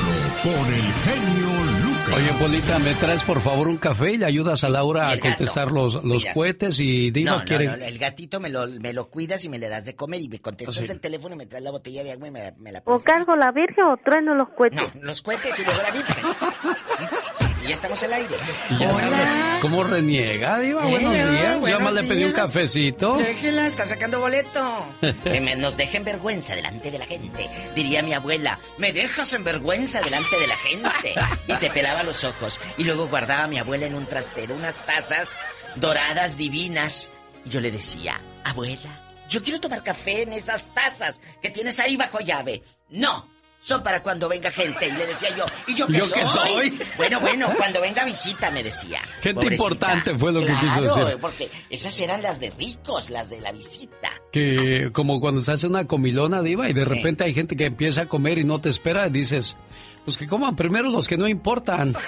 con el genio Lucas. Oye, Polita, ¿me traes por favor un café y le ayudas a Laura a contestar los, los cohetes? Y Diva no, quiere. No, no, el gatito me lo, me lo cuidas y me le das de comer y me contestas Ah, sí. el teléfono y me traes la botella de agua y me, me la ¿O pones. cargo la virgen o trueno los cohetes? No, los cohetes y luego la virgen. y ya estamos al aire. Sabes ¿Cómo reniega, Diva? Eh, buenos no, días. Yo buenos más le pedí un cafecito. Déjela, está sacando boleto. Que me- nos dejen vergüenza delante de la gente. Diría mi abuela, me dejas en vergüenza delante de la gente. Y te pelaba los ojos. Y luego guardaba a mi abuela en un trastero unas tazas doradas divinas. Y yo le decía, abuela, yo quiero tomar café en esas tazas que tienes ahí bajo llave. No. Son para cuando venga gente. Y le decía yo, ¿y yo qué ¿Yo soy? qué soy? Bueno, bueno, cuando venga visita, me decía. Gente Pobrecita. importante fue lo que quiso Claro, decir. porque esas eran las de ricos, las de la visita. Que como cuando se hace una comilona, Diva, y de repente hay gente que empieza a comer y no te espera, dices, pues que coman primero los que no importan.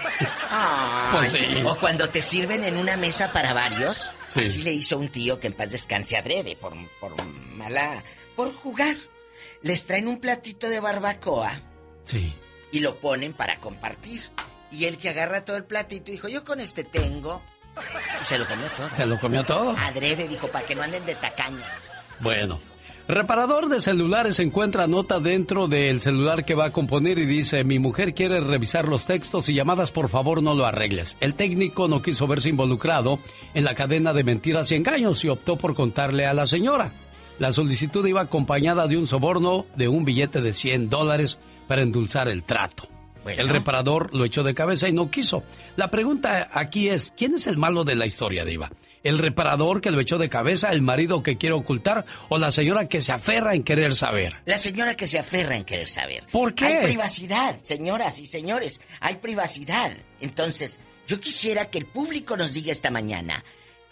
Pues sí. O cuando te sirven en una mesa para varios. Sí. Así le hizo un tío que en paz descanse adrede por, por mala. por jugar. Les traen un platito de barbacoa Sí. y lo ponen para compartir. Y el que agarra todo el platito dijo, yo con este tengo. Y se lo comió todo. Se lo comió todo. Adrede dijo, para que no anden de tacaños. Bueno. Reparador de celulares encuentra nota dentro del celular que va a componer y dice, mi mujer quiere revisar los textos y llamadas, por favor no lo arregles. El técnico no quiso verse involucrado en la cadena de mentiras y engaños y optó por contarle a la señora. La solicitud iba acompañada de un soborno de un billete de 100 dólares para endulzar el trato. El reparador lo echó de cabeza y no quiso. La pregunta aquí es, ¿quién es el malo de la historia, Diva? ¿El reparador que lo echó de cabeza, el marido que quiere ocultar o la señora que se aferra en querer saber? La señora que se aferra en querer saber. ¿Por qué? Hay privacidad, señoras y señores. Hay privacidad. Entonces, yo quisiera que el público nos diga esta mañana.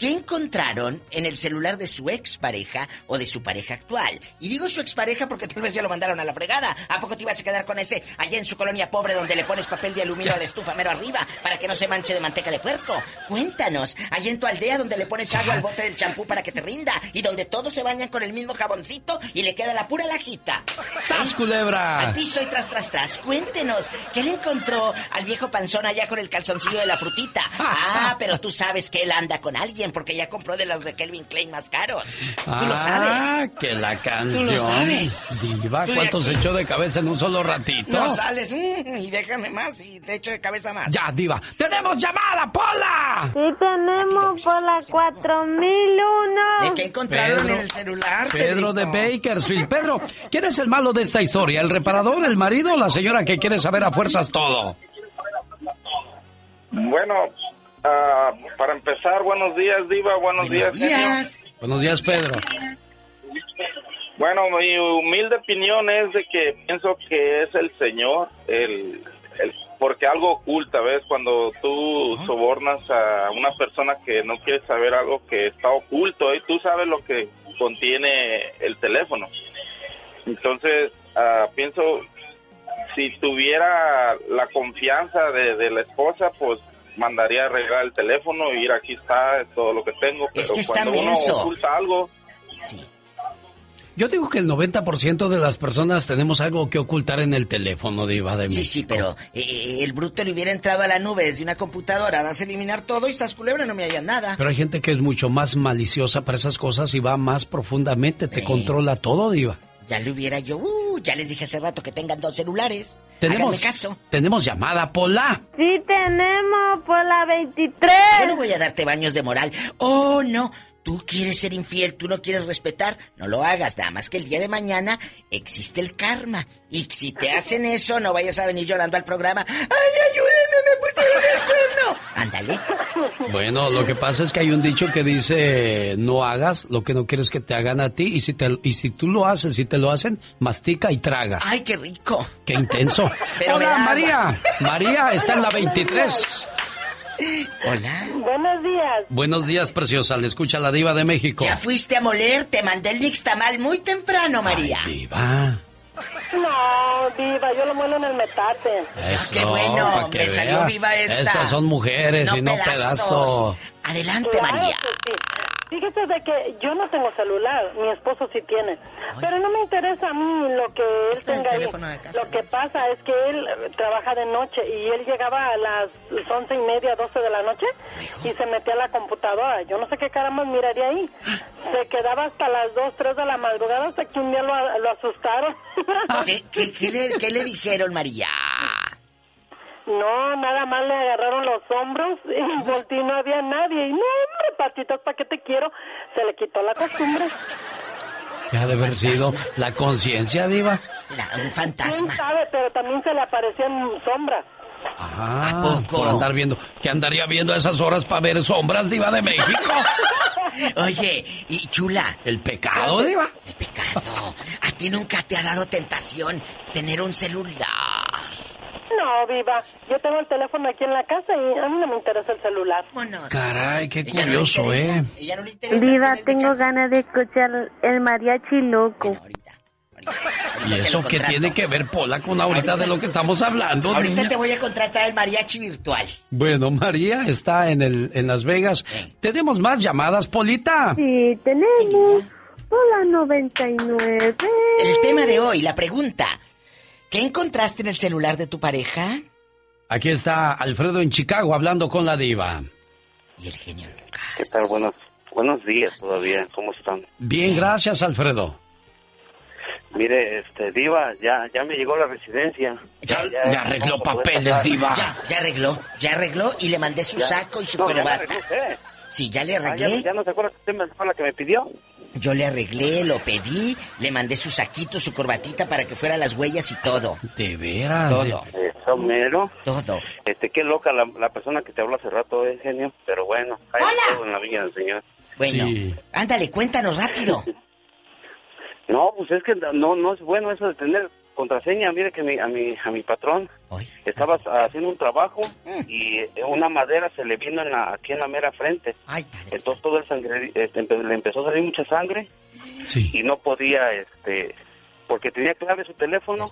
¿Qué encontraron en el celular de su expareja o de su pareja actual? Y digo su expareja porque tal vez ya lo mandaron a la fregada. ¿A poco te ibas a quedar con ese allá en su colonia pobre donde le pones papel de aluminio a la estufa mero arriba para que no se manche de manteca de puerco? Cuéntanos. Allá en tu aldea donde le pones agua al bote del champú para que te rinda y donde todos se bañan con el mismo jaboncito y le queda la pura lajita. ¡Sas, culebra! Al piso y tras, tras, tras. Cuéntenos, ¿qué le encontró al viejo panzón allá con el calzoncillo de la frutita? Ah, pero tú sabes que él anda con alguien porque ya compró de las de Kelvin Klein más caros. Tú lo Ah, sabes. que la canción. Tú lo sabes. Diva, Tú de ¿cuánto se echó de cabeza en un solo ratito? No sales mm, y déjame más y te echo de cabeza más. Ya, Diva. ¡Tenemos llamada, Pola! Sí tenemos por la 4001. ¿De qué encontraron en el celular? Pedro de? Bakersfield. Pedro, ¿quién es el malo de esta historia? ¿El reparador, el marido o la señora que quiere saber a fuerzas todo? Bueno, ah, para empezar, buenos días, Diva, buenos, días. Buenos días, Pedro. Bueno, mi humilde opinión es de que pienso que es el Señor, el, el- porque algo oculta, ¿ves? Cuando tú sobornas a una persona que no quiere saber algo que está oculto, y tú sabes lo que contiene el teléfono. Entonces, ah, pienso, si tuviera la confianza de, de la esposa, pues mandaría a arreglar el teléfono y ir aquí está, es todo lo que tengo. Pero Es que está cuando uno menso. oculta algo, Yo digo que el 90% de las personas tenemos algo que ocultar en el teléfono, Diva de Sí, México. sí, pero eh, el bruto le hubiera entrado a la nube desde una computadora, vas a eliminar todo y esas culebra no me hallan nada. Pero hay gente que es mucho más maliciosa para esas cosas y va más profundamente, te controla todo, Diva. Ya le hubiera yo, uh, ya les dije hace rato que tengan dos celulares. Tenemos, Háganme caso. tenemos llamada, Pola. Sí tenemos por la 23. Yo no voy a darte baños de moral. Oh, no. Tú quieres ser infiel, tú no quieres respetar, no lo hagas. Nada más que el día de mañana existe el karma. Y si te hacen eso, no vayas a venir llorando al programa. ¡Ay, ayúdenme, me pusieron el cuerno! Ándale. Bueno, lo que pasa es que hay un dicho que dice, no hagas lo que no quieres que te hagan a ti y si, te, y si tú lo haces, si te lo hacen, mastica y traga. ¡Ay, qué rico! ¡Qué intenso! Pero Hola. María. María está en la 23. Hola. Buenos días. Buenos días, preciosa. Le escucha la diva de México. Ya fuiste a moler, te mandé el nixtamal muy temprano, María. Diva. No, diva, yo lo muelo en el metate. Eso, qué bueno, que me salió viva esta. Esas son mujeres y no pedazos. Adelante, Claro María. sí. Fíjese de que yo no tengo celular, mi esposo sí tiene, pero no me interesa a mí lo que él Está el tenga ahí. de casa. Lo que pasa es que él eh, trabaja de noche y él llegaba a las once y media, doce de la noche y se metía a la computadora. Yo no sé qué caramba miraría ahí. Se quedaba hasta las dos, tres de la madrugada hasta que un día lo, lo asustaron. ¿Qué, qué- qué le, qué le dijeron, María? No, nada más le agarraron los hombros y volteé y no había nadie. Y no, hombre, patitas, ¿para qué te quiero? Se le quitó la costumbre. ¿Qué ha de haber sido la conciencia, Diva? un ¿Quién sabe? Pero también se le aparecían sombras. Ah, por andar viendo. ¿Qué andaría viendo a esas horas para ver sombras, Diva de México? Oye, y chula. ¿El pecado, Diva? El pecado. ¿A ti nunca te ha dado tentación tener un celular? No, viva. Yo tengo el teléfono aquí en la casa y a mí no me interesa el celular. Caray, qué curioso, ¿eh? Diva, tengo ganas de escuchar el mariachi loco. ¿Y eso qué tiene que ver, Pola, con ahorita de lo que estamos hablando, Ahorita niña? te voy a contratar el mariachi virtual. Bueno, María está en, el, en Las Vegas. ¿Tenemos más llamadas, Polita? Sí, tenemos Hola 99. El tema de hoy, la pregunta. ¿Qué encontraste en el celular de tu pareja? Aquí está Alfredo en Chicago hablando con la diva. Y el genio ¿Qué tal? Buenos, buenos días todavía. ¿Cómo están? Bien, gracias, Alfredo. Mire, este, Diva, ya, ya me llegó la residencia. Ya, Ya arregló papeles, diva. Ya, ya arregló, ya arregló y le mandé su Ya. saco y su No, ya le corbata. arregló usted. Sí, ya le Ah, ya, arreglé. ya no se acuerda que usted me- fue la que me pidió. Yo le arreglé, lo pedí, le mandé su saquito, su corbatita para que fuera las huellas y todo. De veras. Todo. Eso mero. Todo. Este, qué loca la, la persona que te habló hace rato, eh, genio. Pero bueno, hay de todo en la del Señor. Bueno, ándale, cuéntanos rápido. No, pues es que no, no es bueno eso de tener contraseña. Mire que mi, a mi, a mi patrón estaba haciendo un trabajo y eh, una madera se le vino en la, aquí en la mera frente. Entonces todo el sangre, este, empe- le empezó a salir mucha sangre y no podía, este, porque tenía clave su teléfono,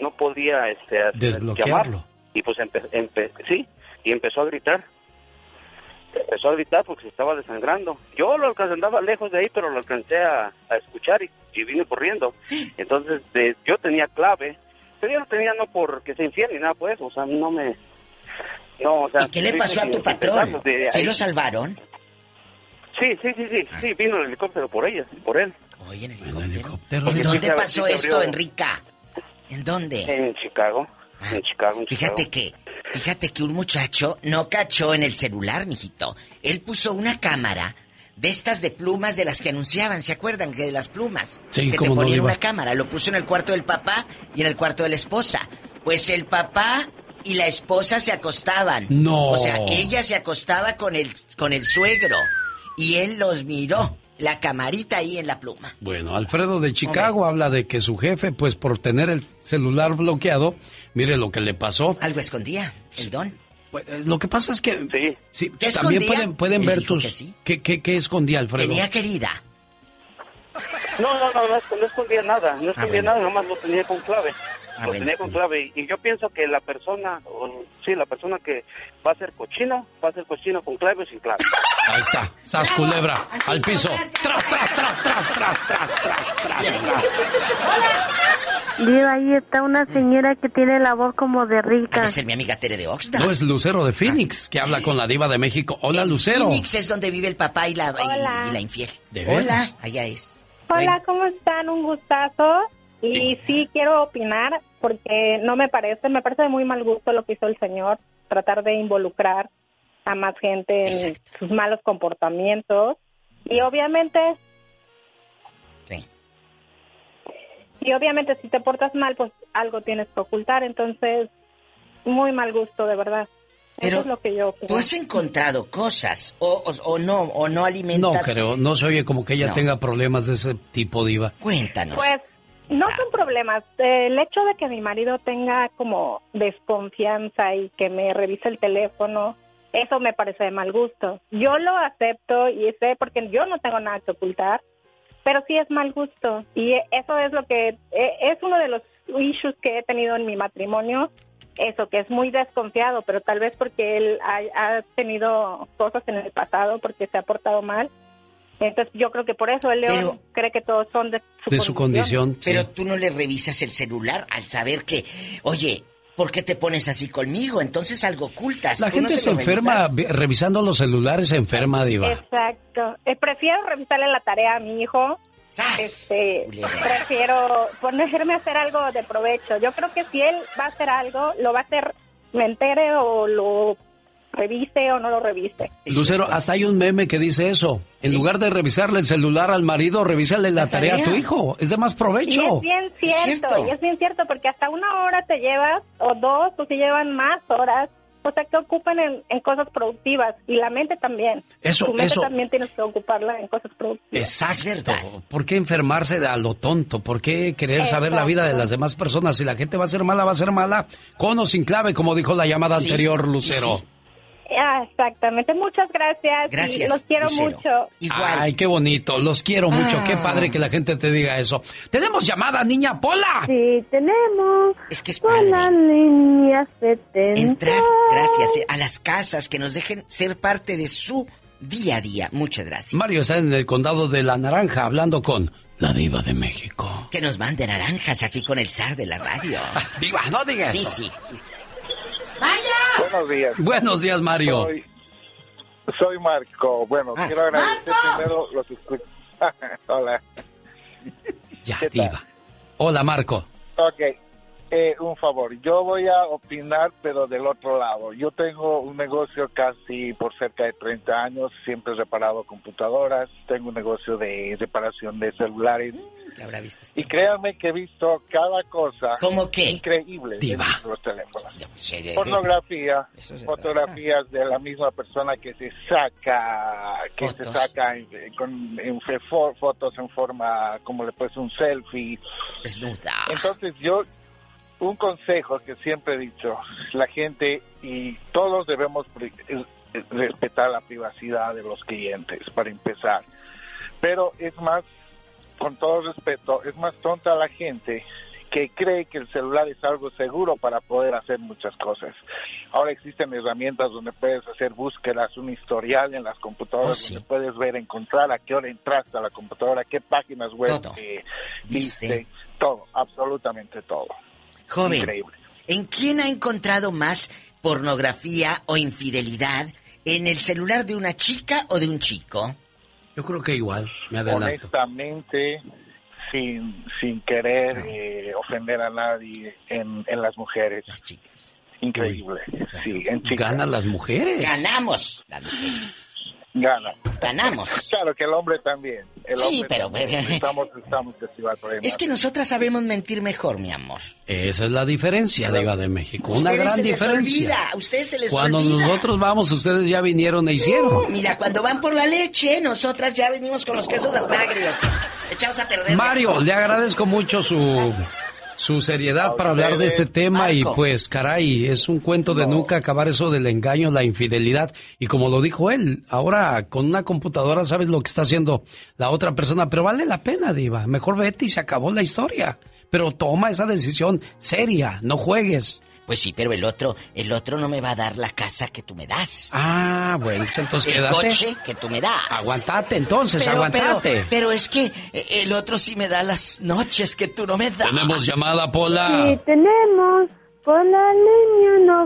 no podía, este, Desbloquearlo. llamar. Y pues empe- empe- sí, y empezó a gritar. Empezó a gritar porque se estaba desangrando. Yo lo alcancé, andaba lejos de ahí, pero lo alcancé a, a escuchar y, y vine corriendo. Entonces, de- yo tenía clave, pero yo no tenía no porque se infiel ni nada, pues, o sea, no me... No, o sea, ¿Y qué le pasó a tu patrón? ¿Se ahí. lo salvaron? Sí, sí, sí, sí, sí, vino el helicóptero por ella, por él. Oye, en el helicóptero. ¿En dónde pasó esto, Enrica? ¿En dónde? En Chicago, en Chicago, en Fíjate Chicago. que, fíjate que un muchacho no cachó en el celular, mijito. Él puso una cámara de estas de plumas de las que anunciaban, ¿se acuerdan? Que de las plumas. Sí, que te no, ponían una cámara. Lo puso en el cuarto del papá y en el cuarto de la esposa. Pues el papá y la esposa se acostaban. No. O sea, ella se acostaba con el, con el suegro y él los miró. La camarita ahí en la pluma. Bueno, Alfredo de Chicago habla de que su jefe, pues por tener el celular bloqueado, mire lo que le pasó. Algo escondía, el don. Pues, eh, lo que pasa es que sí, ¿Qué también escondía? pueden, pueden ver tus... que sí. ¿Qué, qué, qué escondía Alfredo? Tenía querida. No, no, no, no, no escondía nada, no escondía bueno. nada, nomás lo tenía con clave. Ah, lo tenía con clave. Y yo pienso que la persona, o, sí, la persona que va a ser cochino, va a ser cochino con clave o sin clave. Ahí está, sas culebra, al piso. Tras, tras, tras, tras, tras, tras, tras, tras, tras. Diva, ahí está una señora que tiene la voz como de rica. Ser mi amiga Tere de Oxnard. No es Lucero de Phoenix, que habla con la diva de México. Hola, Lucero. Phoenix es donde vive el papá y la, y- y la infiel. ¿De? Hola, allá es. Hola, ¿cómo están? Un gustazo. Y sí quiero opinar porque no me parece, me parece de muy mal gusto lo que hizo el señor, tratar de involucrar a más gente en sus malos comportamientos. Y obviamente... Y obviamente si te portas mal, pues algo tienes que ocultar. Entonces, muy mal gusto, de verdad. Pero Eso es lo que yo opino. ¿Tú has encontrado cosas o, o, o no, o no No alimentas? creo, no se oye como que ella No. tenga problemas de ese tipo, diva. Cuéntanos. Pues no son problemas. El hecho de que mi marido tenga como desconfianza y que me revise el teléfono, eso me parece de mal gusto. Yo lo acepto y sé porque yo no tengo nada que ocultar, pero sí es mal gusto. Y eso es lo que eh, es uno de los issues que he tenido en mi matrimonio. Eso, que es muy desconfiado, pero tal vez porque él ha, ha tenido cosas en el pasado, porque se ha portado mal. Entonces yo creo que por eso el león cree que todos son de su, De su condición. sí. Pero tú no le revisas el celular al saber que, oye, ¿por qué te pones así conmigo? Entonces algo ocultas. La no gente se enferma revisas. revisando los celulares, se enferma, Diva. Exacto. Eh, prefiero revisarle la tarea a mi hijo. Este, prefiero ponerme a hacer algo de provecho. Yo creo que si él va a hacer algo, lo va a hacer, me entere o lo revise o no lo revise. Lucero, hasta hay un meme que dice eso. En lugar de revisarle el celular al marido, revísale la, tarea a tu hijo. Es de más Y provecho. es bien cierto, y es bien cierto, porque hasta una hora te llevas, o dos, o se llevan más horas, o sea, que ocupan en, en cosas productivas, y la mente también. Eso, tu mente eso. también tienes que ocuparla en cosas productivas. Exacto. ¿Por qué enfermarse de a lo tonto? ¿Por qué querer saber la vida de las demás personas? Si la gente va a ser mala, va a ser mala, con o sin clave, como dijo la llamada Sí, anterior, Lucero. Ah, exactamente, muchas gracias. y Gracias, los quiero Lucero. mucho. Ay, qué bonito. Los quiero mucho. Qué padre que la gente te diga eso. Tenemos llamada, niña Pola. Sí, tenemos. Es que es Con la línea 70. Entrar, gracias, eh, a las casas, que nos dejen ser parte de su día a día. Muchas gracias. Mario está en el condado de La Naranja hablando con la diva de México. Que nos mande naranjas aquí con el zar de la radio. diva, no digas Sí, eso. sí. Buenos días. Buenos días, Mario. Soy, soy Marco. Bueno, Ah. quiero agradecer primero los Hola. Ya, diva. Hola, Marco. Ok. Eh, un favor, yo voy a opinar, pero del otro lado. Yo tengo un negocio casi por cerca de 30 años, siempre he reparado computadoras, tengo un negocio de reparación de celulares. ¿Qué habrá visto este Y créanme que he visto cada cosa ¿Cómo qué? increíble en los teléfonos. de- Pornografía, fotografías de la misma persona que se saca, que se saca en, con, en fotos en forma, como le puedes un selfie. Desnuda. Entonces yo, un consejo que siempre he dicho, la gente y todos debemos eh, respetar la privacidad de los clientes, para empezar. Pero es más, con todo respeto, es más tonta la gente que cree que el celular es algo seguro para poder hacer muchas cosas. Ahora existen herramientas donde puedes hacer búsquedas, un historial en las computadoras, donde puedes ver, encontrar a qué hora entraste a la computadora, qué páginas web eh, viste, todo, absolutamente todo. Joven, Increíble. ¿en quién ha encontrado más pornografía o infidelidad? ¿En el celular de una chica o de un chico? Yo creo que igual, me adelanto. Honestamente, sin, sin querer eh, ofender a nadie en, en las mujeres. Las chicas. Increíble. Sí, en chicas. Ganan las mujeres. Ganamos. las mujeres. Gana. Ganamos. Claro que el hombre también. El Sí, hombre pero- también. Estamos, estamos Es que nosotras sabemos mentir mejor, mi amor. Esa es la diferencia, Diva de México. Una Ustedes gran se les diferencia. olvida, a ustedes se les Cuando olvida. nosotros vamos, ustedes ya vinieron e hicieron. Mira, cuando van por la leche, nosotras ya venimos con los quesos hasta agrios. Echados a perder. Mario, le agradezco mucho su, su seriedad para hablar de este tema y pues caray, es un cuento de nunca acabar eso del engaño, la infidelidad. Y como lo dijo él, ahora con una computadora sabes lo que está haciendo la otra persona, pero vale la pena, diva, mejor vete y se acabó la historia, pero toma esa decisión seria, no juegues. Pues sí, pero el otro, el otro no me va a dar la casa que tú me das. Ah, bueno, pues entonces el quédate. coche que tú me das. Aguantate entonces, Pero, aguantate. Pero, pero es que el otro sí me da las noches que tú no me das. Tenemos llamada, Pola. Sí, tenemos por la línea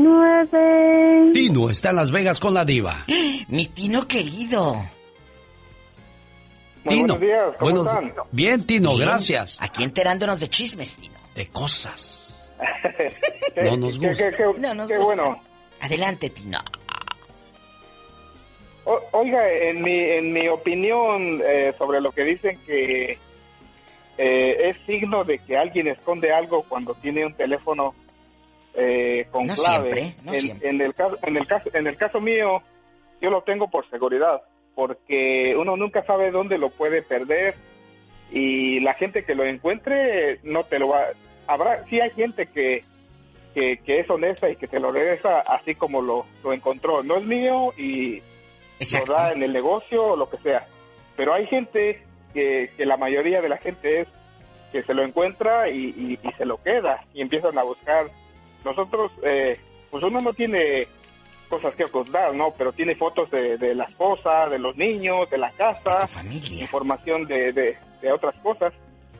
999. Tino está en Las Vegas con la diva. Mi Tino querido. Tino. buenos días, ¿cómo buenos- están? Bien, Tino, Bien. gracias. Aquí enterándonos de chismes, Tino. De cosas. No nos qué- gusta. qué- qué- No nos qué gusta. bueno. Adelante, Tino. O- oiga, en mi, en mi opinión eh, sobre lo que dicen que eh, es signo de que alguien esconde algo cuando tiene un teléfono eh, con No clave. siempre, no en, siempre. en el caso, en el caso, en el caso mío, yo lo tengo por seguridad, porque uno nunca sabe dónde lo puede perder y la gente que lo encuentre no te lo va. Habrá, sí hay gente que que, que es honesta y que te lo regresa así como lo, lo encontró. No es mío y lo da en el negocio o lo que sea. Pero hay gente que, que la mayoría de la gente es que se lo encuentra y, y- y se lo queda y empiezan a buscar. Nosotros, eh, pues uno no tiene cosas que ocultar, ¿no? Pero tiene fotos de, de la esposa, de los niños, de la casa, información de, de, de otras cosas.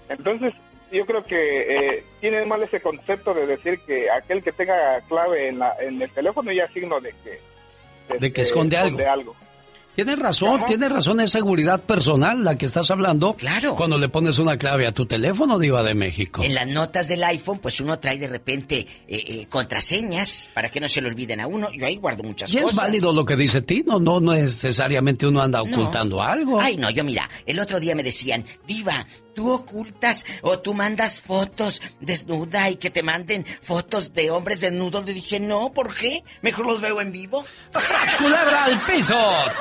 Entonces, yo creo que eh, tiene mal ese concepto de decir que aquel que tenga clave en, la, en el teléfono ya es signo de que... De, que esconde, algo. Tienes razón, tienes razón, es seguridad personal la que estás hablando. Claro. Cuando le pones una clave a tu teléfono, Diva de México. En las notas del iPhone, pues uno trae de repente eh, eh, contraseñas para que no se le olviden a uno. Yo ahí guardo muchas ¿Y cosas. es válido lo que dice Tino? No, no necesariamente uno anda ocultando algo. Ay, no, yo mira, el otro día me decían, Diva, tú ocultas o tú mandas fotos desnuda y que te manden fotos de hombres desnudos. Le dije, no, ¿por qué? Mejor los veo en vivo. ¡Tras, culebra al piso!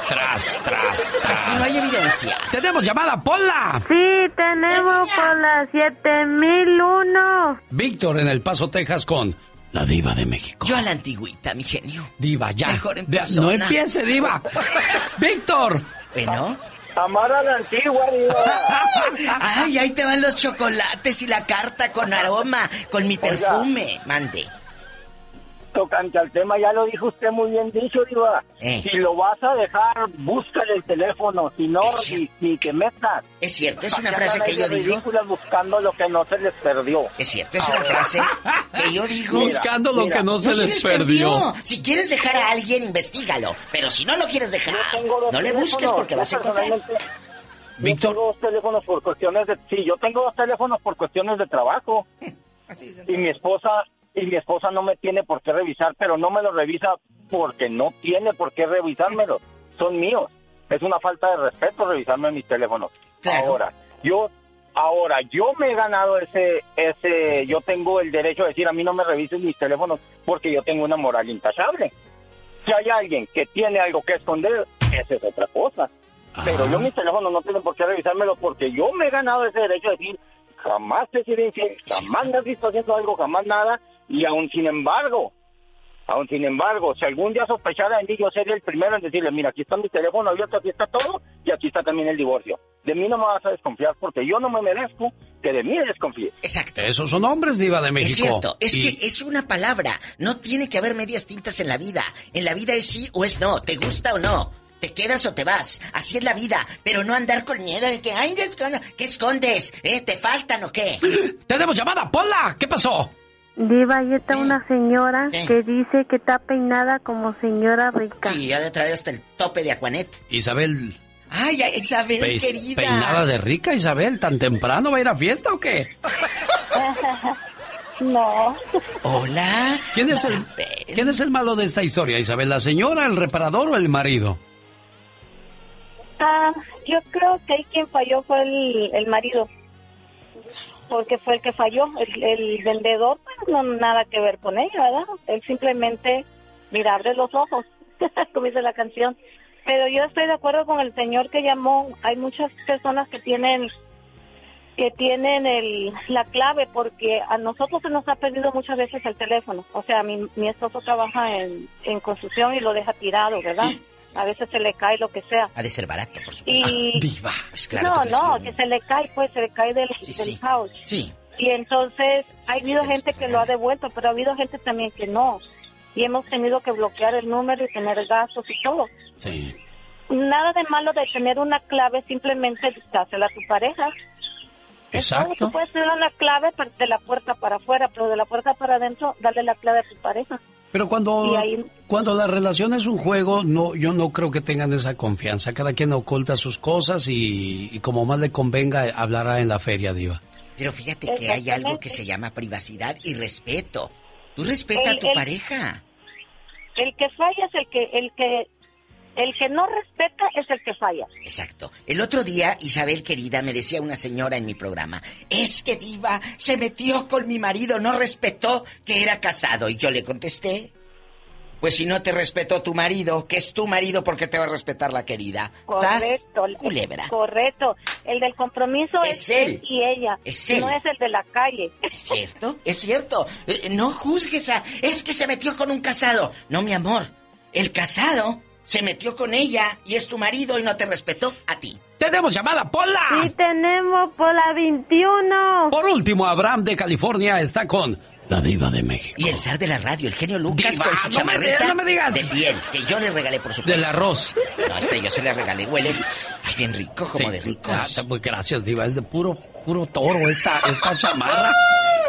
¡Tras, tras, tras! Así no hay evidencia. ¡Tenemos llamada, Pola! Sí, tenemos por la 7001. Víctor en El Paso, Texas con la diva de México. Yo a la antigüita, mi genio. Diva, ya. Mejor en persona. No empiece, diva. Víctor. Bueno. Amar a la antigua, Ay, ahí te van los chocolates y la carta con aroma, con mi perfume. Mande. Tocante al tema, ya lo dijo usted muy bien dicho, Diva. Eh. Si lo vas a dejar, búscale el teléfono, si no, ni, ni te metas. Es cierto, es una frase que yo digo. buscando lo que no se les perdió. Es cierto, es una frase que yo digo. Buscando lo que no se les perdió. Si quieres dejar a alguien, investigalo. Pero si no lo quieres dejar, no le busques porque vas a encontrar. personalmente- Yo tengo dos teléfonos por cuestiones de... Sí, yo tengo dos teléfonos por cuestiones de trabajo. y mi esposa y mi esposa no me tiene por qué revisar, pero no me lo revisa porque no tiene por qué revisármelo. Son míos. Es una falta de respeto revisarme mis teléfonos. Ahora, yo ahora yo me he ganado ese ese yo tengo el derecho de decir a mí no me revisen mis teléfonos porque yo tengo una moral intachable. Si hay alguien que tiene algo que esconder, esa es otra cosa. Pero yo mis teléfonos no tienen por qué revisármelo porque yo me he ganado ese derecho de decir jamás te sido infiel, jamás me has visto haciendo algo, jamás nada, y aún sin embargo, aún sin embargo, si algún día sospechara de mí, yo sería el primero en decirle, mira, aquí está mi teléfono abierto, aquí está todo, y aquí está también el divorcio. De mí no me vas a desconfiar porque yo no me merezco que de mí desconfíes. Exacto. Esos son hombres, diva de Es México. cierto, es Y- que es una palabra. No tiene que haber medias tintas en la vida. En la vida es sí o es no. ¿Te gusta o no? ¿Te quedas o te vas? Así es la vida. Pero no andar con miedo de que, ay, ¿qué escondes? ¿Qué escondes? ¿Eh? ¿Te faltan o qué? ¡Tenemos llamada, Pola! ¿Qué pasó? Diva, ahí está una señora que dice que está peinada como señora rica. Sí, ha de traer hasta el tope de Aquanet. Isabel, Ay, ay, Isabel, pe- querida. peinada de rica, Isabel, ¿tan temprano va a ir a fiesta o qué? No. Hola. ¿Quién es, el, ¿Quién es el malo de esta historia, Isabel? ¿La señora, el reparador o el marido? Ah, yo creo que ahí quien falló fue el, el marido. Porque fue el que falló. El, vendedor, pues, no nada que ver con ella, ¿verdad? Él simplemente, mira, abre los ojos, como dice la canción. Pero yo estoy de acuerdo con el señor que llamó. Hay muchas personas que tienen que tienen el, la clave porque a nosotros se nos ha perdido muchas veces el teléfono. O sea, mi, mi esposo trabaja en, en construcción y lo deja tirado, ¿verdad? A veces se le cae lo que sea. Ha de ser barato, por supuesto. Y... Diva. Pues claro, no, ¿tú crees no, que- que se le cae, pues se le cae del, Sí, del sí. Y entonces ha habido gente que lo ha devuelto, pero ha habido gente también que no. Y hemos tenido que bloquear el número y tener gastos y todo. Sí. Nada de malo de tener una clave, simplemente dásela a tu pareja. Exacto. Tú puedes tener una clave de la puerta para afuera, pero de la puerta para adentro, dale la clave a tu pareja. Pero cuando, ahí- cuando la relación es un juego, no, yo no creo que tengan esa confianza. Cada quien oculta sus cosas y, y como más le convenga, hablará en la feria, Diva. Pero fíjate que hay algo que se llama privacidad y respeto. Tú respeta a El- tu el- pareja. El que falla es el que, el que, el que no respeta es el que falla. Exacto. El otro día, Isabel querida, me decía una señora en mi programa, es que Diva se metió con mi marido, no respetó que era casado. Y yo le contesté, pues si no te respetó tu marido, que es tu marido, ¿por qué te va a respetar la querida? ¿Sas? Correcto. Culebra. Correcto. El del compromiso Es es, él. él y ella. Es él. No es el de la calle. ¿Es cierto? Es cierto. Eh, No juzgues a... Es que se metió con un casado. No, mi amor. El casado se metió con ella y es tu marido y no te respetó a ti. ¡Tenemos llamada, Pola! Sí, tenemos por la 21. Por último, Abraham de California está con La diva de México. Y el zar de la radio, el genio Lucas Diva, con su no me chamarrita digas, no me digas. de piel, que yo le regalé, por supuesto. Del arroz. No, este yo se le regalé. Huele, ay, bien rico, como Sí. de ricos. Ah, pues gracias, Diva. Es de puro, puro toro esta, esta chamarra.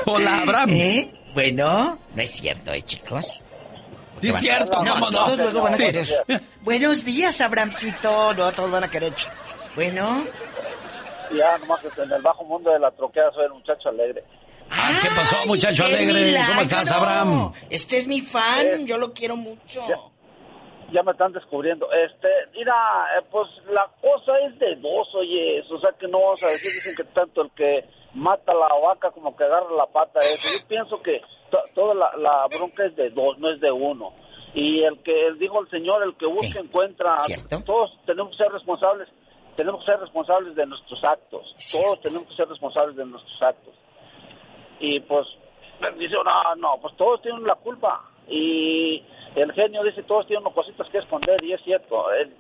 Hola, Abraham. ¿Eh? Bueno, no es cierto, ¿eh, chicos? Sí, es cierto, No, todos luego van a Sí. querer. Buenos días, Abramcito. No, todos van a querer. Bueno. Ya, nomás que en el bajo mundo de la troquea soy el muchacho alegre. Ah, ¿Qué pasó, muchacho ¡Qué alegre? ¿Cómo estás, Abraham? Este es mi fan, yo lo quiero mucho. Ya me están descubriendo. Este, mira, eh, pues la cosa es de dos, oye, o sea que no vamos a decir, dicen que tanto el que mata la vaca como que agarra la pata eso. Yo pienso que to- toda la, la bronca es de dos, no es de uno. Y el que, dijo el Señor, el que busca encuentra. Todos tenemos que ser responsables, tenemos que ser responsables de nuestros actos. Todos tenemos que ser responsables de nuestros actos. Y pues, dice, no, no, pues todos tienen la culpa. Y el genio dice, todos tienen cositas que esconder, y es cierto. Él,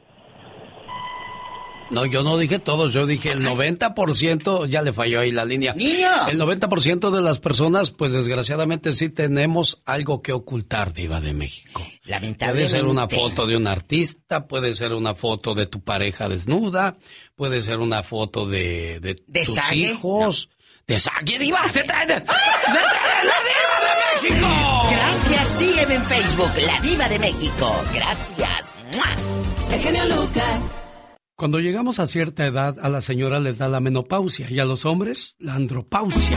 No, yo no dije todos, yo dije el 90%, ya le falló ahí la línea. ¡Niño! El 90% de las personas, pues desgraciadamente sí tenemos algo que ocultar, Diva de México. Puede Lamentablemente. ser una foto de un artista, puede ser una foto de tu pareja desnuda, puede ser una foto de, de, ¿De tus hijos. De sague, Diva, se trae de... ¡Se trae la Diva de México! Gracias, sígueme en Facebook, La Diva de México. Gracias. ¡Mua! El genio Lucas. Cuando llegamos a cierta edad, a la señora les da la menopausia y a los hombres la andropausia.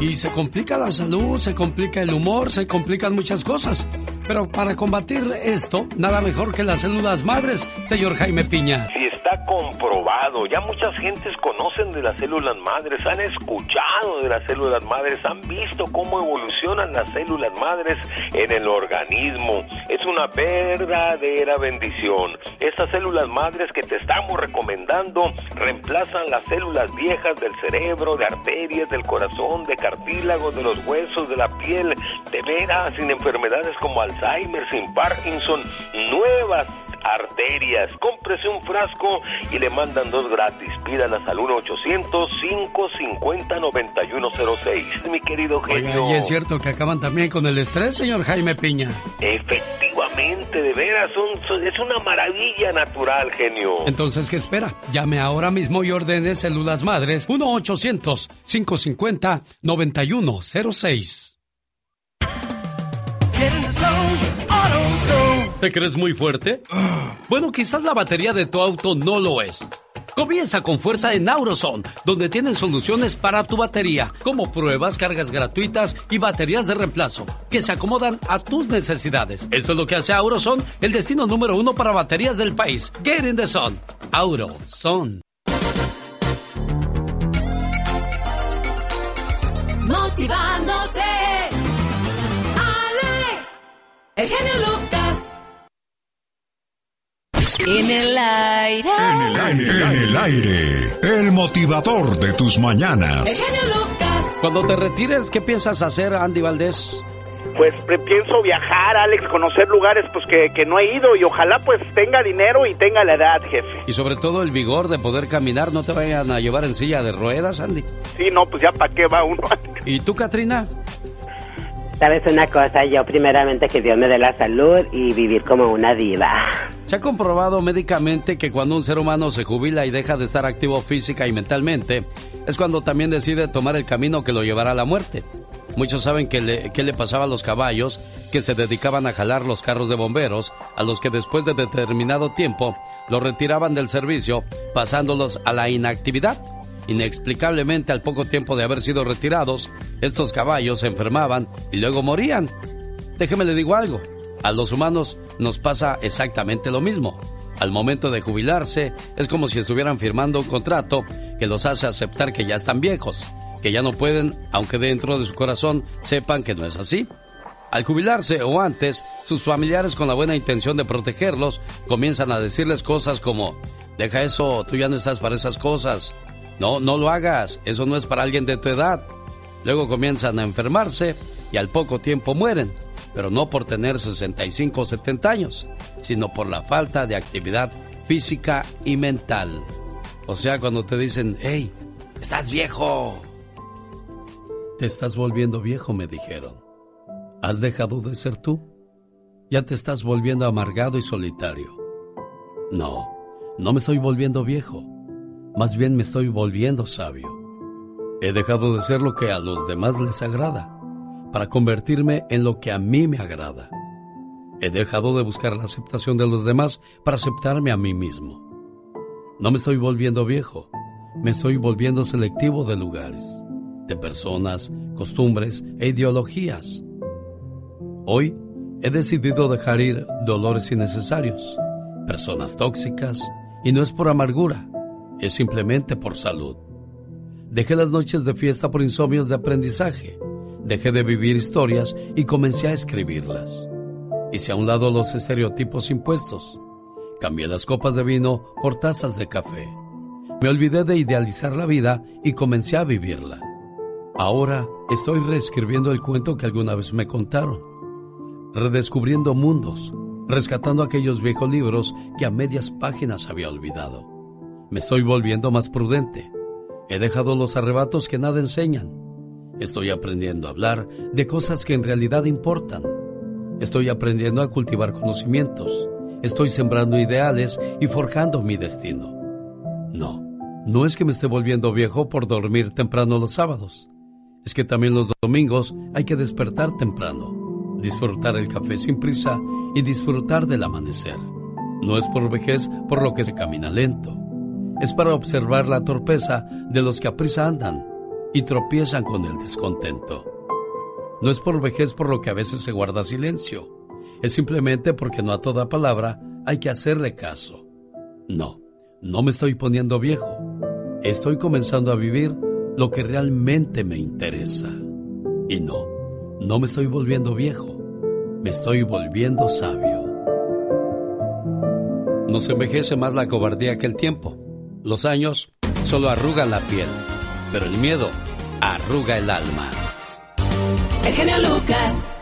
Y se complica la salud, se complica el humor, se complican muchas cosas. Pero para combatir esto, nada mejor que las células madres, señor Jaime Piña. Si comprobado, ya muchas gentes conocen de las células madres, han escuchado de las células madres, han visto cómo evolucionan las células madres en el organismo. Es una verdadera bendición. Estas células madres que te estamos recomendando reemplazan las células viejas del cerebro, de arterias, del corazón, de cartílagos, de los huesos, de la piel, de veras, sin enfermedades como Alzheimer, sin Parkinson, nuevas arterias. Cómprese un frasco y le mandan dos gratis. Pídalas al 1-800-550-9106. Mi querido genio. Oiga, y es cierto que acaban también con el estrés, señor Jaime Piña. Efectivamente, de veras, son- son- es una maravilla natural, genio. Entonces, ¿qué espera? Llame ahora mismo y ordene células madres 1-800-550-9106. ¿Te crees muy fuerte? Bueno, quizás la batería de tu auto no lo es. Comienza con fuerza en Auroson, donde tienen soluciones para tu batería, como pruebas, cargas gratuitas y baterías de reemplazo, que se acomodan a tus necesidades. Esto es lo que hace Auroson el destino número uno para baterías del país. Get in the sun. Auroson. Motivándote. Alex. El genio Lucas. En el aire. En el aire, en el aire, el motivador de tus mañanas. Cuando te retires, ¿qué piensas hacer, Andy Valdés? Pues pienso viajar, Alex, conocer lugares pues que, que no he ido y ojalá pues tenga dinero y tenga la edad, jefe. Y sobre todo el vigor de poder caminar, no te vayan a llevar en silla de ruedas, Andy. Sí, no, pues ya para qué va uno. ¿Y tú, Katrina? Sabes una cosa, yo primeramente que Dios me dé la salud y vivir como una diva. Se ha comprobado médicamente que cuando un ser humano se jubila y deja de estar activo física y mentalmente, es cuando también decide tomar el camino que lo llevará a la muerte. Muchos saben que le, qué le pasaba a los caballos que se dedicaban a jalar los carros de bomberos, a los que después de determinado tiempo los retiraban del servicio, pasándolos a la inactividad. Inexplicablemente, al poco tiempo de haber sido retirados, estos caballos se enfermaban y luego morían. Déjeme le digo algo, a los humanos nos pasa exactamente lo mismo. Al momento de jubilarse, es como si estuvieran firmando un contrato que los hace aceptar que ya están viejos, que ya no pueden, aunque dentro de su corazón sepan que no es así. Al jubilarse o antes, sus familiares con la buena intención de protegerlos comienzan a decirles cosas como, deja eso, tú ya no estás para esas cosas. No, no lo hagas, eso no es para alguien de tu edad. Luego comienzan a enfermarse y al poco tiempo mueren, pero no por tener 65 o 70 años, sino por la falta de actividad física y mental. O sea, cuando te dicen, hey, estás viejo. Te estás volviendo viejo, me dijeron. ¿Has dejado de ser tú? Ya te estás volviendo amargado y solitario. No, no me estoy volviendo viejo. Más bien me estoy volviendo sabio. He dejado de ser lo que a los demás les agrada para convertirme en lo que a mí me agrada. He dejado de buscar la aceptación de los demás para aceptarme a mí mismo. No me estoy volviendo viejo, me estoy volviendo selectivo de lugares, de personas, costumbres e ideologías. Hoy he decidido dejar ir dolores innecesarios, personas tóxicas, y no es por amargura, es simplemente por salud. Dejé las noches de fiesta por insomnios de aprendizaje, dejé de vivir historias y comencé a escribirlas. Hice a un lado los estereotipos impuestos. Cambié las copas de vino por tazas de café. Me olvidé de idealizar la vida y comencé a vivirla. Ahora estoy reescribiendo el cuento que alguna vez me contaron, redescubriendo mundos, rescatando aquellos viejos libros que a medias páginas había olvidado. Me estoy volviendo más prudente. He dejado los arrebatos que nada enseñan. Estoy aprendiendo a hablar de cosas que en realidad importan Estoy aprendiendo a cultivar conocimientos. Estoy sembrando ideales y forjando mi destino. No, no es que me esté volviendo viejo por dormir temprano los sábados. Es que también los domingos hay que despertar temprano, disfrutar el café sin prisa y disfrutar del amanecer. No es por vejez por lo que se camina lento. Es para observar la torpeza de los que a prisa andan y tropiezan con el descontento. No es por vejez por lo que a veces se guarda silencio. Es simplemente porque no a toda palabra hay que hacerle caso. No, no me estoy poniendo viejo. Estoy comenzando a vivir lo que realmente me interesa. Y no, no me estoy volviendo viejo. Me estoy volviendo sabio. Nos envejece más la cobardía que el tiempo. Los años solo arrugan la piel, pero el miedo arruga el alma. El genio Lucas.